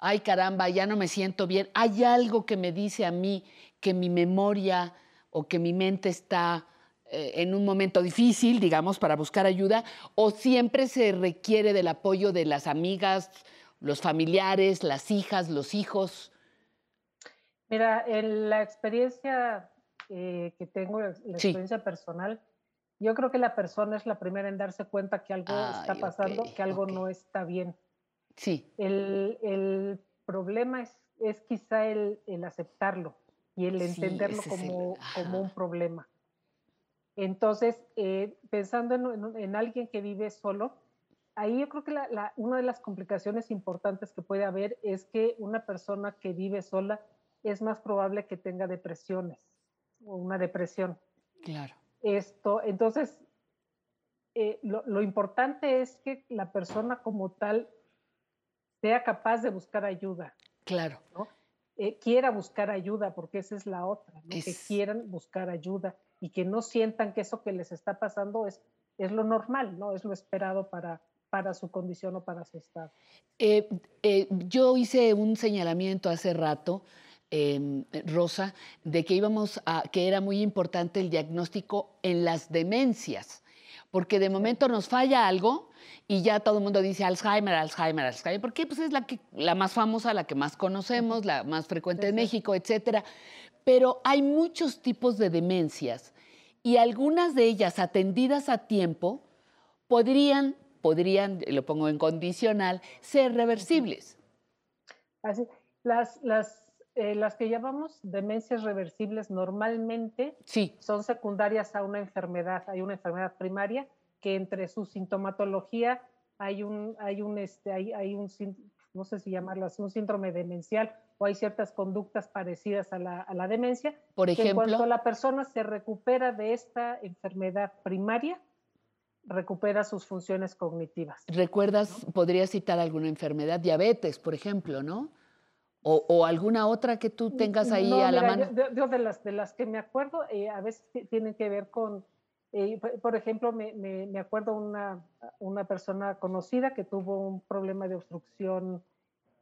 ay caramba, ya no me siento bien. Hay algo que me dice a mí que mi memoria o que mi mente está eh, en un momento difícil, digamos, para buscar ayuda, o siempre se requiere del apoyo de las amigas, los familiares, las hijas, los hijos. Mira, en la experiencia eh, que tengo, la experiencia sí. personal, yo creo que la persona es la primera en darse cuenta que algo Ay, está pasando, okay, que algo okay. no está bien. Sí. El, el problema es, es quizá el, el aceptarlo y el entenderlo sí, como, el... como, un problema. Entonces, eh, pensando en, en, en, alguien que vive solo, ahí yo creo que la, la, una de las complicaciones importantes que puede haber es que una persona que vive sola es más probable que tenga depresiones o una depresión. Claro. Esto, entonces, eh, lo, lo importante es que la persona como tal sea capaz de buscar ayuda. Claro. ¿no? Eh, quiera buscar ayuda, porque esa es la otra, ¿no? es... que quieran buscar ayuda y que no sientan que eso que les está pasando es, es lo normal, ¿no? Es lo esperado para, para su condición o para su estado. Eh, eh, yo hice un señalamiento hace rato, eh, Rosa, de que íbamos a, que era muy importante el diagnóstico en las demencias, porque de momento nos falla algo y ya todo el mundo dice Alzheimer, Alzheimer, Alzheimer, porque pues es la, que, la más famosa, la que más conocemos, la más frecuente en México, etcétera. Pero hay muchos tipos de demencias y algunas de ellas atendidas a tiempo podrían, podrían, lo pongo en condicional, ser reversibles. Así, las, las, eh, las que llamamos demencias reversibles normalmente sí. son secundarias a una enfermedad, hay una enfermedad primaria que entre su sintomatología hay un, hay un, este, hay, hay un no sé si llamarlo así, un síndrome demencial o hay ciertas conductas parecidas a la, a la demencia. Por ejemplo. en cuanto la persona se recupera de esta enfermedad primaria, recupera sus funciones cognitivas. ¿Recuerdas, ¿no? podría citar alguna enfermedad? Diabetes, por ejemplo, ¿no? O, o, alguna otra que tú tengas ahí no, a mira, la mano. Yo, yo, de, las, de las que me acuerdo, eh, a veces tienen que ver con, eh, por ejemplo, me, me, me, acuerdo una, una persona conocida que tuvo un problema de obstrucción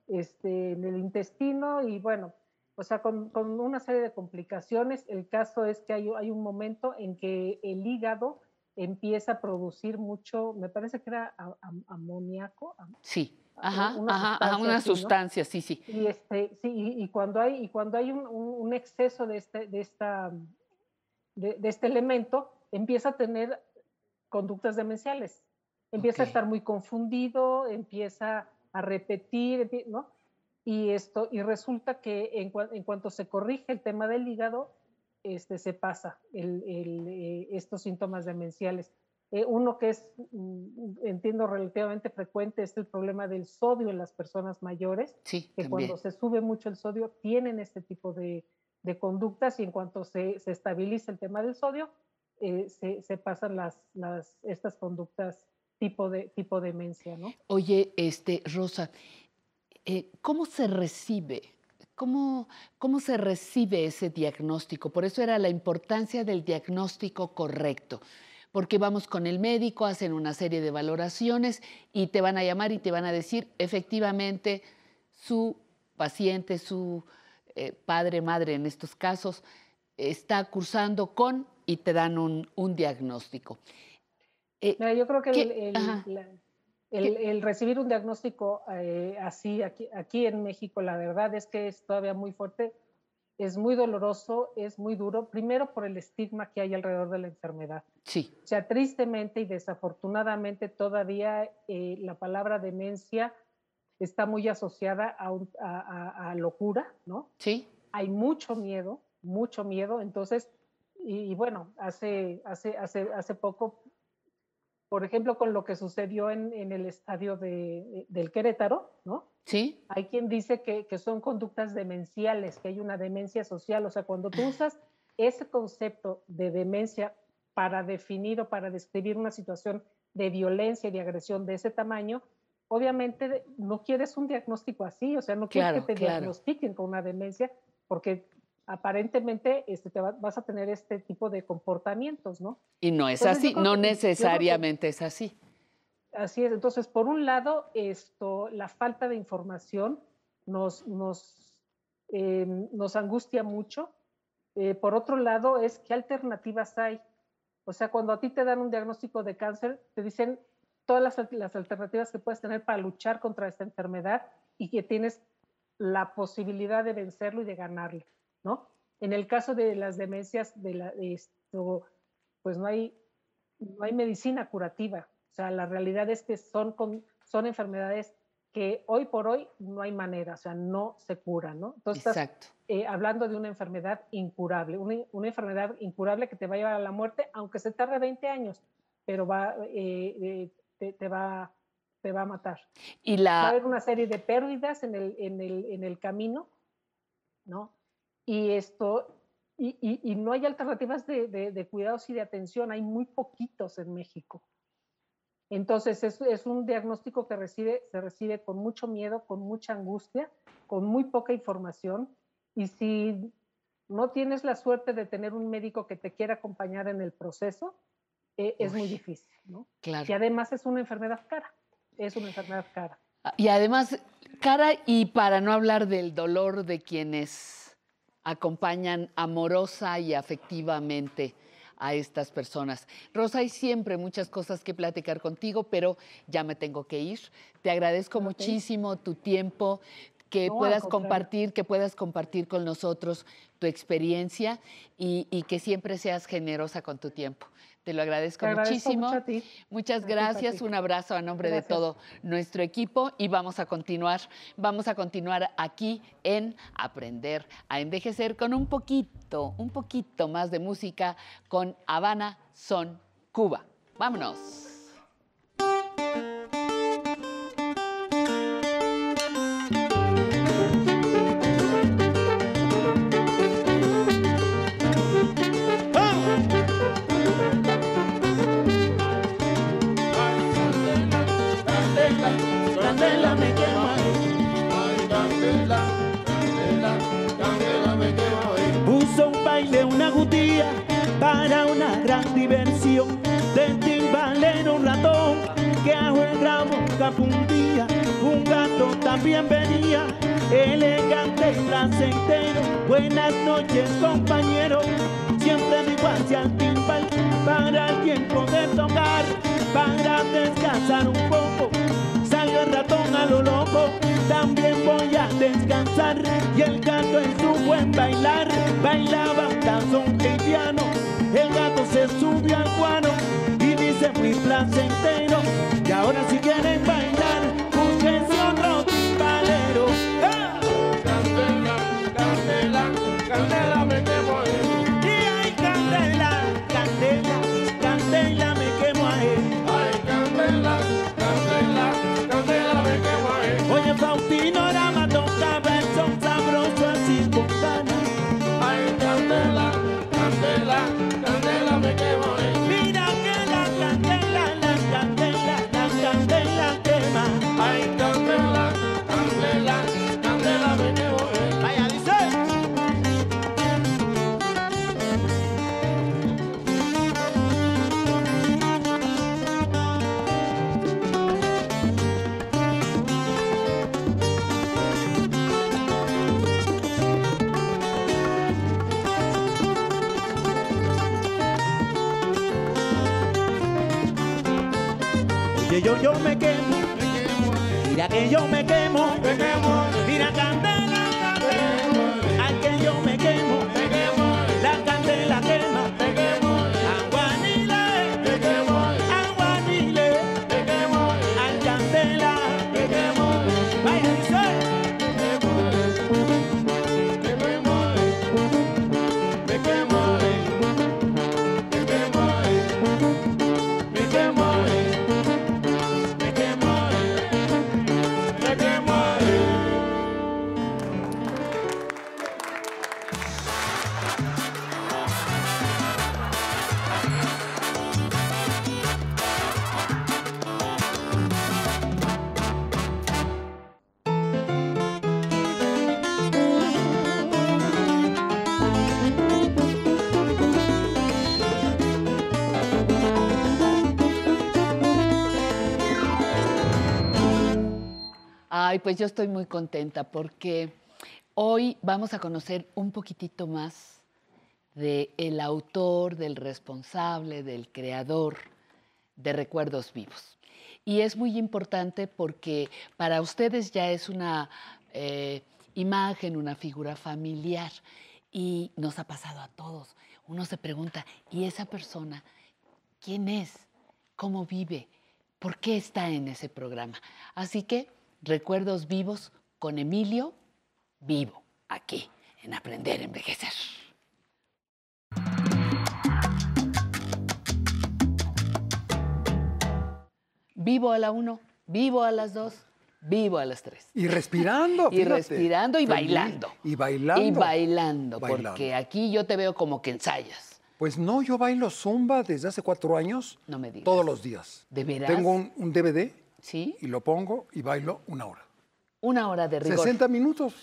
este, en el intestino y bueno, o sea, con, con, una serie de complicaciones. El caso es que hay, hay un momento en que el hígado empieza a producir mucho, me parece que era amoníaco. Sí, ajá, una ajá, una sustancia, sí, sí. Y, este, sí y, cuando hay, y cuando hay un, un, exceso de este, de, esta, de, de, este elemento, empieza a tener conductas demenciales. Empieza a estar muy confundido, empieza a repetir, ¿no? Y, esto, y resulta que en, en cuanto se corrige el tema del hígado, este, se pasa el, el, eh, estos síntomas demenciales. Eh, uno que es, mm, entiendo, relativamente frecuente es el problema del sodio en las personas mayores, sí, que cuando se sube mucho el sodio tienen este tipo de, de conductas y en cuanto se, se, estabiliza el tema del sodio, eh, se, pasan las, las, estas conductas tipo, de, tipo demencia. ¿no? Oye, este, Rosa, eh, ¿cómo se recibe? ¿Cómo, ¿Cómo se recibe ese diagnóstico? Por eso era la importancia del diagnóstico correcto porque vamos con el médico, hacen una serie de valoraciones y te van a llamar y te van a decir efectivamente su paciente, su eh, padre, madre en estos casos, está cursando con y te dan un, un diagnóstico. Eh, yo creo que el, el, recibir un diagnóstico eh, así aquí, aquí en México, la verdad es que es todavía muy fuerte, es muy doloroso, es muy duro, primero por el estigma que hay alrededor de la enfermedad. Sí. O sea, tristemente y desafortunadamente todavía eh, la palabra demencia está muy asociada a, a, locura, ¿no? Sí. Hay mucho miedo, mucho miedo, entonces, y, y bueno, hace, hace, hace, hace poco por ejemplo, con lo que sucedió en, el estadio de, del Querétaro, ¿no? Sí. Hay quien dice que, son conductas demenciales, que hay una demencia social. O sea, cuando tú usas ese concepto de demencia para definir o para describir una situación de violencia y de agresión de ese tamaño, obviamente no quieres un diagnóstico así, o sea, no quieres que te diagnostiquen con una demencia, porque aparentemente este, te vas a tener este tipo de comportamientos, ¿no? Y no es así, no necesariamente es así. Así es, entonces, por un lado, esto, la falta de información nos, nos, eh, nos angustia mucho. Eh, por otro lado, es qué alternativas hay. O sea, cuando a ti te dan un diagnóstico de cáncer, te dicen todas las, las alternativas que puedes tener para luchar contra esta enfermedad y que tienes la posibilidad de vencerlo y de ganarlo. ¿No? En el caso de las demencias, de, la, esto, pues no hay, no hay medicina curativa. O sea, la realidad es que son, son enfermedades que hoy por hoy no hay manera, o sea, no se curan, ¿no? Entonces, Exacto. Eh, hablando de una enfermedad incurable, una, enfermedad incurable que te va a llevar a la muerte, aunque se tarde 20 años, pero va, eh, eh, te, va, te va a matar. Y la... Va a haber una serie de pérdidas en el, en el, en el camino, ¿no? Y esto, y, no hay alternativas de, cuidados y de atención, hay muy poquitos en México. Entonces es, es, un diagnóstico que recibe, se recibe con mucho miedo, con mucha angustia, con muy poca información. Y si no tienes la suerte de tener un médico que te quiera acompañar en el proceso, eh, es muy difícil. ¿no? Claro. Y además es una enfermedad cara, es una enfermedad cara. Y además cara y para no hablar del dolor de quienes acompañan amorosa y afectivamente a estas personas. Rosa, hay siempre muchas cosas que platicar contigo, pero ya me tengo que ir. Te agradezco muchísimo tu tiempo, que puedas compartir, que puedas compartir con nosotros tu experiencia y, y, que siempre seas generosa con tu tiempo. Te lo agradezco, muchísimo. Muchas gracias. Un abrazo a nombre de todo nuestro equipo y vamos a continuar, vamos a continuar aquí en Aprender a envejecer con un poquito, un poquito más de música con Habana Son Cuba. Vámonos. Ramo capundía un gato también venía elegante y placentero buenas noches compañero siempre digo hacia el timbal para el tiempo de tocar, para descansar un poco. Salió el ratón a lo loco, también voy a descansar. Y el gato en su buen bailar, bailaba tazón y piano. El gato se subió al cuano dice muy placentero. Y ahora si quieren bailar, pues yo estoy muy contenta porque hoy vamos a conocer un poquitito más de el autor, del responsable, del creador de Recuerdos Vivos. Y es muy importante porque para ustedes ya es una eh, imagen, una figura familiar y nos ha pasado a todos. Uno se pregunta, ¿y esa persona quién es? ¿Cómo vive? ¿Por qué está en ese programa? Así que Recuerdos Vivos con Emilio Vivo, aquí en Aprender a Envejecer. Vivo a la uno, vivo a las dos, vivo a las tres. Y respirando. Y fíjate. respirando y Feliz. bailando. Y bailando. Y bailando, Bailando. porque aquí yo te veo como que ensayas. Pues no, yo bailo zumba desde hace cuatro años. No me digas. Todos los días. ¿De veras? Tengo un, un DVD. Sí. Y lo pongo y bailo una hora. Una hora de rigor. 60 minutos.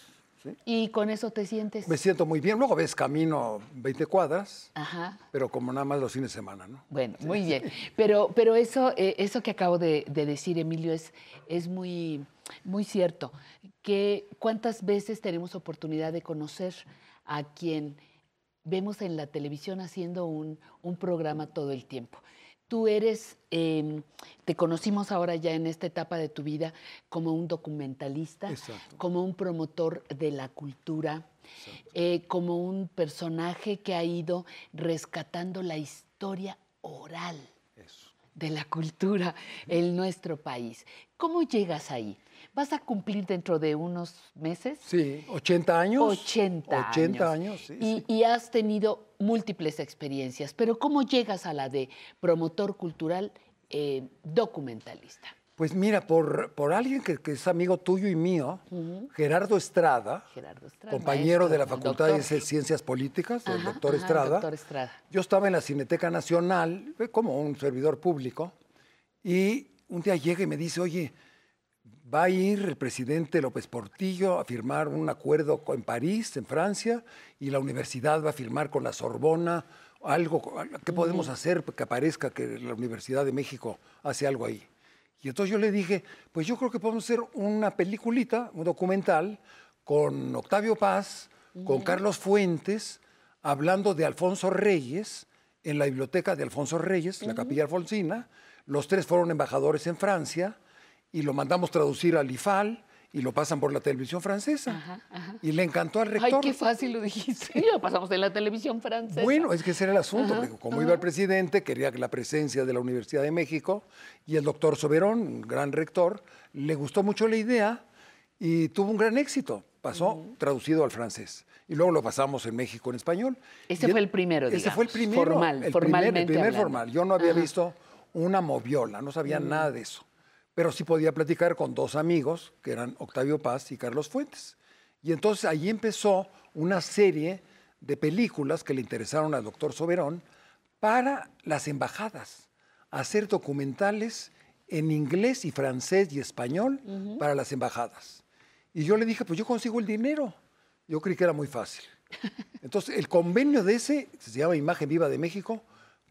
Y con eso te sientes. Me siento muy bien. Luego ves camino 20 cuadras, Ajá. pero como nada más los fines de semana, ¿no? Bueno, muy bien. Pero, pero eso, eh, eso que acabo de, de decir, Emilio, es, es muy, muy cierto. Que cuántas veces tenemos oportunidad de conocer a quien vemos en la televisión haciendo un, un programa todo el tiempo. Tú eres, eh, te conocimos ahora ya en esta etapa de tu vida como un documentalista, como un promotor de la cultura, eh, como un personaje que ha ido rescatando la historia oral de la cultura en nuestro país. ¿Cómo llegas ahí? ¿Vas a cumplir dentro de unos meses? Sí, 80 años. 80, 80 años. años, sí, y, y has tenido múltiples experiencias, pero ¿cómo llegas a la de promotor cultural eh, documentalista? Pues mira, por, por alguien que, que es amigo tuyo y mío, Gerardo Estrada, Gerardo Estrada, compañero de la Facultad de. Ciencias Políticas, del Ajá, doctor ajá, Estrada. doctor Estrada. Yo estaba en la Cineteca Nacional, eh, como un servidor público, y un día llega y me dice, oye, va a ir el presidente López Portillo a firmar un acuerdo en París, en Francia, y la universidad va a firmar con la Sorbona algo, ¿qué podemos hacer que aparezca que la Universidad de México hace algo ahí? Y entonces yo le dije, pues yo creo que podemos hacer una peliculita, un documental, con Octavio Paz, con. Carlos Fuentes, hablando de Alfonso Reyes en la biblioteca de Alfonso Reyes, la capilla alfonsina. Los tres fueron embajadores en Francia y lo mandamos traducir al IFAL y lo pasan por la televisión francesa. Y le encantó al rector. Ay, qué fácil lo dijiste. Lo pasamos en la televisión francesa. Bueno, es que ese era el asunto, Ajá, porque como ajá. iba el presidente, quería que la presencia de la Universidad de México y el doctor Soberón, un gran rector, le gustó mucho la idea y tuvo un gran éxito. Pasó traducido al francés. Y luego lo pasamos en México en español. Ese Y fue el primero, Ese fue el digamos, primero. formal, el primer, formalmente el primer hablando. formal. Yo no había Ajá. visto una moviola, no sabía nada de eso. Pero sí podía platicar con dos amigos, que eran Octavio Paz y Carlos Fuentes. Y entonces ahí empezó una serie de películas que le interesaron al doctor Soberón para las embajadas, hacer documentales en inglés y francés y español para las embajadas. Y yo le dije, pues yo consigo el dinero. Yo creí que era muy fácil. Entonces, el convenio de ese, que se llama Imagen Viva de México,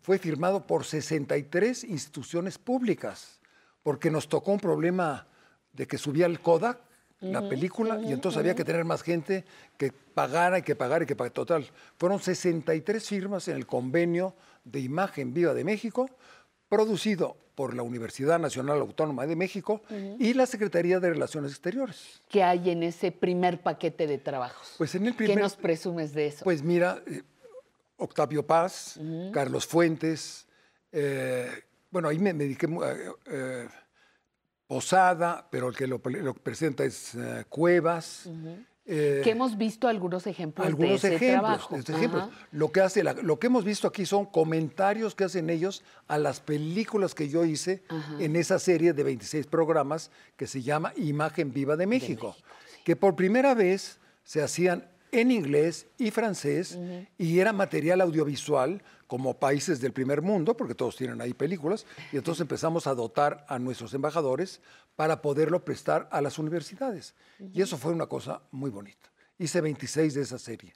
fue firmado por 63 instituciones públicas, porque nos tocó un problema de que subía el Kodak, la película, y entonces había que tener más gente que pagara y que pagara y que pagara. Total, fueron 63 firmas en el convenio de Imagen Viva de México, producido por la Universidad Nacional Autónoma de México y la Secretaría de Relaciones Exteriores. ¿Qué hay en ese primer paquete de trabajos? Pues en el ¿Qué primer- nos presumes de eso? Pues mira, eh, Octavio Paz. Carlos Fuentes, eh, bueno, ahí me, me dediqué eh, eh, Posada, pero el que lo, lo presenta es eh, Cuevas. Eh, que hemos visto algunos ejemplos algunos de ese ejemplos, trabajo. ejemplos. Lo que hace, la- lo que hemos visto aquí son comentarios que hacen ellos a las películas que yo hice Ajá. en esa serie de 26 programas que se llama Imagen Viva de México, que por primera vez se hacían en inglés y francés y era material audiovisual como países del primer mundo, porque todos tienen ahí películas, y entonces empezamos a dotar a nuestros embajadores para poderlo prestar a las universidades. Y eso fue una cosa muy bonita. Hice 26 de esa serie.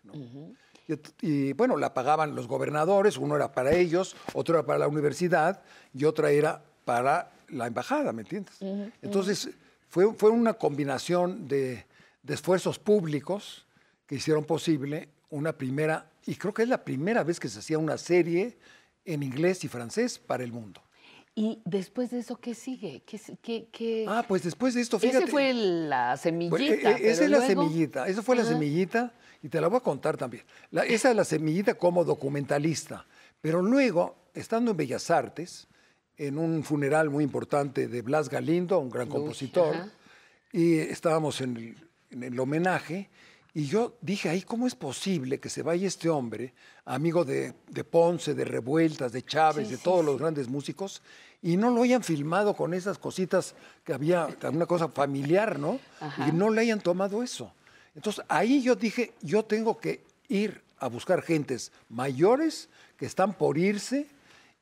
y, bueno, la pagaban los gobernadores, uno era para ellos, otro era para la universidad y otra era para la embajada, ¿me entiendes? Entonces, fue, fue una combinación de, de esfuerzos públicos que hicieron posible una primera, y creo que es la primera vez que se hacía una serie en inglés y francés para el mundo. Y después de eso, ¿qué sigue? ¿Qué, qué- qué- Ah, pues después de esto, fíjate. Ese fue la semillita. Pues, eh, eh, esa es la luego- semillita, esa fue la Ajá. semillita y te la voy a contar también. La- esa es la semillita como documentalista. Pero luego, estando en Bellas Artes, en un funeral muy importante de Blas Galindo, un gran Uy, compositor, ajá. y estábamos en el, en el homenaje, y yo dije, ahí, ¿cómo es posible que se vaya este hombre, amigo de, de Ponce, de Revueltas, de Chávez, Sí, de sí, todos sí. los grandes músicos, y no lo hayan filmado con esas cositas que había, una cosa familiar, ¿no? Ajá. Y no le hayan tomado eso. Entonces, ahí yo dije, yo tengo que ir a buscar gentes mayores que están por irse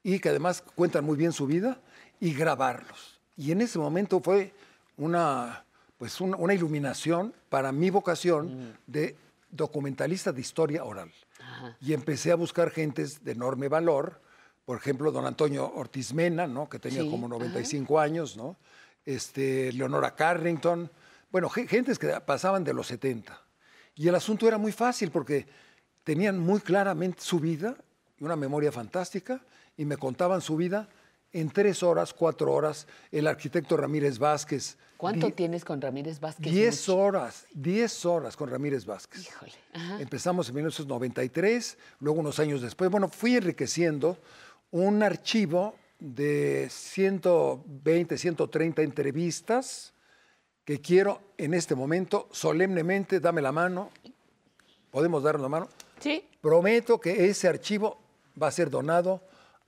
y que además cuentan muy bien su vida y grabarlos. Y en ese momento fue una, pues una, una iluminación para mi vocación de documentalista de historia oral. Y empecé a buscar gentes de enorme valor, por ejemplo, don Antonio Ortiz Mena, ¿no? que tenía Sí, como ajá. 95 años, ¿no? este, Leonora Carrington, bueno, ge- gentes que pasaban de los 70. Y el asunto era muy fácil porque tenían muy claramente su vida y una memoria fantástica y me contaban su vida en tres horas, cuatro horas. El arquitecto Ramírez Vázquez. ¿Cuánto tienes con Ramírez Vázquez? Diez Mucho. horas, diez horas con Ramírez Vázquez. Híjole. Ajá. Empezamos en 1993, luego unos años después, bueno, fui enriqueciendo un archivo de 120, 130 entrevistas que quiero en este momento solemnemente, dame la mano, podemos dar la mano, Sí. prometo que ese archivo va a ser donado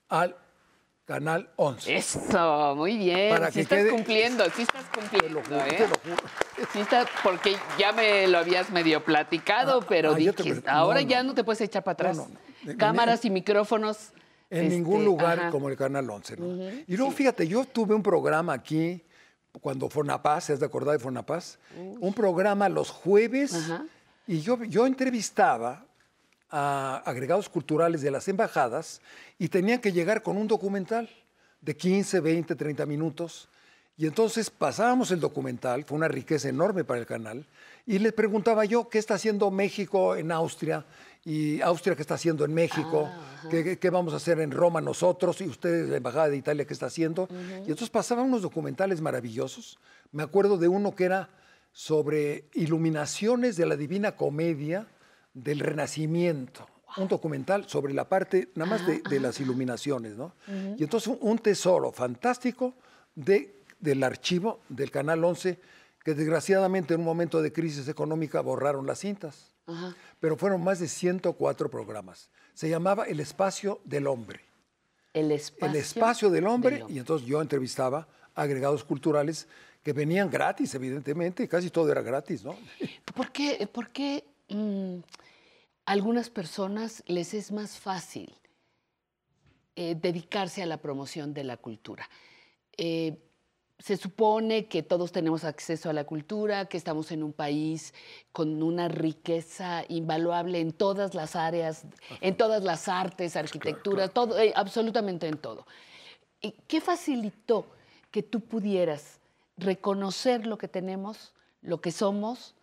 al Canal 11. Eso, muy bien. Para sí que estás quede- cumpliendo, sí estás cumpliendo, juro, ¿eh? te lo juro. Sí está, porque ya me lo habías medio platicado, pero ah, te dije, pre- ahora no, ya no. te puedes echar para atrás. No, no. Cámaras y micrófonos. En este, ningún lugar ajá. como el Canal 11. ¿no? Ujú, Y luego, fíjate, yo tuve un programa aquí, cuando Fonapaz, ¿se has de acordar de Fonapaz? Un programa los jueves, y yo, yo entrevistaba a agregados culturales de las embajadas y tenían que llegar con un documental de 15, 20, 30 minutos. Y entonces pasábamos el documental, fue una riqueza enorme para el canal, y les preguntaba yo qué está haciendo México en Austria y Austria qué está haciendo en México, Ah, qué, qué vamos a hacer en Roma nosotros y ustedes, la Embajada de Italia, qué está haciendo. Y entonces pasaban unos documentales maravillosos. Me acuerdo de uno que era sobre iluminaciones de la Divina Comedia del Renacimiento. Un documental sobre la parte nada más de, de las iluminaciones, ¿no? Y entonces un, tesoro fantástico de, del archivo del Canal 11, que desgraciadamente en un momento de crisis económica borraron las cintas. Pero fueron más de 104 programas. Se llamaba El Espacio del Hombre. El espacio, El Espacio del Hombre, del y entonces yo entrevistaba agregados culturales que venían gratis, evidentemente, casi todo era gratis, ¿no? ¿Por qué, por qué, mm, algunas personas les es más fácil eh, dedicarse a la promoción de la cultura? Eh, se supone que todos tenemos acceso a la cultura, que estamos en un país con una riqueza invaluable en todas las áreas, en todas las artes, arquitectura, todo, eh, absolutamente en todo. ¿Y ¿Qué facilitó que tú pudieras reconocer lo que tenemos, lo que somos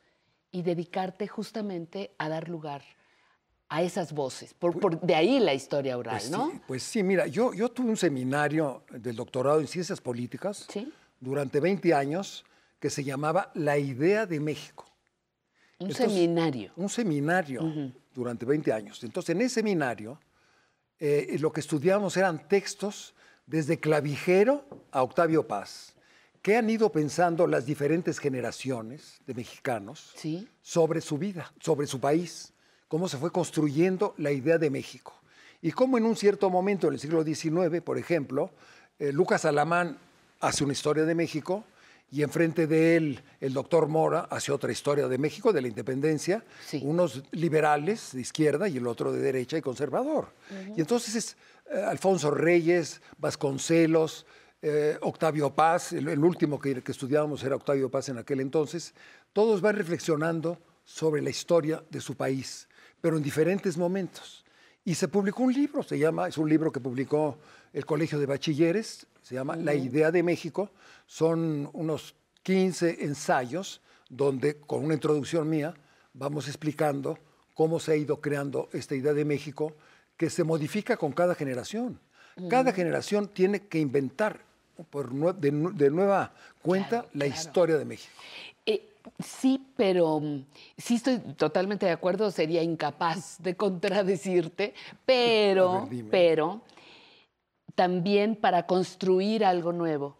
y dedicarte justamente a dar lugar a esas voces? Por, por- de ahí la historia oral, Pues ¿no? sí, pues sí, mira, yo, yo tuve un seminario del doctorado en ciencias políticas durante 20 años que se llamaba La Idea de México. Un Entonces, seminario. Un seminario durante 20 años. Entonces, en ese seminario, eh, lo que estudiábamos eran textos desde Clavijero a Octavio Paz, que han ido pensando las diferentes generaciones de mexicanos sobre su vida, sobre su país, cómo se fue construyendo la idea de México. Y cómo en un cierto momento, en el siglo XIX, por ejemplo, eh, Lucas Alamán hace una historia de México y enfrente de él el doctor Mora hace otra historia de México, de la independencia, unos liberales de izquierda y el otro de derecha y conservador. Y entonces es eh, Alfonso Reyes, Vasconcelos, eh, Octavio Paz, el, el último que, que estudiábamos era Octavio Paz en aquel entonces, todos van reflexionando sobre la historia de su país, pero en diferentes momentos. Y se publicó un libro, se llama, es un libro que publicó el Colegio de Bachilleres, se llama La. Idea de México. Son unos 15 ensayos donde, con una introducción mía, vamos explicando cómo se ha ido creando esta idea de México que se modifica con cada generación. Cada generación tiene que inventar por nue- de, nu- de nueva cuenta la historia de México. Eh, sí, pero mm, sí estoy totalmente de acuerdo, sería incapaz de contradecirte, pero, ver, pero también para construir algo nuevo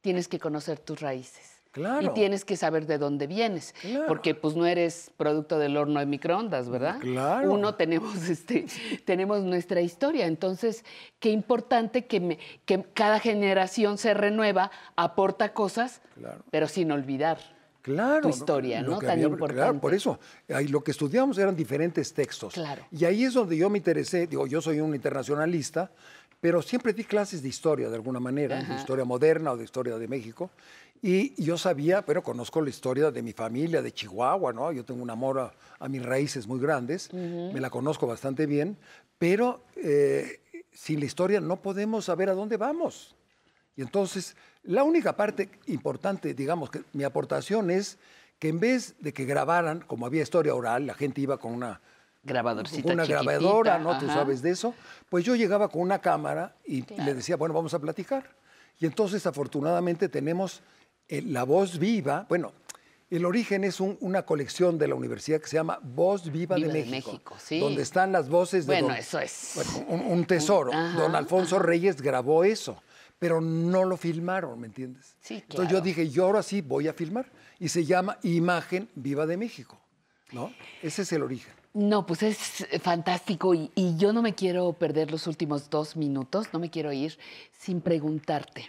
tienes que conocer tus raíces. Claro. Y tienes que saber de dónde vienes, Claro. porque pues no eres producto del horno de microondas, ¿verdad? Claro. Uno tenemos, este, tenemos nuestra historia, entonces qué importante que, me- que cada generación se renueva, aporta cosas, Claro. pero sin olvidar Claro, tu ¿no? historia, ¿no? que Tan había- importante. Claro, por eso, ahí lo que estudiamos eran diferentes textos. Claro. Y ahí es donde yo me interesé, digo, yo soy un internacionalista, pero siempre di clases de historia de alguna manera, de Ajá. historia moderna o de historia de México. Y yo sabía, pero conozco la historia de mi familia, de Chihuahua, ¿no? Yo tengo un amor a, a mis raíces muy grandes, Ujú. me la conozco bastante bien, pero eh, sin la historia no podemos saber a dónde vamos. Y entonces, la única parte importante, digamos, que mi aportación es que en vez de que grabaran, como había historia oral, la gente iba con una grabadorcita una chiquitita, grabadora, ¿no? Tú sabes de eso. Pues yo llegaba con una cámara y Claro. le decía, bueno, vamos a platicar. Y entonces, afortunadamente, tenemos eh, la voz viva. Bueno, el origen es un- una colección de la universidad que se llama Voz Viva, Viva de de México, México, sí. donde están las voces de Bueno, don- eso es. bueno, un, un tesoro. Ajá, don Alfonso Reyes grabó eso, pero no lo filmaron, ¿me entiendes? Sí, Entonces yo claro. dije, yo ahora sí voy a filmar. Y se llama Imagen Viva de México, ¿no? Ese es el origen. No, pues es fantástico y, y yo no me quiero perder los últimos dos minutos, no me quiero ir sin preguntarte.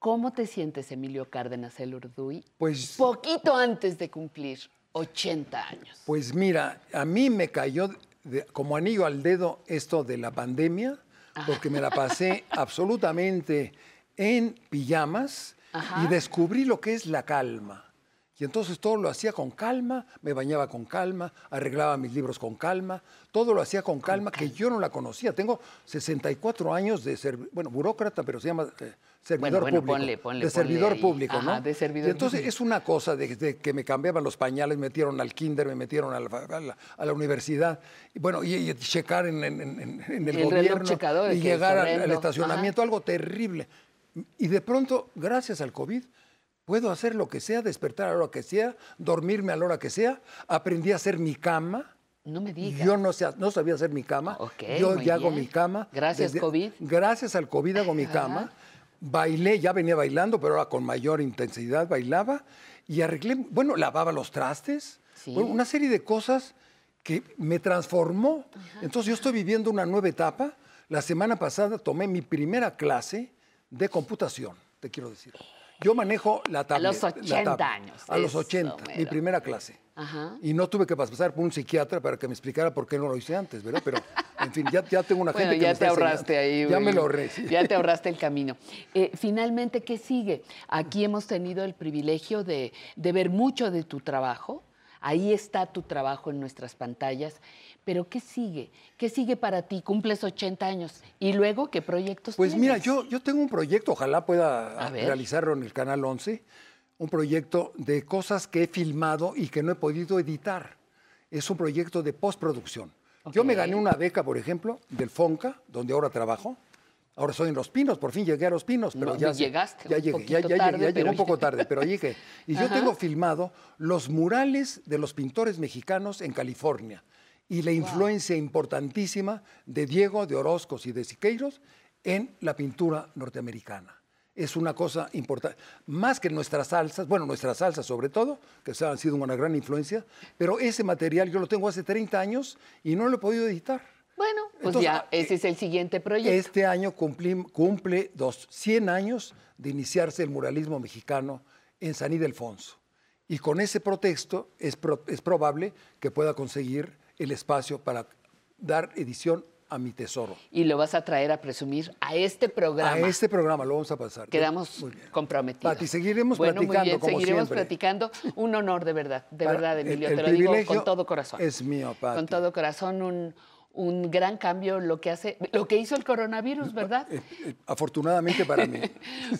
¿Cómo te sientes, Emilio Cárdenas el Urduy? Pues, Poquito antes de cumplir 80 años. pues mira, a mí me cayó de- como anillo al dedo esto de la pandemia, porque me la pasé absolutamente en pijamas Ajá. y descubrí lo que es la calma. Y entonces todo lo hacía con calma, me bañaba con calma, arreglaba mis libros con calma, todo lo hacía con calma, que yo no la conocía. Tengo 64 años de ser, bueno, burócrata, pero se llama eh, servidor bueno, público. ponle, ponle, de servidor público, Ajá, ¿no? de servidor Y entonces público. es una cosa de, de que me cambiaban los pañales, me metieron al kinder, me metieron a la, a la- a la universidad. Y bueno, y, y checar en, en- en- en el, gobierno y llegar al, estacionamiento, algo terrible. Y de pronto, gracias al COVID, puedo hacer lo que sea, despertar a la hora que sea, dormirme a la hora que sea. Aprendí a hacer mi cama. No me digas. Yo no, sé- no sabía hacer mi cama. Ok, yo ya hago mi cama. Gracias, COVID. Gracias al COVID hago mi cama. Bailé, ya venía bailando, pero ahora con mayor intensidad bailaba. Y arreglé, bueno, lavaba los trastes. Sí. Bueno, una serie de cosas que me transformó. Entonces yo estoy viviendo una nueva etapa. La semana pasada tomé mi primera clase de computación, te quiero decir. Yo manejo la tablet. los la 80 tablet. años, A los eso, 80, mi primera clase. Ajá. Y no tuve que pasar por un psiquiatra para que me explicara por qué no lo hice antes, ¿verdad? Pero, en fin, ya, ya tengo una Bueno, gente que ya me te está ahorraste enseñando. ahí. Ya güey. me lo ahorré. sí. Ya te ahorraste el camino. Eh, finalmente, ¿qué sigue? Aquí hemos tenido el privilegio de, de ver mucho de tu trabajo. Ahí está tu trabajo en nuestras pantallas. Pero ¿qué sigue? ¿Qué sigue para ti? Cumples 80 años. ¿Y luego qué proyectos Pues tienes? mira, yo, yo tengo un proyecto, ojalá pueda realizarlo en el Canal 11, un proyecto de cosas que he filmado y que no he podido editar. Es un proyecto de postproducción. Yo me gané una beca, por ejemplo, del FONCA, donde ahora trabajo. Ahora soy en Los Pinos, por fin llegué a Los Pinos, pero No, ya llegaste ya un llegué, ya, ya tarde, llegué, un poco tarde, pero llegué. Y yo tengo filmado los murales de los pintores mexicanos en California y la influencia importantísima de Diego, de Orozcos y de Siqueiros en la pintura norteamericana. Es una cosa importante, más que nuestras salsas, bueno, nuestras salsas sobre todo, que han sido una gran influencia, pero ese material yo lo tengo hace 30 años y no lo he podido editar. Bueno, pues Entonces, ya, ese es el siguiente proyecto. Este año cumplim- cumple dos, 100 años de iniciarse el muralismo mexicano en San Ildefonso. Y con ese pretexto es, pro- es probable que pueda conseguir el espacio para dar edición a mi tesoro. Y lo vas a traer a presumir a este programa. A este programa lo vamos a pasar. Quedamos Muy bien. comprometidos. Pati, seguiremos bueno, muy platicando bien, como seguiremos siempre. platicando. Un honor, de verdad, de Para- verdad, el- Emilio. el te lo digo con todo corazón. Es mío, Pati. Con todo corazón, un, un gran cambio lo que hace, lo que hizo el coronavirus, ¿verdad? Eh, Afortunadamente para mí.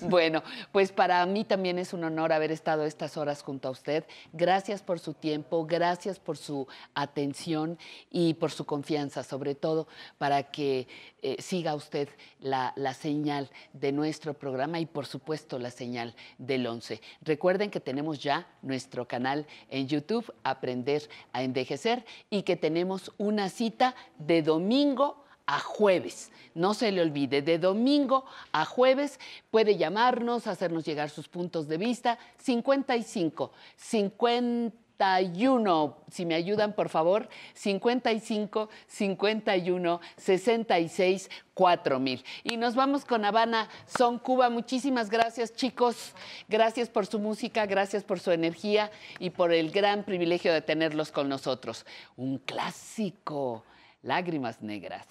Bueno, pues para mí también es un honor haber estado estas horas junto a usted. Gracias por su tiempo, gracias por su atención y por su confianza, sobre todo para que eh, siga usted la, la señal de nuestro programa y por supuesto la señal del 11. Recuerden que tenemos ya nuestro canal en YouTube, Aprender a Envejecer, y que tenemos una cita de domingo a jueves. No se le olvide, de domingo a jueves puede llamarnos, hacernos llegar sus puntos de vista. 55, 51, si me ayudan por favor, 55, 51, 66, 4000. Y nos vamos con Habana Son Cuba. Muchísimas gracias chicos, gracias por su música, gracias por su energía y por el gran privilegio de tenerlos con nosotros. Un clásico, Lágrimas Negras.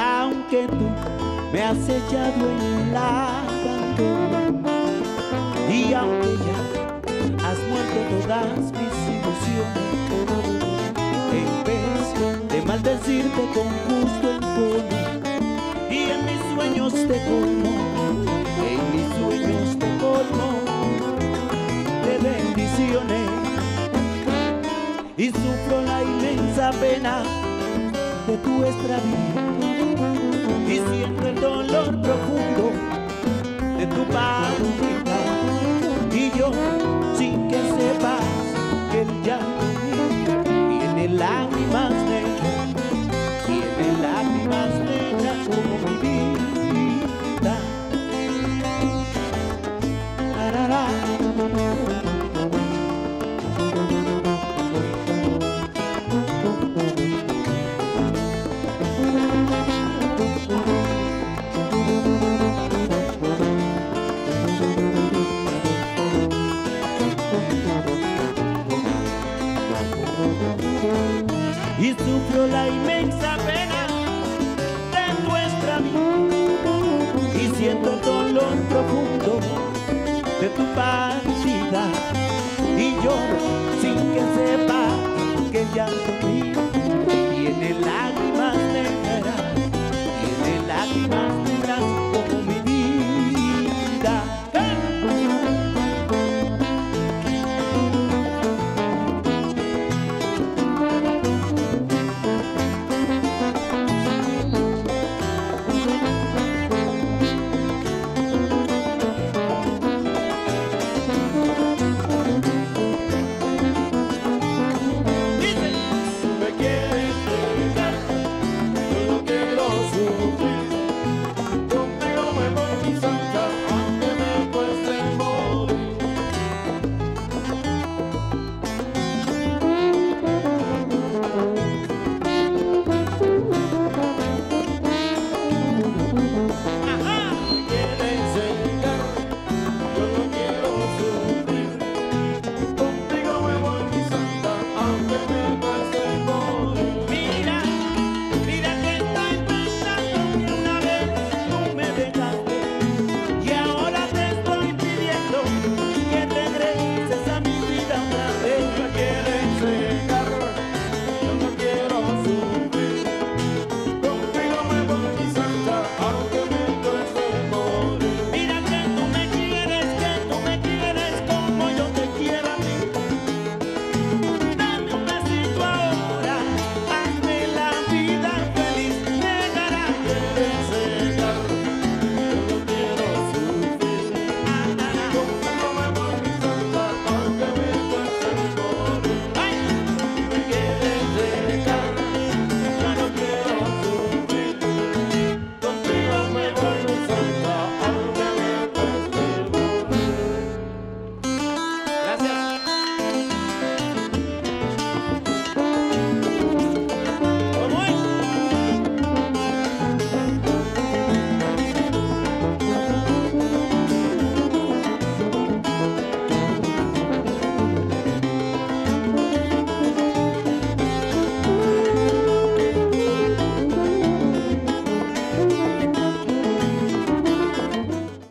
Aunque tú me has echado en la y aunque ya has muerto todas mis ilusiones, en vez de maldecirte con justo encono y en mis sueños te colmo, en mis sueños te colmo de bendiciones y sufro la inmensa pena de tu extravío. pau. light.